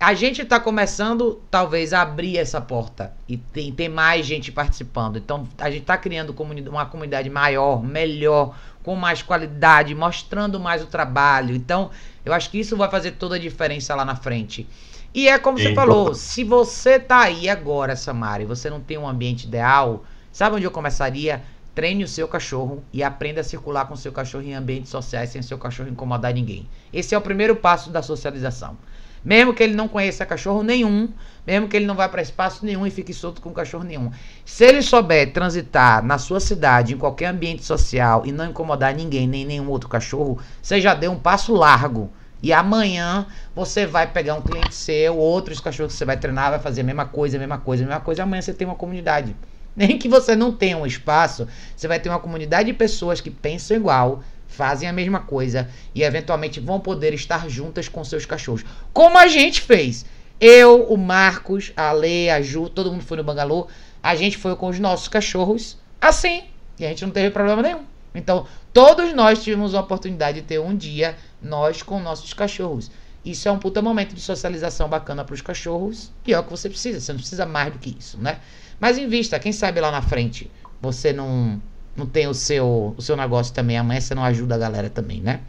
a gente está começando, talvez, a abrir essa porta e tem, tem mais gente participando. Então, a gente está criando uma comunidade maior, melhor, com mais qualidade, mostrando mais o trabalho. Então, eu acho que isso vai fazer toda a diferença lá na frente. E é como você falou, se você tá aí agora, Samara, e você não tem um ambiente ideal, sabe onde eu começaria? Treine o seu cachorro e aprenda a circular com o seu cachorro em ambientes sociais sem seu cachorro incomodar ninguém. Esse é o primeiro passo da socialização. Mesmo que ele não conheça cachorro nenhum, mesmo que ele não vá para espaço nenhum e fique solto com cachorro nenhum. Se ele souber transitar na sua cidade, em qualquer ambiente social e não incomodar ninguém, nem nenhum outro cachorro, você já deu um passo largo. E amanhã você vai pegar um cliente seu, outros cachorros que você vai treinar, vai fazer a mesma coisa, a mesma coisa, a mesma coisa. Amanhã você tem uma comunidade. Nem que você não tenha um espaço, você vai ter uma comunidade de pessoas que pensam igual, fazem a mesma coisa e eventualmente vão poder estar juntas com seus cachorros. Como a gente fez. Eu, o Marcos, a Lê, a Ju, todo mundo foi no Bangalô. A gente foi com os nossos cachorros assim. E a gente não teve problema nenhum. Então, todos nós tivemos a oportunidade de ter um dia nós com nossos cachorros. Isso é um puta momento de socialização bacana para os cachorros. E é o que você precisa. Você não precisa mais do que isso, né? Mas invista, quem sabe lá na frente você não não tem o seu, o seu negócio também. Amanhã você não ajuda a galera também, né?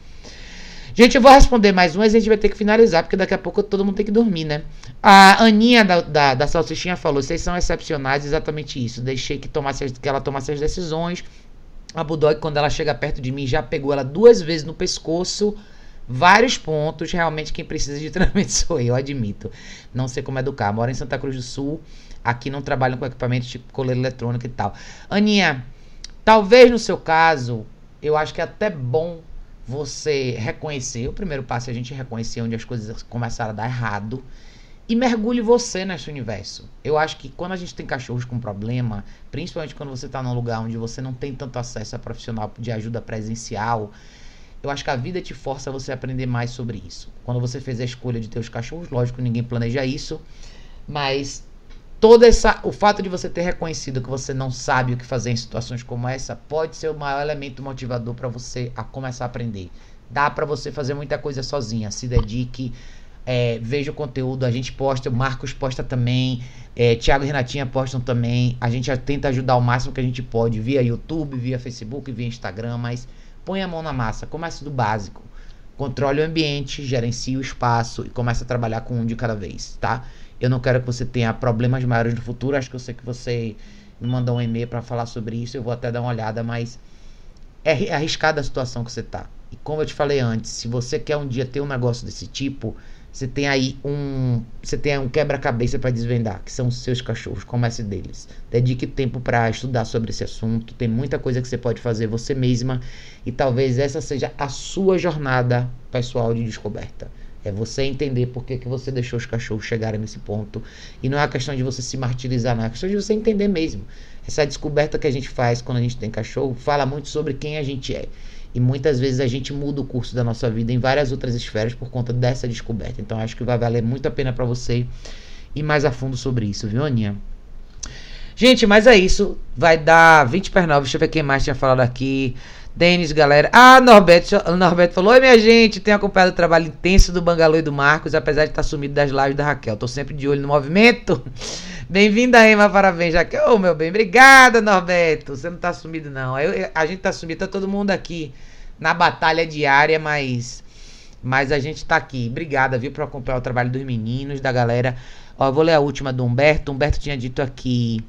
Gente, eu vou responder mais um, mas a gente vai ter que finalizar, porque daqui a pouco todo mundo tem que dormir, né? A Aninha da, da, da Salsichinha falou: vocês são excepcionais, exatamente isso. Deixei que, tomasse, que ela tomasse as decisões. A Bulldog, quando ela chega perto de mim, já pegou ela duas vezes no pescoço. Vários pontos. Realmente, quem precisa de treinamento sou eu, admito. Não sei como educar. Moro em Santa Cruz do Sul. Aqui não trabalham com equipamento tipo coleira eletrônica e tal. Aninha, Talvez no seu caso, eu acho que é até bom você reconhecer. O primeiro passo é a gente reconhecer onde as coisas começaram a dar errado. E mergulhe você nesse universo. Eu acho que quando a gente tem cachorros com problema, principalmente quando você está num lugar onde você não tem tanto acesso a profissional de ajuda presencial, eu acho que a vida te força a você aprender mais sobre isso. Quando você fez a escolha de ter os cachorros, lógico, ninguém planeja isso, mas toda essa o fato de você ter reconhecido que você não sabe o que fazer em situações como essa pode ser o maior elemento motivador para você a começar a aprender. Dá para você fazer muita coisa sozinha. Se dedique, é, veja o conteúdo. A gente posta, o Marcos posta também, é, Thiago e Renatinha postam também. A gente tenta ajudar o máximo que a gente pode via YouTube, via Facebook, via Instagram, mas põe a mão na massa. Comece do básico. Controle o ambiente, gerencie o espaço e comece a trabalhar com um de cada vez, tá? Eu não quero que você tenha problemas maiores no futuro. Acho que eu sei que você me mandou um e-mail para falar sobre isso. Eu vou até dar uma olhada, mas é arriscada a situação que você tá. E como eu te falei antes, se você quer um dia ter um negócio desse tipo, você tem aí um, você tem um quebra-cabeça para desvendar, que são os seus cachorros, comece deles. Dedique tempo para estudar sobre esse assunto. Tem muita coisa que você pode fazer você mesma e talvez essa seja a sua jornada pessoal de descoberta. É você entender por que, que você deixou os cachorros chegarem nesse ponto. E não é a questão de você se martirizar, não. É a questão de você entender mesmo. Essa descoberta que a gente faz quando a gente tem cachorro fala muito sobre quem a gente é. E muitas vezes a gente muda o curso da nossa vida em várias outras esferas por conta dessa descoberta. Então acho que vai valer muito a pena para você ir mais a fundo sobre isso, viu, Aninha? Gente, mas é isso. Vai dar 20 para 9. Deixa eu ver quem mais tinha falado aqui. Denis, galera. Ah, Norberto, Norberto falou: Oi, minha gente. Tenho acompanhado o trabalho intenso do Bangalô e do Marcos, apesar de estar sumido das lives da Raquel. Tô sempre de olho no movimento. Bem-vinda, Ema. Parabéns, Raquel. Oh, meu bem. Obrigada, Norberto. Você não tá sumido, não. Eu, a gente tá sumido, tá todo mundo aqui na batalha diária, mas. Mas a gente tá aqui. Obrigada, viu, por acompanhar o trabalho dos meninos, da galera. Ó, eu vou ler a última do Humberto. Humberto tinha dito aqui.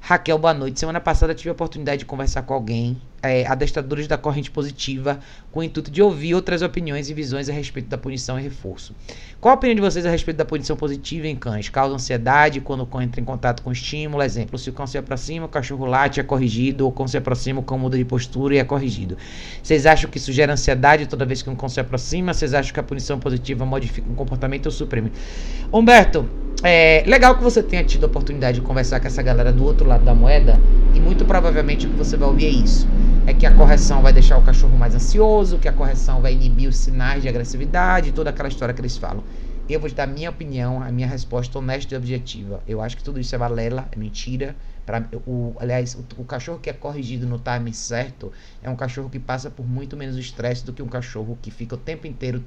Raquel, boa noite. Semana passada tive a oportunidade de conversar com alguém é, adestradores da corrente positiva com o intuito de ouvir outras opiniões e visões a respeito da punição e reforço. Qual a opinião de vocês a respeito da punição positiva em cães? Causa ansiedade quando o cão entra em contato com estímulo? Exemplo, se o cão se aproxima, o cachorro late, é corrigido, ou o cão se aproxima, o cão muda de postura e é corrigido. Vocês acham que isso gera ansiedade toda vez que um cão se aproxima? Vocês acham que a punição positiva modifica um comportamento ou suprime? Humberto, é legal que você tenha tido a oportunidade de conversar com essa galera do outro lado da moeda, E muito provavelmente o que você vai ouvir é isso. É que a correção vai deixar o cachorro mais ansioso, que a correção vai inibir os sinais de agressividade, toda aquela história que eles falam. Eu vou te dar a minha opinião, a minha resposta honesta e objetiva. Eu acho que tudo isso é balela, é mentira. Pra, o, aliás, o, o, cachorro que é corrigido no time certo é um cachorro que passa por muito menos estresse do que um cachorro que fica o tempo inteiro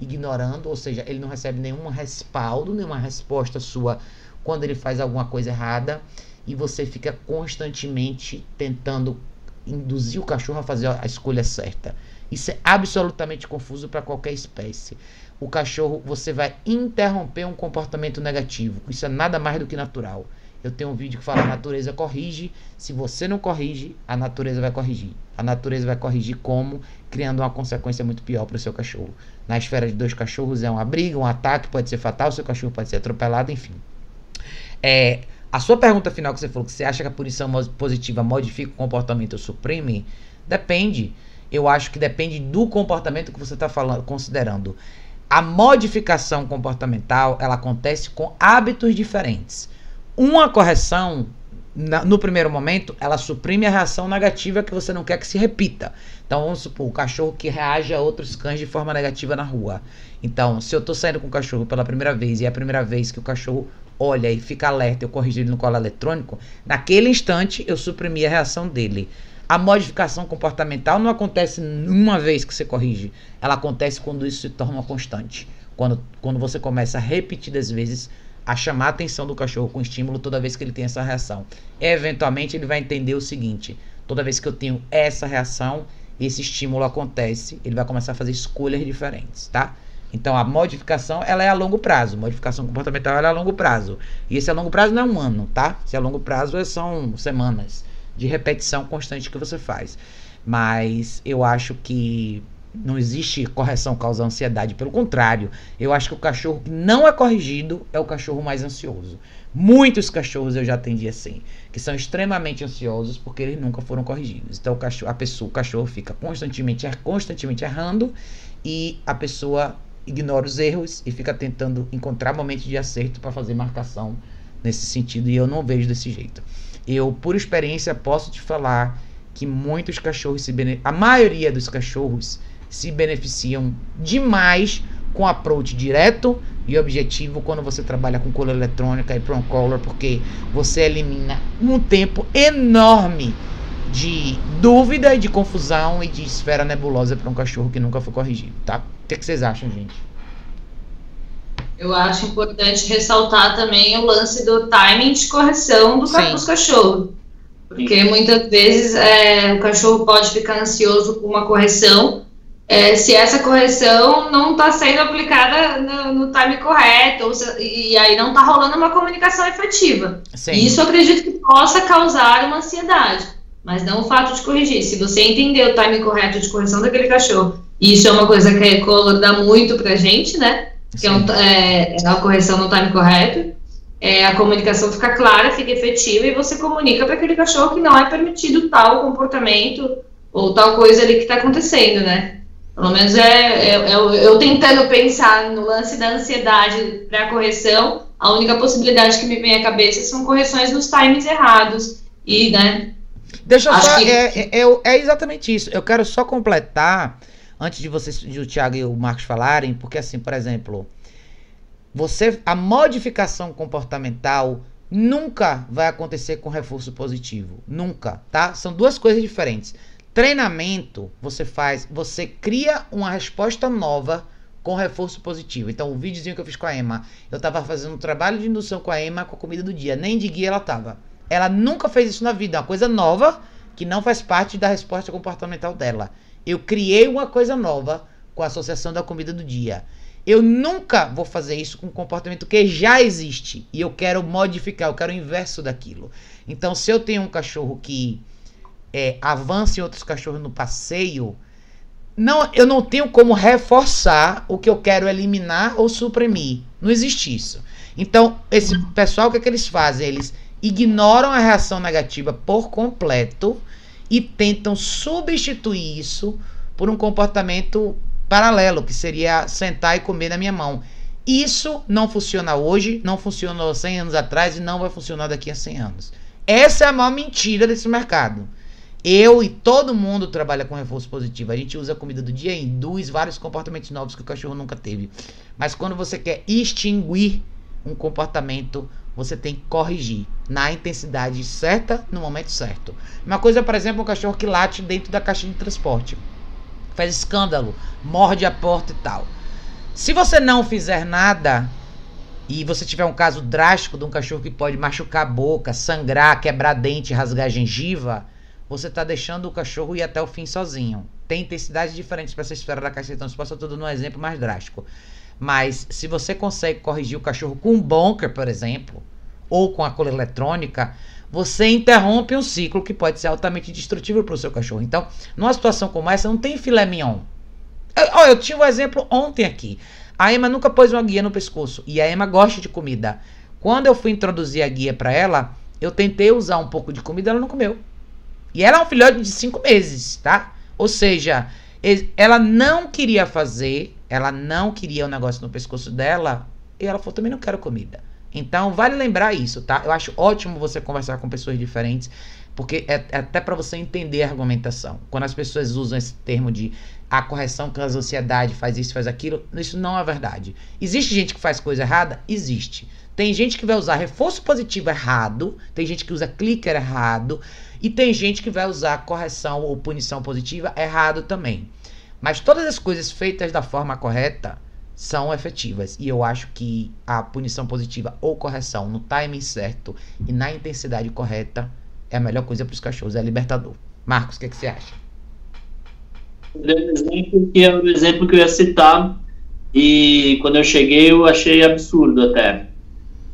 ignorando, ou seja, ele não recebe nenhum respaldo, nenhuma resposta sua quando ele faz alguma coisa errada e você fica constantemente tentando induzir o cachorro a fazer a escolha certa. Isso é absolutamente confuso para qualquer espécie. O cachorro, você vai interromper um comportamento negativo. Isso é nada mais do que natural. Eu tenho um vídeo que fala: a natureza corrige. Se você não corrige, a natureza vai corrigir. A natureza vai corrigir como? Criando uma consequência muito pior para o seu cachorro. Na esfera de dois cachorros é uma briga, um ataque, pode ser fatal, seu cachorro pode ser atropelado, enfim. É, a sua pergunta final que você falou, que você acha que a punição positiva modifica o comportamento ou suprime, depende. Eu acho que depende do comportamento que você está considerando. A modificação comportamental, ela acontece com hábitos diferentes. Uma correção, na, no primeiro momento, ela suprime a reação negativa que você não quer que se repita. Então, vamos supor, o cachorro que reage a outros cães de forma negativa na rua. Então, se eu tô saindo com o cachorro pela primeira vez e é a primeira vez que o cachorro olha e fica alerta, eu corrigi ele no colo eletrônico, naquele instante eu suprimi a reação dele. A modificação comportamental não acontece uma vez que você corrige, ela acontece quando isso se torna constante. Quando, quando você começa repetidas vezes a chamar a atenção do cachorro com estímulo toda vez que ele tem essa reação. Eventualmente ele vai entender o seguinte: toda vez que eu tenho essa reação, esse estímulo acontece, ele vai começar a fazer escolhas diferentes, tá? Então a modificação ela é a longo prazo, modificação comportamental é a longo prazo. E esse a longo prazo não é um ano, tá? Esse a longo prazo são semanas de repetição constante que você faz. Mas eu acho que não existe correção causa ansiedade. Pelo contrário, eu acho que o cachorro que não é corrigido é o cachorro mais ansioso. Muitos cachorros eu já atendi assim, que são extremamente ansiosos porque eles nunca foram corrigidos. Então o cachorro, a pessoa, o cachorro fica constantemente, constantemente errando e a pessoa ignora os erros e fica tentando encontrar momentos de acerto para fazer marcação nesse sentido e eu não vejo desse jeito. Eu, por experiência, posso te falar que muitos cachorros se a maioria dos cachorros se beneficiam demais com approach direto e objetivo quando você trabalha com cola eletrônica e prong collar, porque você elimina um tempo enorme de dúvida e de confusão e de esfera nebulosa para um cachorro que nunca foi corrigido, tá? O que, que vocês acham, gente? Eu acho importante ressaltar também o lance do timing de correção do dos cachorros. Porque muitas vezes é, o cachorro pode ficar ansioso com uma correção é, se essa correção não está sendo aplicada no, no, time correto, se, e aí não está rolando uma comunicação efetiva. Sim. Isso acredito que possa causar uma ansiedade, mas não o fato de corrigir. Se você entender o time correto de correção daquele cachorro, e isso é uma coisa que a Ecolor dá muito pra gente, né? Que é, um, é, é, a correção no time correto. É, a comunicação fica clara, fica efetiva e você comunica para aquele cachorro que não é permitido tal comportamento ou tal coisa ali que está acontecendo, né? Pelo menos é, é, é, eu tentando pensar no lance da ansiedade para a correção, a única possibilidade que me vem à cabeça são correções nos times errados. E, né? Deixa eu só. Que... É, é, é, é, exatamente isso. Eu quero só completar, antes de vocês, de o Thiago e o Marcos falarem, porque assim, por exemplo, você. A modificação comportamental nunca vai acontecer com reforço positivo. Nunca, tá? São duas coisas diferentes. Treinamento, você faz, você cria uma resposta nova com reforço positivo. Então, o videozinho que eu fiz com a Emma, eu tava fazendo um trabalho de indução com a Emma com a comida do dia, nem de guia ela tava. Ela nunca fez isso na vida, é uma coisa nova que não faz parte da resposta comportamental dela. Eu criei uma coisa nova com a associação da comida do dia. Eu nunca vou fazer isso com um comportamento que já existe e eu quero modificar, eu quero o inverso daquilo. Então, se eu tenho um cachorro que é, avance outros cachorros no passeio, não, eu não tenho como reforçar o que eu quero eliminar ou suprimir. Não existe isso. Então, esse pessoal, o que, é que eles fazem? Eles ignoram a reação negativa por completo e tentam substituir isso por um comportamento paralelo, que seria sentar e comer na minha mão. Isso não funciona hoje, não funcionou 100 anos atrás e não vai funcionar daqui a 100 anos. Essa é a maior mentira desse mercado. Eu e todo mundo trabalha com reforço positivo. A gente usa a comida do dia e induz vários comportamentos novos que o cachorro nunca teve. Mas quando você quer extinguir um comportamento, você tem que corrigir na intensidade certa, no momento certo. Uma coisa, por exemplo, um cachorro que late dentro da caixa de transporte. Faz escândalo, morde a porta e tal. Se você não fizer nada e você tiver um caso drástico de um cachorro que pode machucar a boca, sangrar, quebrar dente, rasgar gengiva, você está deixando o cachorro ir até o fim sozinho. Tem intensidades diferentes para essa esfera da caixa de transporte, estou dando um exemplo mais drástico. Mas se você consegue corrigir o cachorro com um bunker, por exemplo, ou com a cola eletrônica, você interrompe um ciclo que pode ser altamente destrutivo para o seu cachorro. Então, numa situação como essa, não tem filé mignon. Eu, eu tive um exemplo ontem aqui. A Emma nunca pôs uma guia no pescoço e a Emma gosta de comida. Quando eu fui introduzir a guia para ela, eu tentei usar um pouco de comida, ela não comeu. E ela é um filhote de cinco meses, tá? Ou seja, ela não queria fazer, ela não queria o um negócio no pescoço dela, e ela falou: também não quero comida. Então, vale lembrar isso, tá? Eu acho ótimo você conversar com pessoas diferentes, porque é, é até para você entender a argumentação. Quando as pessoas usam esse termo de a correção que a sociedade faz isso, faz aquilo, isso não é verdade. Existe gente que faz coisa errada? Existe. Tem gente que vai usar reforço positivo errado, tem gente que usa clicker errado, e tem gente que vai usar correção ou punição positiva errado também. Mas todas as coisas feitas da forma correta são efetivas. E eu acho que a punição positiva ou correção no timing certo e na intensidade correta é a melhor coisa para os cachorros, é libertador. Marcos, o que, é que você acha? exemplo que é o exemplo que eu ia citar e quando eu cheguei eu achei absurdo até.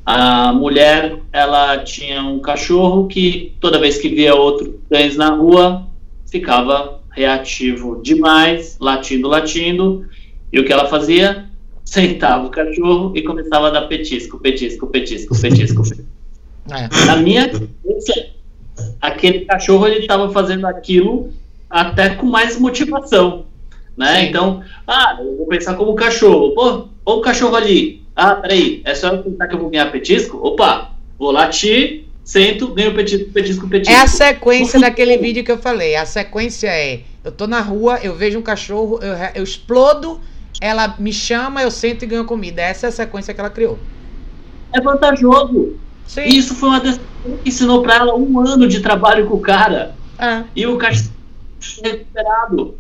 A mulher, ela tinha um cachorro que toda vez que via outro cães na rua, ficava reativo demais, latindo, latindo. E o que ela fazia? Sentava o cachorro e começava a dar petisco, petisco, petisco, petisco. É. Na minha cabeça, aquele cachorro ele estava fazendo aquilo até com mais motivação, né? Sim. Então, ah, eu vou pensar como cachorro. Pô, o cachorro ali, ah, peraí, é só eu pensar que eu vou ganhar petisco? Opa, vou latir, sento, ganho petisco, petisco, petisco. É a sequência daquele vídeo que eu falei. A sequência é: eu tô na rua, eu vejo um cachorro, eu, eu explodo, ela me chama, eu sento e ganho comida. Essa é a sequência que ela criou. É vantajoso. Sim. Isso foi uma decisão que ensinou pra ela um ano de trabalho com o cara. É. E o cachorro recuperado.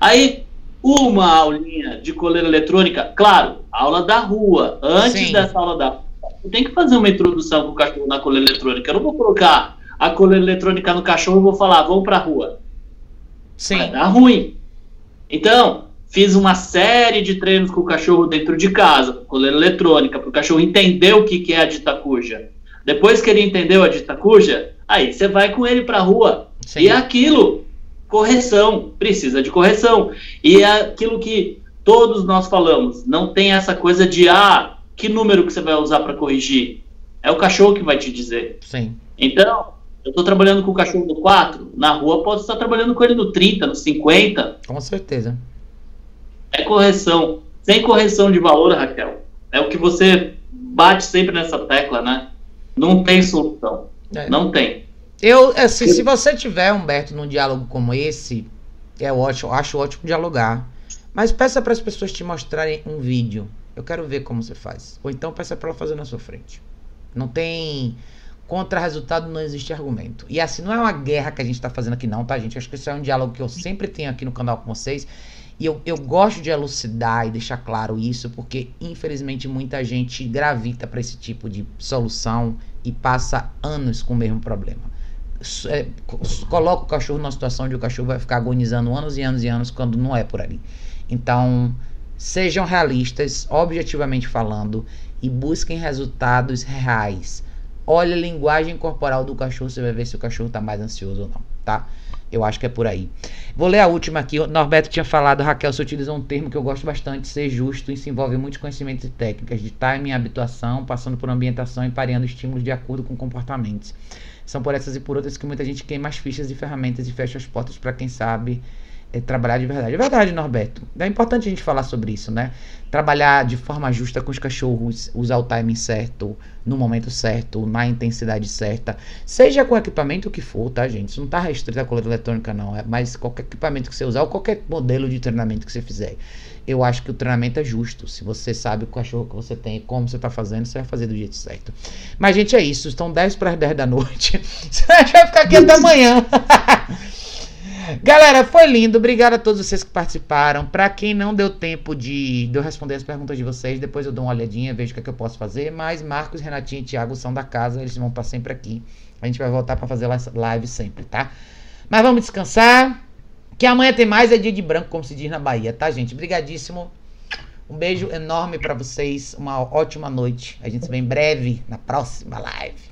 Aí uma aulinha de coleira eletrônica, claro, aula da rua. Antes Sim. dessa aula da rua, tem que fazer uma introdução com o cachorro na coleira eletrônica. Eu não vou colocar a coleira eletrônica no cachorro e vou falar, vamos pra rua. Sim. Vai dar ruim. Então, fiz uma série de treinos com o cachorro dentro de casa, com coleira eletrônica, para o cachorro entender o que, que é a ditacuja. Depois que ele entendeu a ditacuja, aí você vai com ele pra rua. Sim. E é aquilo correção, precisa de correção. E é aquilo que todos nós falamos, não tem essa coisa de ah, que número que você vai usar para corrigir. É o cachorro que vai te dizer. Sim. Então, eu estou trabalhando com o cachorro no 4, na rua posso estar trabalhando com ele no 30, no 50. Com certeza. É correção. Sem correção de valor, Raquel. É o que você bate sempre nessa tecla, né? Não tem solução. É. Não tem. Eu, assim, se você tiver, Humberto, num diálogo como esse, é ótimo, acho ótimo dialogar. Mas peça para as pessoas te mostrarem um vídeo. Eu quero ver como você faz. Ou então peça para ela fazer na sua frente. Não tem contra resultado, não existe argumento. E assim, não é uma guerra que a gente está fazendo aqui, não, tá, gente? Acho que isso é um diálogo que eu sempre tenho aqui no canal com vocês. E eu, eu gosto de elucidar e deixar claro isso, porque infelizmente muita gente gravita para esse tipo de solução e passa anos com o mesmo problema é, coloca o cachorro numa situação onde o cachorro vai ficar agonizando anos e anos e anos quando não é por ali. Então, sejam realistas, objetivamente falando, e busquem resultados reais. Olha a linguagem corporal do cachorro, você vai ver se o cachorro está mais ansioso ou não, tá? Eu acho que é por aí. Vou ler a última aqui. O Norberto tinha falado, Raquel, você utilizou um termo que eu gosto bastante, ser justo, e se envolve muitos conhecimentos e técnicas de timing, habituação, passando por ambientação e pareando estímulos de acordo com comportamentos. São por essas e por outras que muita gente queima as fichas e ferramentas e fecha as portas para quem sabe é trabalhar de verdade. É verdade, Norberto. É importante a gente falar sobre isso, né? Trabalhar de forma justa com os cachorros, usar o timing certo, no momento certo, na intensidade certa. Seja com o equipamento que for, tá, gente? Isso não tá restrito à coleira eletrônica, não. É mais qualquer equipamento que você usar ou qualquer modelo de treinamento que você fizer. Eu acho que o treinamento é justo. Se você sabe o cachorro que você tem, como você tá fazendo, você vai fazer do jeito certo. Mas, gente, é isso. Estão 10 para as 10 da noite. Você vai ficar aqui até amanhã. Galera, foi lindo. Obrigado a todos vocês que participaram. Para quem não deu tempo de, de eu responder as perguntas de vocês, depois eu dou uma olhadinha, vejo o que, é que eu posso fazer. Mas Marcos, Renatinho e Thiago são da casa, eles vão estar sempre aqui. A gente vai voltar para fazer live sempre, tá? Mas vamos descansar. Que amanhã tem mais, é dia de branco, como se diz na Bahia, tá, gente? Obrigadíssimo. Um beijo enorme para vocês. Uma ótima noite. A gente se vê em breve na próxima live.